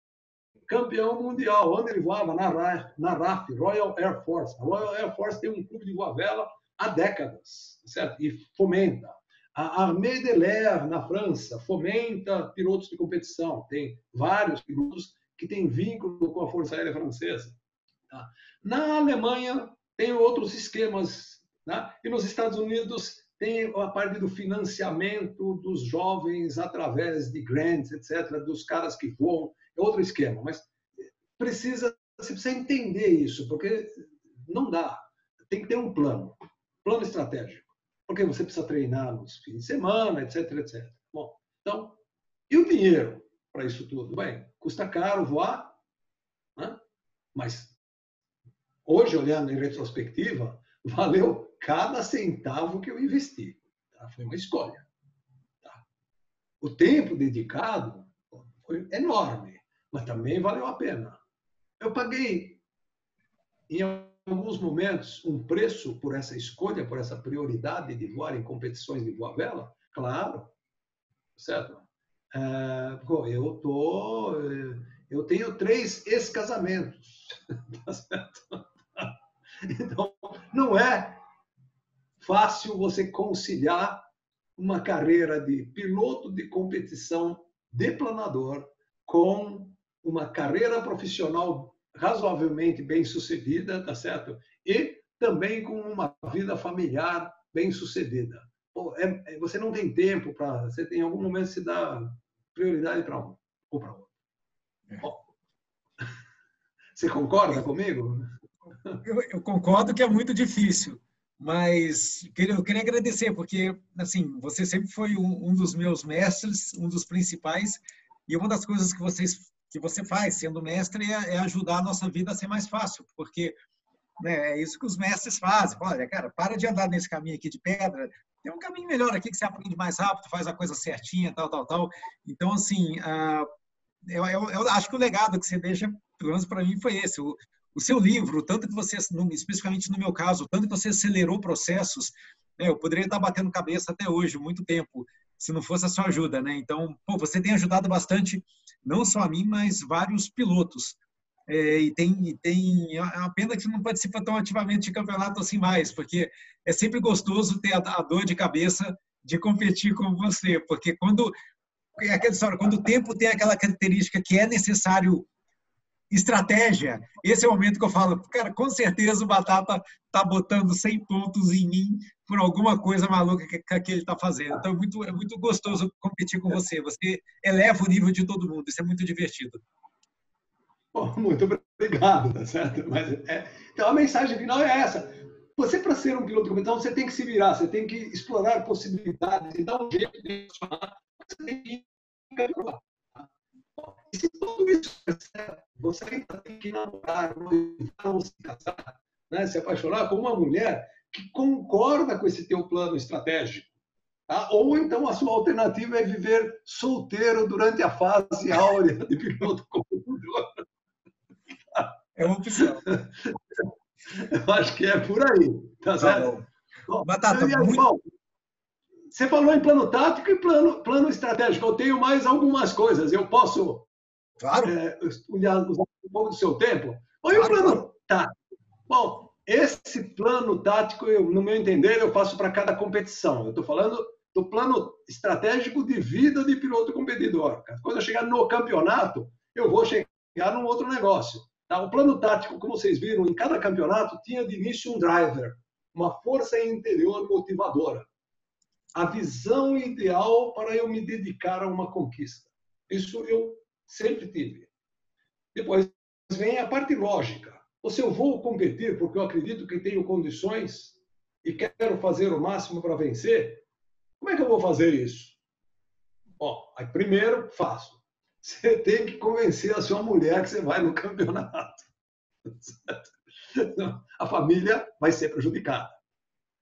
campeão mundial, onde ele voava na RAF, na RAF, Royal Air Force. A Royal Air Force tem um clube de voa vela há décadas, certo? E fomenta. A Armée de l'Air, na França, fomenta pilotos de competição. Tem vários pilotos que têm vínculo com a Força Aérea Francesa. Tá? Na Alemanha, tem outros esquemas. Né? E nos Estados Unidos, tem a parte do financiamento dos jovens através de grants, etc., dos caras que voam. É outro esquema. Mas precisa, você precisa entender isso, porque não dá. Tem que ter um plano, plano estratégico porque você precisa treinar nos fins de semana, etc, etc. Bom, então, e o dinheiro para isso tudo? Bem, custa caro voar, né? mas hoje, olhando em retrospectiva, [LAUGHS] valeu cada centavo que eu investi. Tá? Foi uma escolha. Tá? O tempo dedicado foi enorme, mas também valeu a pena. Eu paguei em alguns momentos, um preço por essa escolha, por essa prioridade de voar em competições de voa vela? Claro, certo? É, eu tô, eu tenho três ex-casamentos. [LAUGHS] Tá então, não é fácil você conciliar uma carreira de piloto de competição de planador com uma carreira profissional razoavelmente bem sucedida, tá certo? E também com uma vida familiar bem sucedida. É, é, você não tem tempo para. Você tem em algum momento se dá prioridade para um ou para outro. É. [LAUGHS] Você concorda comigo? Eu, eu, concordo que é muito difícil, mas eu queria agradecer, porque assim, você sempre foi um, um dos meus mestres, um dos principais, e uma das coisas que, vocês, que você faz sendo mestre é, é ajudar a nossa vida a ser mais fácil, porque né, é isso que os mestres fazem. Olha, cara, para de andar nesse caminho aqui de pedra, tem um caminho melhor aqui que você aprende mais rápido, faz a coisa certinha, tal, tal, tal. Então, assim, uh, eu, eu, eu, acho que o legado que você deixa, pelo menos para mim, foi esse. O, o, seu livro, tanto que você, especificamente no meu caso, tanto que você acelerou processos, né, eu poderia estar batendo cabeça até hoje, muito tempo, se não fosse a sua ajuda, né? Então, pô, você tem ajudado bastante, não só a mim, mas vários pilotos. É, e tem, e tem é uma pena que não participa tão ativamente de campeonato assim mais, porque é sempre gostoso ter a, a dor de cabeça de competir com você, porque quando é aquela história, quando o tempo tem aquela característica que é necessário estratégia, esse é o momento que eu falo, cara, com certeza o Batata tá botando 100 pontos em mim por alguma coisa maluca que, que ele está fazendo. Então é muito, é muito gostoso competir com você. Você eleva o nível de todo mundo, isso é muito divertido. muito obrigado, tá certo? Mas é, então a mensagem final é essa. Você, para ser um piloto competição, você tem que se virar, você tem que explorar possibilidades e dar um jeito de funcionar. Você tem que. Tá? Se tudo isso você ainda tem que namorar, não se casar, né? se apaixonar com uma mulher que concorda com esse teu plano estratégico. Tá? Ou então a sua alternativa é viver solteiro durante a fase áurea de piloto competidor. É uma opção. Eu acho que é por aí. Tá, tá certo? Bom. Batata, muito... você falou em plano tático e plano, plano estratégico. Eu tenho mais algumas coisas. Eu posso claro. é, usar um pouco do seu tempo? Oi, claro, o plano claro. tático. Bom, esse plano tático, eu, no meu entender, eu faço para cada competição. Eu estou falando do plano estratégico de vida de piloto competidor. Quando eu chegar no campeonato, eu vou chegar num outro negócio. Tá? O plano tático, como vocês viram, em cada campeonato tinha de início um driver, uma força interior motivadora. A visão ideal para eu me dedicar a uma conquista. Isso eu sempre tive. Depois vem a parte lógica. Ou se eu vou competir porque eu acredito que tenho condições e quero fazer o máximo para vencer, como é que eu vou fazer isso? Bom, aí primeiro, faço [LAUGHS] você tem que convencer a sua mulher que você vai no campeonato. [LAUGHS] A família vai ser prejudicada.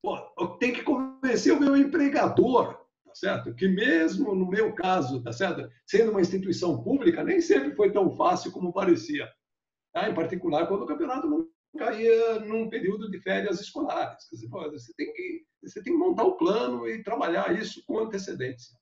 Pô, eu tenho que convencer o meu empregador, tá certo? Que mesmo no meu caso, tá certo? Sendo uma instituição pública, nem sempre foi tão fácil como parecia. Tá? Em particular, quando o campeonato não caía num período de férias escolares. Quer dizer, você, tem que, você tem que montar o plano e trabalhar isso com antecedência.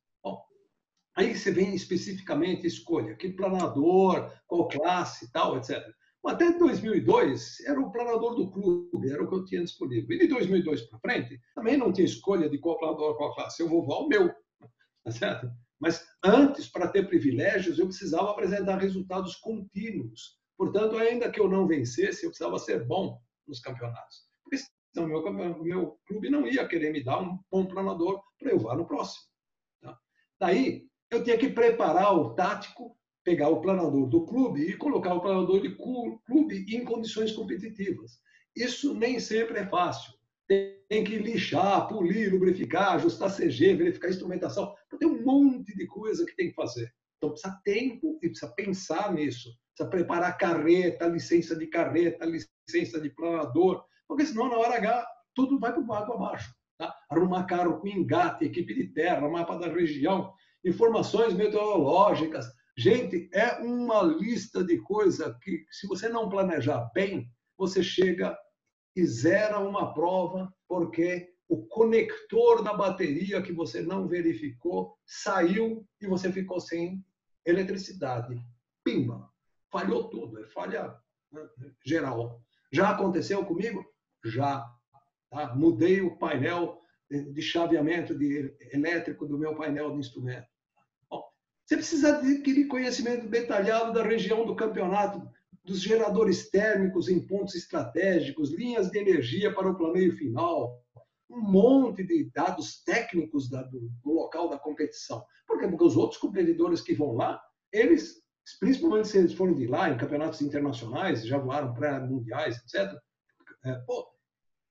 Aí você vem especificamente escolha que planador, qual classe, tal, etc. Até 2002 era o planador do clube, era o que eu tinha disponível. E de 2002 para frente também não tinha escolha de qual planador, qual classe. Eu vou voar o meu, [LAUGHS] tá certo? Mas antes, para ter privilégios, eu precisava apresentar resultados contínuos. Portanto, ainda que eu não vencesse, eu precisava ser bom nos campeonatos. Porque senão meu, meu clube não ia querer me dar um bom planador para eu voar no próximo. Tá? Daí, eu tinha que preparar o tático, pegar o planador do clube e colocar o planador de clube em condições competitivas. Isso nem sempre é fácil. Tem que lixar, polir, lubrificar, ajustar CG, verificar instrumentação. Tem um monte de coisa que tem que fazer. Então precisa tempo e precisa pensar nisso. Precisa preparar carreta, licença de carreta, licença de planador, porque senão na hora H tudo vai para o água abaixo. Tá? Arrumar carro com engate, equipe de terra, mapa da região, informações meteorológicas. Gente, é uma lista de coisas que, se você não planejar bem, você chega e zera uma prova porque o conector da bateria que você não verificou saiu e você ficou sem eletricidade. Pimba! falhou tudo, é falha né, geral. Já aconteceu comigo? Já. Tá? Mudei o painel de chaveamento de elétrico do meu painel de instrumento. Você precisa adquirir conhecimento detalhado da região do campeonato, dos geradores térmicos em pontos estratégicos, linhas de energia para o planeio final, um monte de dados técnicos da, do, do, local da competição. Por quê? Porque os outros competidores que vão lá, eles, principalmente se eles forem de lá, em campeonatos internacionais, já voaram pré-mundiais, etc., é, pô,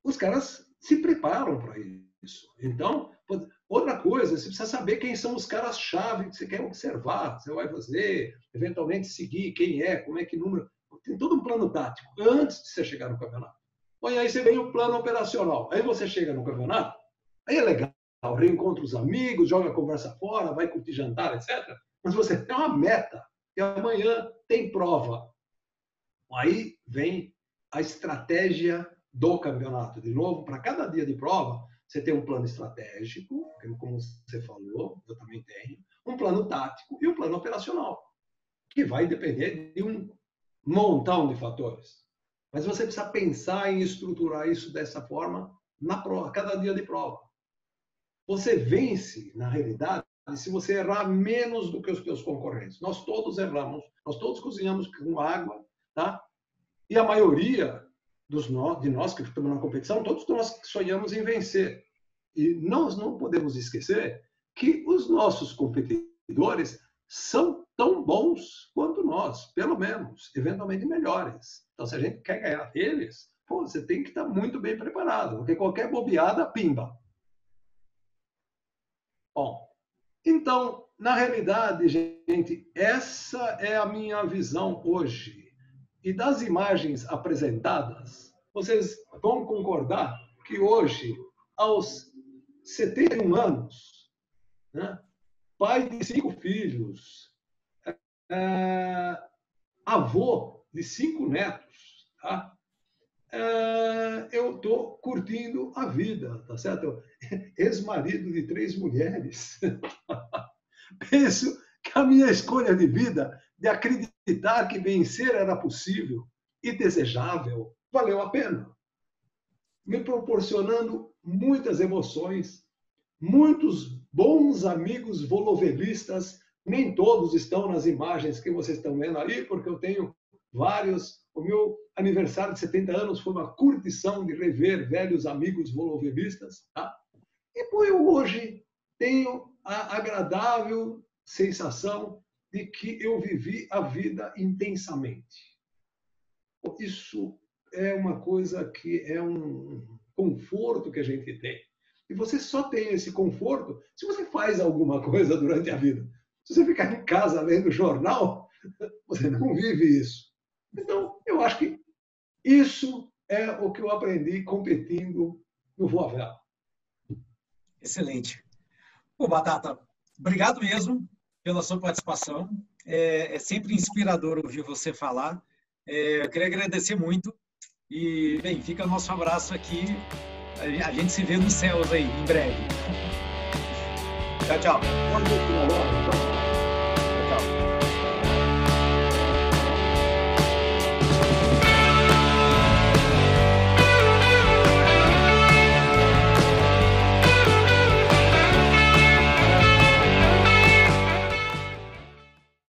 os caras se preparam para isso. Então, outra coisa, você precisa saber quem são os caras-chave que você quer observar, que você vai fazer, eventualmente seguir quem é, como é que número. Tem todo um plano tático antes de você chegar no campeonato. Bom, e aí você vem o plano operacional. Aí você chega no campeonato, aí é legal, reencontra os amigos, joga a conversa fora, vai curtir jantar, etc. Mas você tem uma meta, e amanhã tem prova. Aí vem a estratégia do campeonato. De novo, para cada dia de prova, você tem um plano estratégico, como você falou, eu também tenho, um plano tático e um plano operacional, que vai depender de um montão de fatores. Mas você precisa pensar em estruturar isso dessa forma na prova, cada dia de prova. Você vence, na realidade, se você errar menos do que os seus concorrentes. Nós todos erramos, nós todos cozinhamos com água, tá? E a maioria dos de nós que estamos na competição, todos nós sonhamos em vencer. E nós não podemos esquecer que os nossos competidores são tão bons quanto nós, pelo menos, eventualmente melhores. Então, se a gente quer ganhar deles, pô, você tem que estar muito bem preparado, porque qualquer bobeada, pimba. Bom, então, na realidade, gente, essa é a minha visão hoje. E das imagens apresentadas, vocês vão concordar que hoje, aos 71 anos, né, pai de cinco filhos, é, avô de cinco netos, tá? É, eu estou curtindo a vida, tá certo? [LAUGHS] Ex-marido de três mulheres. [LAUGHS] Penso que a minha escolha de vida, de acreditar que vencer era possível e desejável, valeu a pena. Me proporcionando muitas emoções, muitos bons amigos volovelistas, nem todos estão nas imagens que vocês estão vendo aí, porque eu tenho vários. O meu aniversário de 70 anos foi uma curtição de rever velhos amigos volovelistas. Tá? E pô, eu hoje tenho a agradável sensação de que eu vivi a vida intensamente. Isso é uma coisa que é um conforto que a gente tem. E você só tem esse conforto se você faz alguma [LAUGHS] coisa durante a vida. Se você ficar em casa lendo jornal, [LAUGHS] você não vive isso. Então, eu acho que isso é o que eu aprendi competindo no Voavel. Excelente. Pô, Batata, obrigado mesmo pela sua participação. É, é sempre inspirador ouvir você falar. É, eu queria agradecer muito. E, bem, fica nosso abraço aqui a gente se vê nos céus aí, em breve. Tchau, tchau.